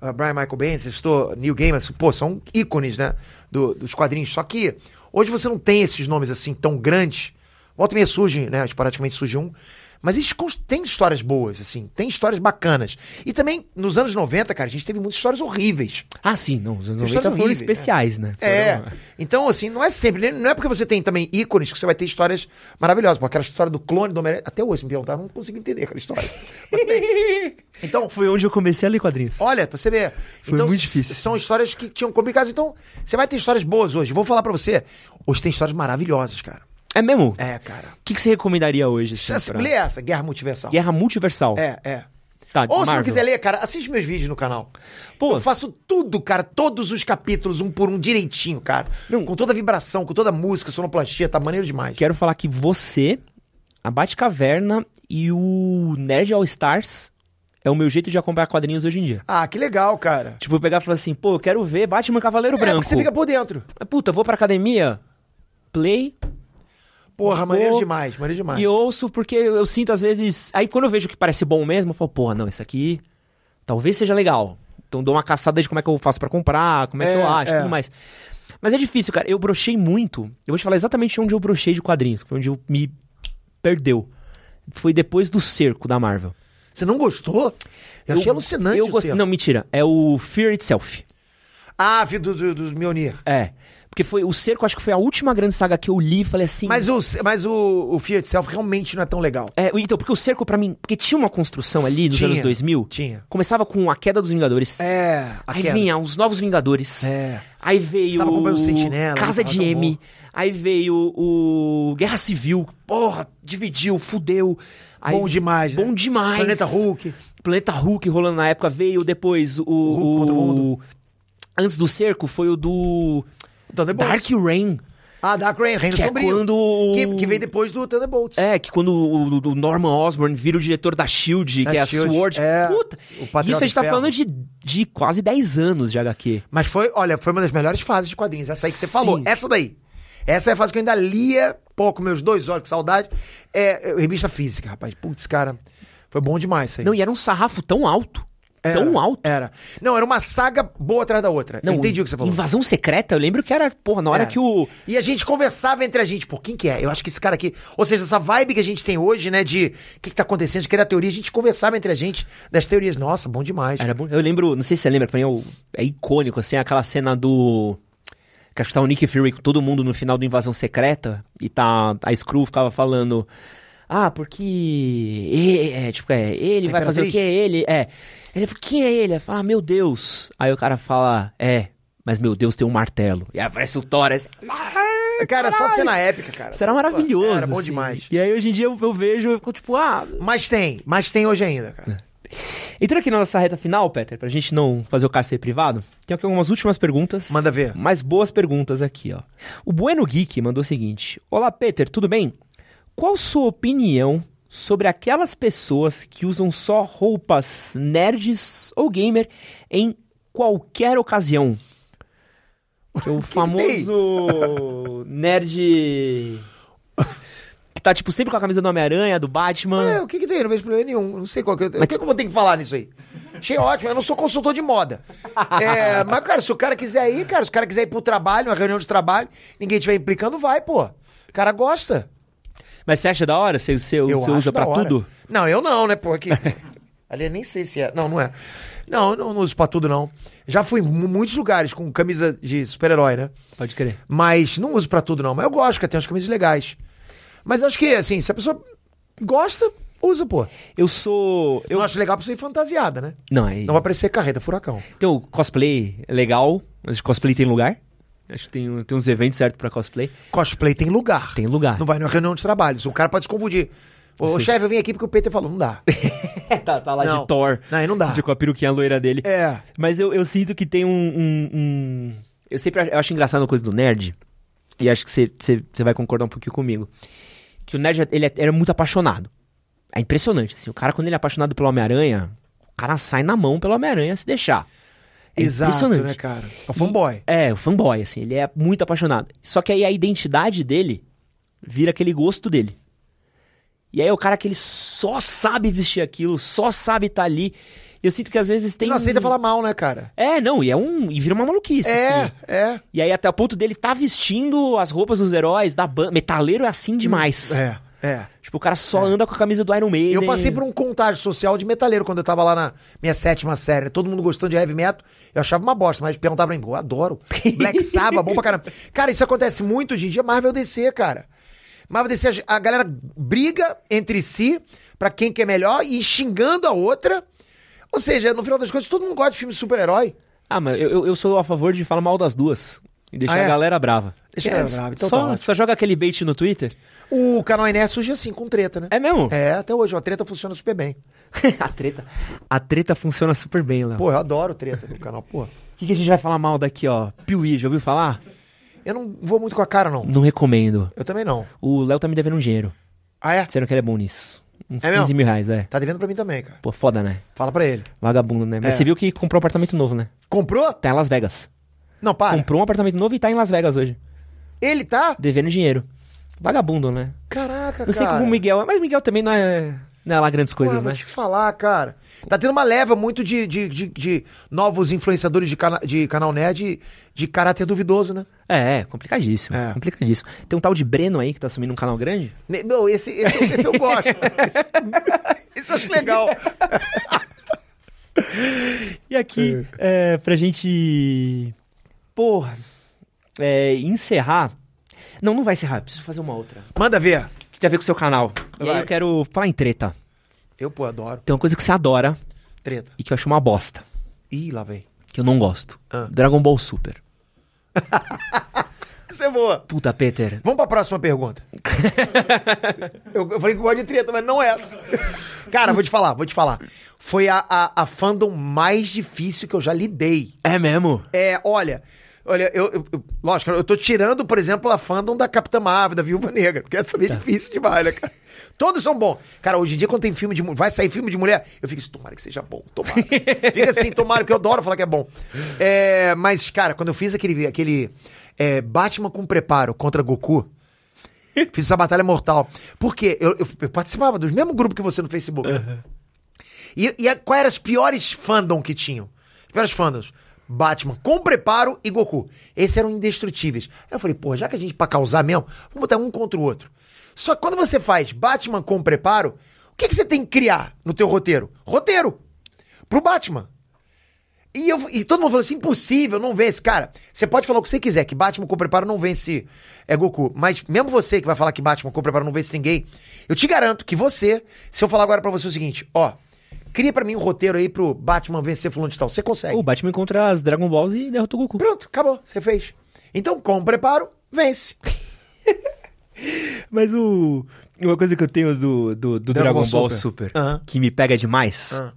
uh, Brian Michael Bendis, você citou Neil Gaiman, pô, são ícones, né, do- dos quadrinhos. Só que hoje você não tem esses nomes assim tão grandes. Volta e meia surge, né, praticamente surge um. Mas eles têm histórias boas, assim, tem histórias bacanas. E também, nos anos 90, cara, a gente teve muitas histórias horríveis. Ah, sim, não. Os anos Histórias 90 foram horríveis, especiais, né? É. Foram- Então, assim, não é sempre. Não é porque você tem também ícones que você vai ter histórias maravilhosas. Porque aquela história do clone do Homem-Aranha. Até hoje, se me perguntar, eu não consigo entender aquela história. Então, Foi onde eu comecei a ler quadrinhos. Olha, pra você ver. Foi então, muito difícil. São histórias que tinham complicadas. Então, você vai ter histórias boas hoje. Vou falar pra você. Hoje tem histórias maravilhosas, cara. É mesmo? É, cara. O que, que você recomendaria hoje? Assim, Essa, pra- Lê essa, Guerra Multiversal. Guerra Multiversal. É, é. Tá, Ou se não Marvel. quiser ler, cara, assiste meus vídeos no canal. Pô. Eu faço tudo, cara, todos os capítulos, um por um, direitinho, cara. Não. Com toda a vibração, com toda a música, sonoplastia, tá maneiro demais. Quero falar que você, a Batcaverna e o Nerd All Stars é é o meu jeito de acompanhar quadrinhos hoje em dia. Ah, que legal, cara. Tipo, eu pegar e falar assim, pô, eu quero ver Batman Cavaleiro É, Branco. você fica por dentro. Puta, vou pra academia, play, Porra, maneiro demais, maneiro demais. e ouço porque eu sinto às vezes. Aí quando eu vejo que parece bom mesmo, eu falo, porra, não, isso aqui talvez seja legal. Então dou uma caçada de como é que eu faço pra comprar, como é, que É, eu acho, é. tudo mais. Mas é difícil, cara. Eu brochei muito. Eu vou te falar exatamente onde eu brochei de quadrinhos, que foi onde eu me perdeu. Foi depois do cerco da Marvel. Você não gostou? Eu, achei alucinante Eu gostei. Não, mentira. É o Fear Itself. Ah, do, do, do Mjolnir. É. Porque foi o cerco, acho que foi a última grande saga que eu li e falei assim. Mas, o, mas o, o Fear Itself realmente não é tão legal. É, então, porque o cerco pra mim. Porque tinha uma construção ali nos Tinha, anos 2000. tinha. Começava com a queda dos Vingadores. É, Aí queda. vinha os Novos Vingadores. É. Aí veio Você tava acompanhando o Sentinela, Casa de M. bom. Aí veio o Guerra Civil. Porra, dividiu, fudeu. Aí- Bom demais, né? Bom demais. Planeta Hulk. Planeta Hulk rolando na época. Veio depois o... Hulk contra o mundo. Antes do cerco foi o do... Dark Rain. Ah, Dark Reign, Reino Que é Sombrio. quando- Que, que veio depois do Thunderbolts. É, que quando o, o Norman Osborn vira o diretor da SHIELD, Da que é a SHIELD, SWORD. é, Puta, isso a gente tá Ferro. falando de, de quase 10 anos de HQ. Mas foi, olha, foi uma das melhores fases de quadrinhos. Essa aí que você Sim. falou. Essa daí. Essa é a fase que eu ainda lia, pô, com meus dois olhos, que saudade. É, é, revista física, rapaz. Putz, cara. Foi bom demais isso aí. Não, e era um sarrafo tão alto. Era, tão alto. Era. Não, era uma saga boa atrás da outra. Não, eu entendi o que você falou. Invasão secreta, eu lembro que era, porra, na hora Era. que o. E a gente conversava entre a gente, pô, quem que é? Eu acho que esse cara aqui. Ou seja, essa vibe que a gente tem hoje, né, de o que, que tá acontecendo, de criar teoria, a gente conversava entre a gente das teorias. Nossa, bom demais. Era bom. Eu lembro, não sei se você lembra, pra mim é, é icônico, assim, aquela cena do. Que acho que tá o Nick Fury com todo mundo no final do Invasão Secreta e tá. A Screw ficava falando. Ah, porque. e- É, tipo, é, ele vai fazer o quê? Ele. É. Ele fala, quem é ele? Ele fala, ah, meu Deus. Aí o cara fala, é, mas meu Deus tem um martelo. E aí aparece o Thor, assim, Cara, só cena épica, cara. Será maravilhoso. Era bom assim. demais. E aí hoje em dia eu, eu vejo, eu fico tipo, ah. Mas tem, mas tem hoje ainda, cara. Entrando aqui na nossa reta final, Peter, pra gente não fazer o cárcere privado, tem aqui algumas últimas perguntas. Manda ver. Mais boas perguntas aqui, ó. O Bueno Geek mandou o seguinte: Olá, Peter, tudo bem? Qual sua opinião sobre aquelas pessoas que usam só roupas nerds ou gamer em qualquer ocasião? Que é o que famoso nerd que tá tipo sempre com a camisa do Homem-Aranha, do Batman. É, o que que tem? Eu não vejo problema nenhum. Não sei qual que eu... O que, que eu vou ter que falar nisso aí? Achei ótimo. Eu não sou consultor de moda. É, mas, cara, se o cara quiser ir, cara, se o cara quiser ir pro trabalho, uma reunião de trabalho, ninguém estiver implicando, vai, pô. O cara gosta. Mas você acha da hora? Você, você, Eu você usa pra hora. tudo? Não, eu não, né, pô, aqui. Ali eu nem sei se é. Não, não é. Não, eu não, não uso pra tudo, não. Já fui em mu- muitos lugares com camisa de super-herói, né? Pode crer. Mas não uso pra tudo, não. Mas eu gosto, cara, tem umas camisas legais. Mas acho que, assim, se a pessoa gosta, usa, pô. Eu sou. Eu... Eu acho legal a pessoa ir fantasiada, né? Não, é. Não vai parecer carreta furacão. Tem o cosplay é legal, mas cosplay tem lugar. Acho que tem, tem uns eventos certos pra cosplay. Cosplay tem lugar. Tem lugar. Não vai numa reunião de trabalho. O cara pode se confundir. Ô, chefe, eu vim aqui porque o Peter falou, não dá. tá, tá lá Não. de Thor. Não, aí não dá. De, com a peruquinha loira dele. É. Mas eu, eu sinto que tem um, um- um- Eu sempre eu acho engraçado uma coisa do nerd. E acho que você- vai concordar um pouquinho comigo. Que o nerd, ele é, era muito apaixonado. É impressionante, assim. O cara, quando ele é apaixonado pelo Homem-Aranha, o cara sai na mão pelo Homem-Aranha se deixar. É Exato, né, cara? É o fanboy. É, o fanboy, assim, ele é muito apaixonado. Só que aí a identidade dele vira aquele gosto dele. E aí é o cara que ele só sabe vestir aquilo, só sabe estar ali. E eu sinto que às vezes tem. Não aceita falar mal, né, cara? É, não, e é um. E vira uma maluquice. É, assim. é. E aí até o ponto dele tá vestindo as roupas dos heróis da banda. Metaleiro é assim demais. É, é. Tipo, o cara só anda com a camisa do Iron Maiden. Eu passei por um contágio social de metaleiro quando eu tava lá na minha sétima série. né? Todo mundo gostando de heavy metal. Eu achava uma bosta, mas perguntava pra mim, eu adoro. Black Sabbath, bom pra caramba. Cara, isso acontece muito hoje em dia. Marvel DC, cara. Marvel DC, a galera briga entre si pra quem que é melhor e xingando a outra. Ou seja, no final das contas, todo mundo gosta de filme de super-herói. Ah, mas eu, eu- sou a favor de falar mal das duas. E deixar Ah, é? a galera brava. Deixa a É, galera brava, então só, tá só joga aquele bait no Twitter. O canal Enéas surge assim, com treta, né? É mesmo? É, até hoje. A treta funciona super bem. a treta. A treta funciona super bem, Léo. O Pô, eu adoro treta no canal, pô. que, que a gente vai falar mal daqui, ó? Piuí, já ouviu falar? Eu não vou muito com a cara, não. Não recomendo. Eu também não. O Léo tá me devendo um dinheiro. Ah, é? Sendo que ele é bom nisso. Uns É 15 mesmo? mil reais, é. Tá devendo pra mim também, cara. Pô, foda, né? Fala pra ele. Vagabundo, né? Mas É. você viu que comprou um apartamento novo, né? Comprou? Tá em Las Vegas. Não, para. Comprou um apartamento novo e tá em Las Vegas hoje. Ele tá? Devendo dinheiro. Vagabundo, né? Caraca, Não sei cara. como o Miguel é, mas o Miguel também não é, não é lá grandes coisas, Porra, né? vou te falar, cara. Tá tendo uma leva muito de, de, de, de novos influenciadores de, cana de canal nerd de, de caráter duvidoso, né? É, é, complicadíssimo. É. Complicadíssimo. Tem um tal de Breno aí que tá assumindo um canal grande. Não, esse, esse, esse eu gosto. esse, esse eu acho legal. E aqui, é, pra gente. Porra. é, encerrar. Não, não vai encerrar, preciso fazer uma outra. Manda ver. Que tem a ver com o seu canal. E aí Vai. eu quero falar em treta. Eu, pô, adoro. Tem uma coisa que você adora Treta. e que eu acho uma bosta. Ih, lá vem. Que eu não gosto. Ah. Dragon Ball Super. Isso é boa. Puta, Peter. Vamos pra próxima pergunta. eu, eu falei que eu gosto de treta, mas não é essa. Cara, vou te falar, vou te falar. Foi a, a, a fandom mais difícil que eu já lidei. É mesmo? É, olha, olha, eu, eu- eu- lógico, eu tô tirando, por exemplo, a fandom da Capitã Marvel, da Viúva Negra, porque essa também é difícil demais, né, cara? Todos são bons. Cara, hoje em dia, quando tem filme de vai sair filme de mulher, eu fico assim, tomara que seja bom, tomara. Fica assim, tomara, que eu adoro falar que é bom. É, mas, cara, quando eu fiz aquele, aquele é, Batman com preparo contra Goku, fiz essa batalha mortal. Porque eu, eu- eu participava do mesmo grupo que você no Facebook. E, e a- quais eram as piores fandom que tinham? As piores fandoms. Batman com preparo e Goku. Esses eram indestrutíveis. Aí eu falei, pô, já que a gente, pra causar mesmo, vamos botar um contra o outro. Só que quando você faz Batman com preparo, o que, que você tem que criar no teu roteiro? Roteiro. Pro Batman. E, eu, e todo mundo falou assim: impossível, não vence. Cara, você pode falar o que você quiser, que Batman com preparo não vence é Goku. Mas mesmo você que vai falar que Batman com preparo não vence ninguém, eu te garanto que você, se eu falar agora pra você o seguinte: ó, cria pra mim um roteiro aí pro Batman vencer fulano de tal. Você consegue. O Batman contra as Dragon Balls e derrotou o Goku. Pronto, acabou, você fez. Então, com preparo, vence. Mas o. Uma coisa que eu tenho do, do, do Dragon, Dragon Ball Super. Super, Aham. que me pega demais, Ah.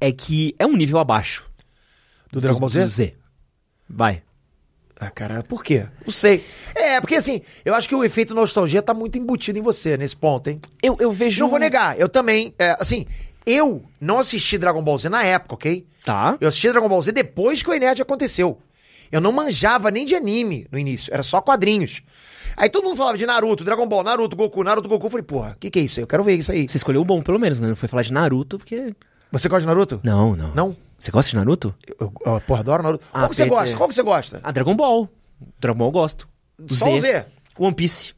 é que é um nível abaixo. Do Dragon Ball Z? do Z. Vai. Ah, cara, por quê? Não sei. É, porque assim, eu acho que o efeito nostalgia tá muito embutido em você nesse ponto, hein? Eu, eu vejo. Não vou negar, eu também, é, assim, eu não assisti Dragon Ball Z na época, ok? Tá. Eu assisti Dragon Ball Z depois que o Enerd aconteceu. Eu não manjava nem de anime no início, era só quadrinhos. Aí todo mundo falava de Naruto, Dragon Ball, Naruto, Goku, Naruto, Goku. Eu falei, porra, o que, que é isso aí? Eu quero ver isso aí. Você escolheu o bom, pelo menos, né? Não foi falar de Naruto, porque. Você gosta de Naruto? Não, não. Não? Você gosta de Naruto? Eu, eu, porra, adoro Naruto. Ah, Qual que você Peter. gosta? Qual que você gosta? Ah, Dragon Ball. Dragon Ball eu gosto. Só o Z. One Piece.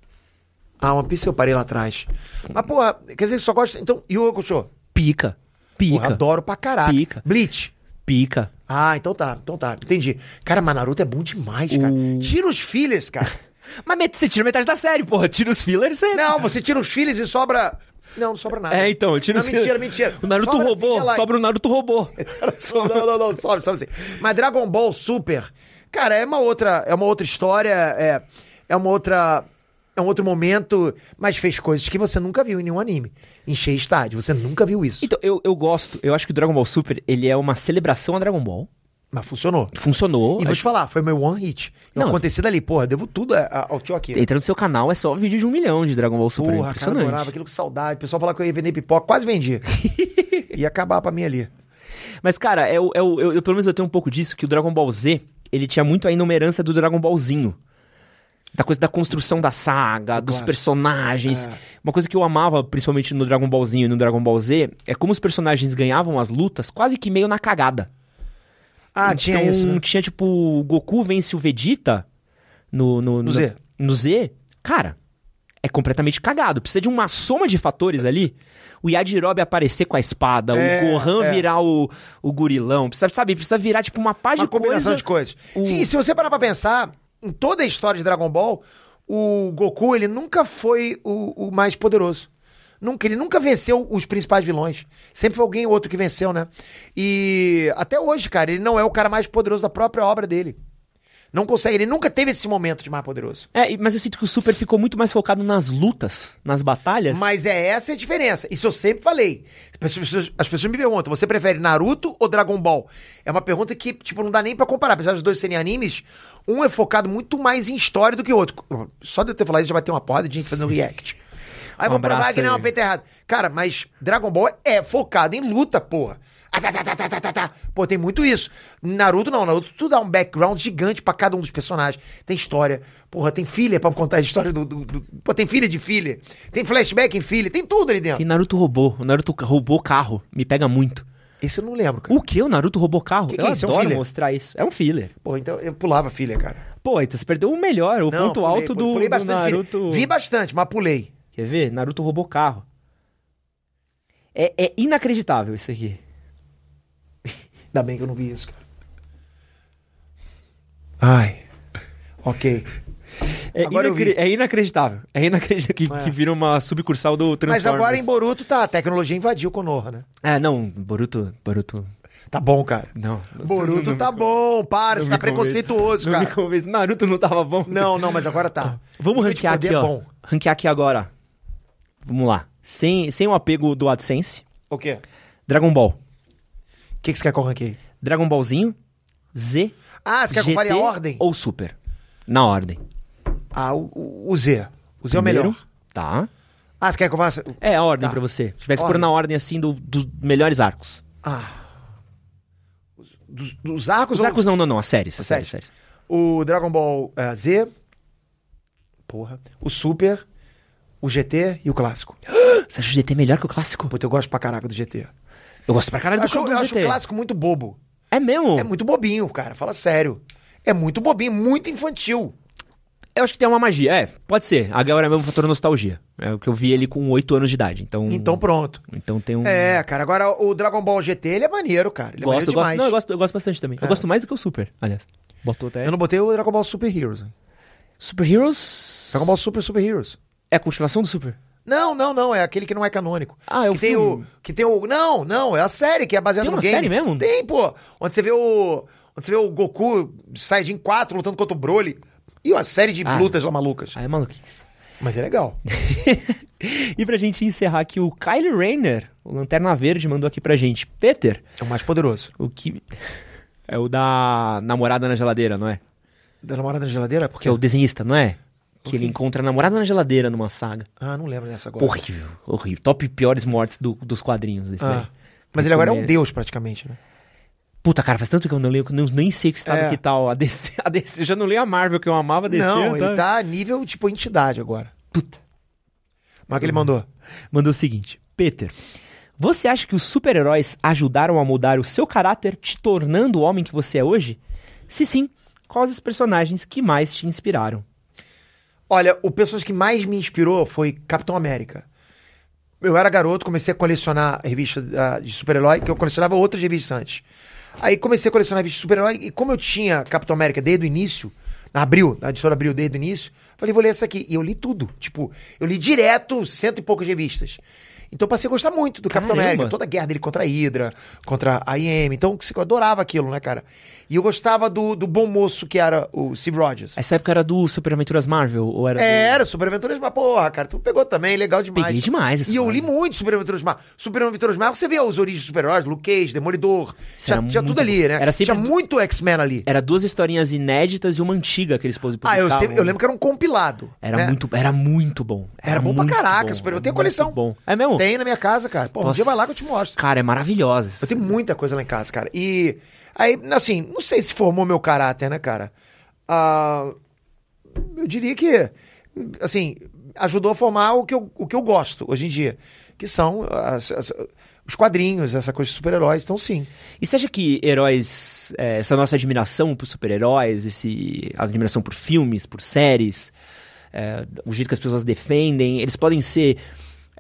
Ah, One Piece eu parei lá atrás. Mas, porra, quer dizer que só gosta. Então, Yu Yu Hakusho? Pica. Pica. Porra, adoro pra caralho. Pica. Bleach. Pica. Ah, então tá, então tá, entendi. Cara, mas Naruto é bom demais, cara. O- Tira os fillers, cara. Mas você tira metade da série, porra. Tira os fillers, você. Não, você tira os fillers e sobra. Não, não sobra nada. É, então, tira não, os mentira, mentira. O Naruto Sobra roubou, assim, sobra o Naruto roubou. Não, não, não, sobe, sobe assim. Mas Dragon Ball Super, cara, é uma outra, é uma outra história, é, é uma outra. É um outro momento, mas fez coisas que você nunca viu em nenhum anime. Encher estádio, você nunca viu isso. Então, eu, eu gosto. Eu acho que o Dragon Ball Super, ele é uma celebração a Dragon Ball. Mas funcionou. Funcionou. E vou te falar, foi meu one hit. Eu Não. aconteci dali, porra, eu devo tudo a- a- ao tio aqui. Entra no seu canal, é só vídeo de um milhão de Dragon Ball Super. é Porra, cara, eu adorava aquilo com saudade. O pessoal falava que eu ia vender pipoca, quase vendi. ia acabar pra mim ali. Mas, cara, é o, é eu, eu- pelo menos eu tenho um pouco disso, que o Dragon Ball Z, ele tinha muito ainda uma herança do Dragon Ballzinho. Da coisa da construção da saga, dos personagens. É. Uma coisa que eu amava, principalmente no Dragon Ballzinho e no Dragon Ball Z, é como os personagens ganhavam as lutas quase que meio na cagada. Ah, tinha então, isso, né? tinha tipo, o Goku vence o Vegeta no, no, No Z. No Z, cara, é completamente cagado. Precisa de uma soma de fatores ali. O Yajirobe aparecer com a espada, É, o Gohan é. virar o, o gorilão. Precisa, sabe, precisa virar tipo uma pá de Uma combinação coisa. de coisas. O- Sim, se você parar pra pensar, em toda a história de Dragon Ball, o Goku, ele nunca foi o, o mais poderoso. Nunca, ele nunca venceu os principais vilões. Sempre foi alguém ou outro que venceu, né? E até hoje, cara, ele não é o cara mais poderoso da própria obra dele. Não consegue, ele nunca teve esse momento de mais poderoso. É, mas eu sinto que o Super ficou muito mais focado nas lutas, nas batalhas. Mas é essa a diferença. Isso eu sempre falei. As pessoas, as pessoas me perguntam: você prefere Naruto ou Dragon Ball? É uma pergunta que, tipo, não dá nem pra comparar. Apesar dos dois serem animes, um é focado muito mais em história do que o outro. Só de eu ter falado isso já vai ter uma porrada de gente fazendo react. Aí Um vou provar que não é peita errada. Cara, mas Dragon Ball é focado em luta, porra. Ah, tá, tá, tá. Pô, tem muito isso. Naruto não, Naruto tu dá um background gigante pra cada um dos personagens. Tem história. Porra, tem filha pra contar a história do, do- do- Pô, tem filha de filha. Tem flashback em filha. Tem tudo ali dentro. Tem Naruto roubou. O Naruto roubou carro. Me pega muito. Esse eu não lembro, cara. O que? O Naruto roubou carro? Que que eu é isso? É um adoro mostrar isso. É um filler. Pô, então eu pulava filha, cara. Pô, então você perdeu o melhor, o Não, ponto pulei, alto pulei, do, pulei do. Naruto. Vi bastante, mas pulei. Quer ver? Naruto roubou carro. É, é inacreditável isso aqui. Ainda bem que eu não vi isso, cara. Ai. Ok. É, vi. é inacreditável. É inacreditável que, É. que vira uma subcursal do Mas Transformers. agora em Boruto tá, a tecnologia invadiu Konoha, né? É, não, Boruto, Boruto, Tá bom, cara. não. Boruto Não tá bom, para, você tá preconceituoso, Não me cara. convence. Naruto não tava bom. Não, não, mas agora tá. Vamos ranquear aqui, é ó. bom. Ranquear aqui agora. Vamos lá. Sem, sem o apego do AdSense. O quê? Dragon Ball. O que, que você quer que eu ranqueie? Dragon Ballzinho. Z. Ah, você quer que eu fale a ordem? Ou Super. Na ordem. Ah, o, o- Z. O Z é o melhor. Tá. Ah, você quer que eu faça? É a ordem Tá. pra você. Se tivesse que pôr na ordem assim do- dos melhores arcos. Ah. Dos, dos arcos Os ou- arcos não, não, não. As séries. As Séries. séries, séries. O Dragon Ball eh, Z. Porra. O Super. O GT e o clássico. Você acha o GT melhor que o clássico? Puta, eu gosto pra caraca do GT. Eu gosto pra caralho Eu do, acho, do eu acho GT. o clássico muito bobo. É mesmo? É muito bobinho, cara. Fala sério. É muito bobinho, muito infantil. Eu acho que tem uma magia. É, pode ser. Agora é mesmo um fator nostalgia. É o que eu vi ele com 8 anos de idade. Então, Então pronto. então tem um... É, cara. Agora o Dragon Ball GT, ele é maneiro, cara. Ele é gosto, maneiro eu gosto, demais. não, eu gosto, eu gosto bastante também. Eu É. gosto mais do que o Super, aliás. Botou até... Eu não botei o Dragon Ball Super Heroes. Super Heroes... Dragon Ball Super Super Heroes. É a continuação do Super? Não, não, não. É aquele que não é canônico. Ah, é o que tem filme. o Que tem o. Não, não. É a série que é baseada Tem no game. série mesmo? Tem, pô. Onde você vê o. Onde você vê o Goku Saiyajin 4 lutando contra o Broly. E uma série de Ah. lutas lá malucas. Ah, é maluquice. Mas é legal. e pra gente encerrar aqui, o Kyle Rayner, o Lanterna Verde, mandou aqui pra gente. Peter, É o mais poderoso. o que... É o da namorada na geladeira, não é? Da namorada na geladeira? Porque Que é o desenhista, não é? Que ele encontra a namorada na geladeira numa saga. Ah, não lembro dessa agora. Horrível, horrível. Top piores mortes do- dos quadrinhos. Esse Ah. daí. Mas ele agora é um deus, praticamente, né? Puta, cara, faz tanto que eu não leio que eu nem sei que estado É. que tal a DC, a DC. Eu já não leio a Marvel, que eu amava a DC. não, então- ele tá a nível, tipo, entidade agora. Puta. Mas que ele mandou. Mandou o seguinte: Peter, você acha que os super-heróis ajudaram a mudar o seu caráter, te tornando o homem que você é hoje? Se sim, quais os personagens que mais te inspiraram? Olha, o personagem que mais me inspirou foi Capitão América. Eu era garoto, comecei a colecionar revista ah, de super-herói, que eu colecionava outras revistas antes. Aí comecei a colecionar revistas de super-herói, e como eu tinha Capitão América desde o início, na Abril, na editora Abril desde o início, falei, vou ler essa aqui. E eu li tudo. Tipo, eu li direto cento e poucas revistas. Então eu passei a gostar muito do Capitão Caramba. América, toda a guerra dele contra a Hydra, contra a IM. Então eu adorava aquilo, né, cara? E eu gostava do, do bom moço que era o Steve Rogers. Essa época era do Super Aventuras Marvel? Ou era do- É, era Super Aventuras Mar. Porra, cara, tu pegou também, legal demais. Peguei demais E eu li muito Super Aventuras Mar. Super Aventuras Mar, você vê os origens dos super-heróis, Luke Cage, Demolidor. Tinha, era tinha muito tudo ali, bom. né? Era sempre Tinha do- muito X-Men ali. Era duas historinhas inéditas e uma antiga que eles publicavam. Ah, eu, sempre, eu lembro que era um compilado. Era, né? muito, era muito bom. Era bom pra muito caraca, bom, Super- eu era tenho coleção. muito Bom. É mesmo? Tem na minha casa, cara. Pô, um dia vai lá que eu te mostro. Cara, é maravilhosa. Eu tenho muita coisa lá em casa, cara. E aí, assim, não sei se formou meu caráter, né, cara? Ah, eu diria que, assim, ajudou a formar o que eu, o que eu gosto hoje em dia, que são as- as- os quadrinhos, essa coisa de super-heróis. Então, sim. E você acha que heróis, é, essa nossa admiração por super-heróis, esse a admiração por filmes, por séries, é, o jeito que as pessoas defendem, eles podem ser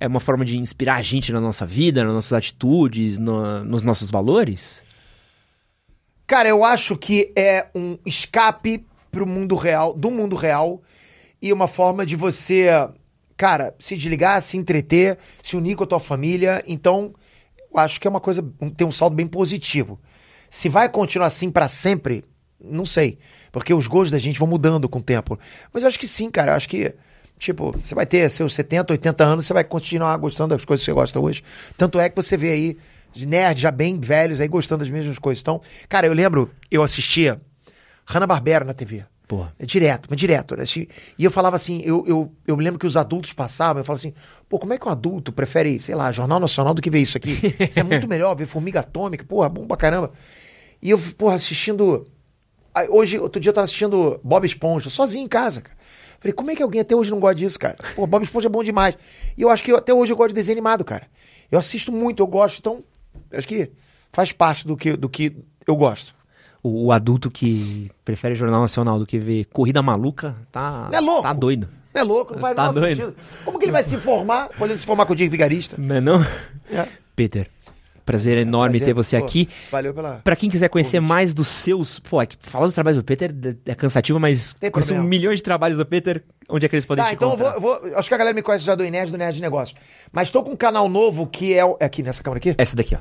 é, uma forma de inspirar a gente na nossa vida, nas nossas atitudes, no- nos nossos valores? Cara, eu acho que é um escape pro mundo real, do mundo real, e uma forma de você, cara, se desligar, se entreter, se unir com a tua família. Então, eu acho que é uma coisa, tem um saldo bem positivo. Se vai continuar assim pra sempre, não sei, porque os gostos da gente vão mudando com o tempo. Mas eu acho que sim, cara, eu acho que Tipo, você vai ter seus 70, 80 anos, você vai continuar gostando das coisas que você gosta hoje. Tanto é que você vê aí nerds já bem velhos aí gostando das mesmas coisas. Então, cara, eu lembro, eu assistia Hanna-Barbera na TV. Porra. É direto, mas direto. né? Assim, E eu falava assim, eu, eu, eu me lembro que os adultos passavam, eu falava assim, pô, como é que um adulto prefere, sei lá, Jornal Nacional do que ver isso aqui? Isso é muito melhor, ver Formiga Atômica, porra, bom pra caramba. E eu, porra, assistindo... Hoje, outro dia eu tava assistindo Bob Esponja, sozinho em casa, cara. Falei, como é que alguém até hoje não gosta disso, cara? Pô, Bob Esponja é bom demais. E eu acho que eu- até hoje eu gosto de desenho animado, cara. Eu assisto muito, eu gosto, então acho que faz parte do que, do que eu gosto. O, o adulto que prefere Jornal Nacional do que ver Corrida Maluca tá, Não é louco? tá doido. Não é louco, não faz Tá doido. sentido. Como que ele vai se informar, podendo se formar com o Diego Vigarista? Não é não? É. Peter, prazer enorme Prazer, ter você pô, aqui. Valeu pela. Pra quem quiser conhecer mais dos seus. Pô, é que falar dos trabalhos do Peter é cansativo, mas Tem conhecer um milhão de trabalhos do Peter, onde é que eles podem Tá, te então eu vou, encontrar? eu vou- Acho que a galera me conhece já do Inés, do Nerd de Negócios. Mas tô com um canal novo que é. o- É aqui, nessa câmera aqui? Essa daqui, ó.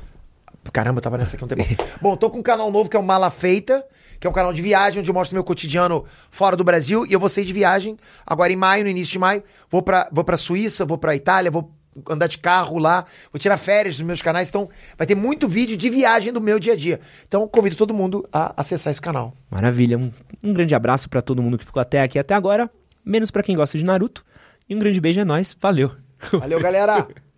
Caramba, eu tava nessa aqui um tempo. Bom, tô com um canal novo que é o Mala Feita, que é um canal de viagem, onde eu mostro meu cotidiano fora do Brasil. E eu vou sair de viagem agora em maio, no início de maio. Vou pra, vou pra Suíça, vou pra Itália, vou andar de carro lá, vou tirar férias dos meus canais. Então, vai ter muito vídeo de viagem do meu dia a dia. Então, convido todo mundo a acessar esse canal. Maravilha. Um, um grande abraço pra todo mundo que ficou até aqui até agora, menos pra quem gosta de Naruto. E um grande beijo é nóis. Valeu. Valeu, galera!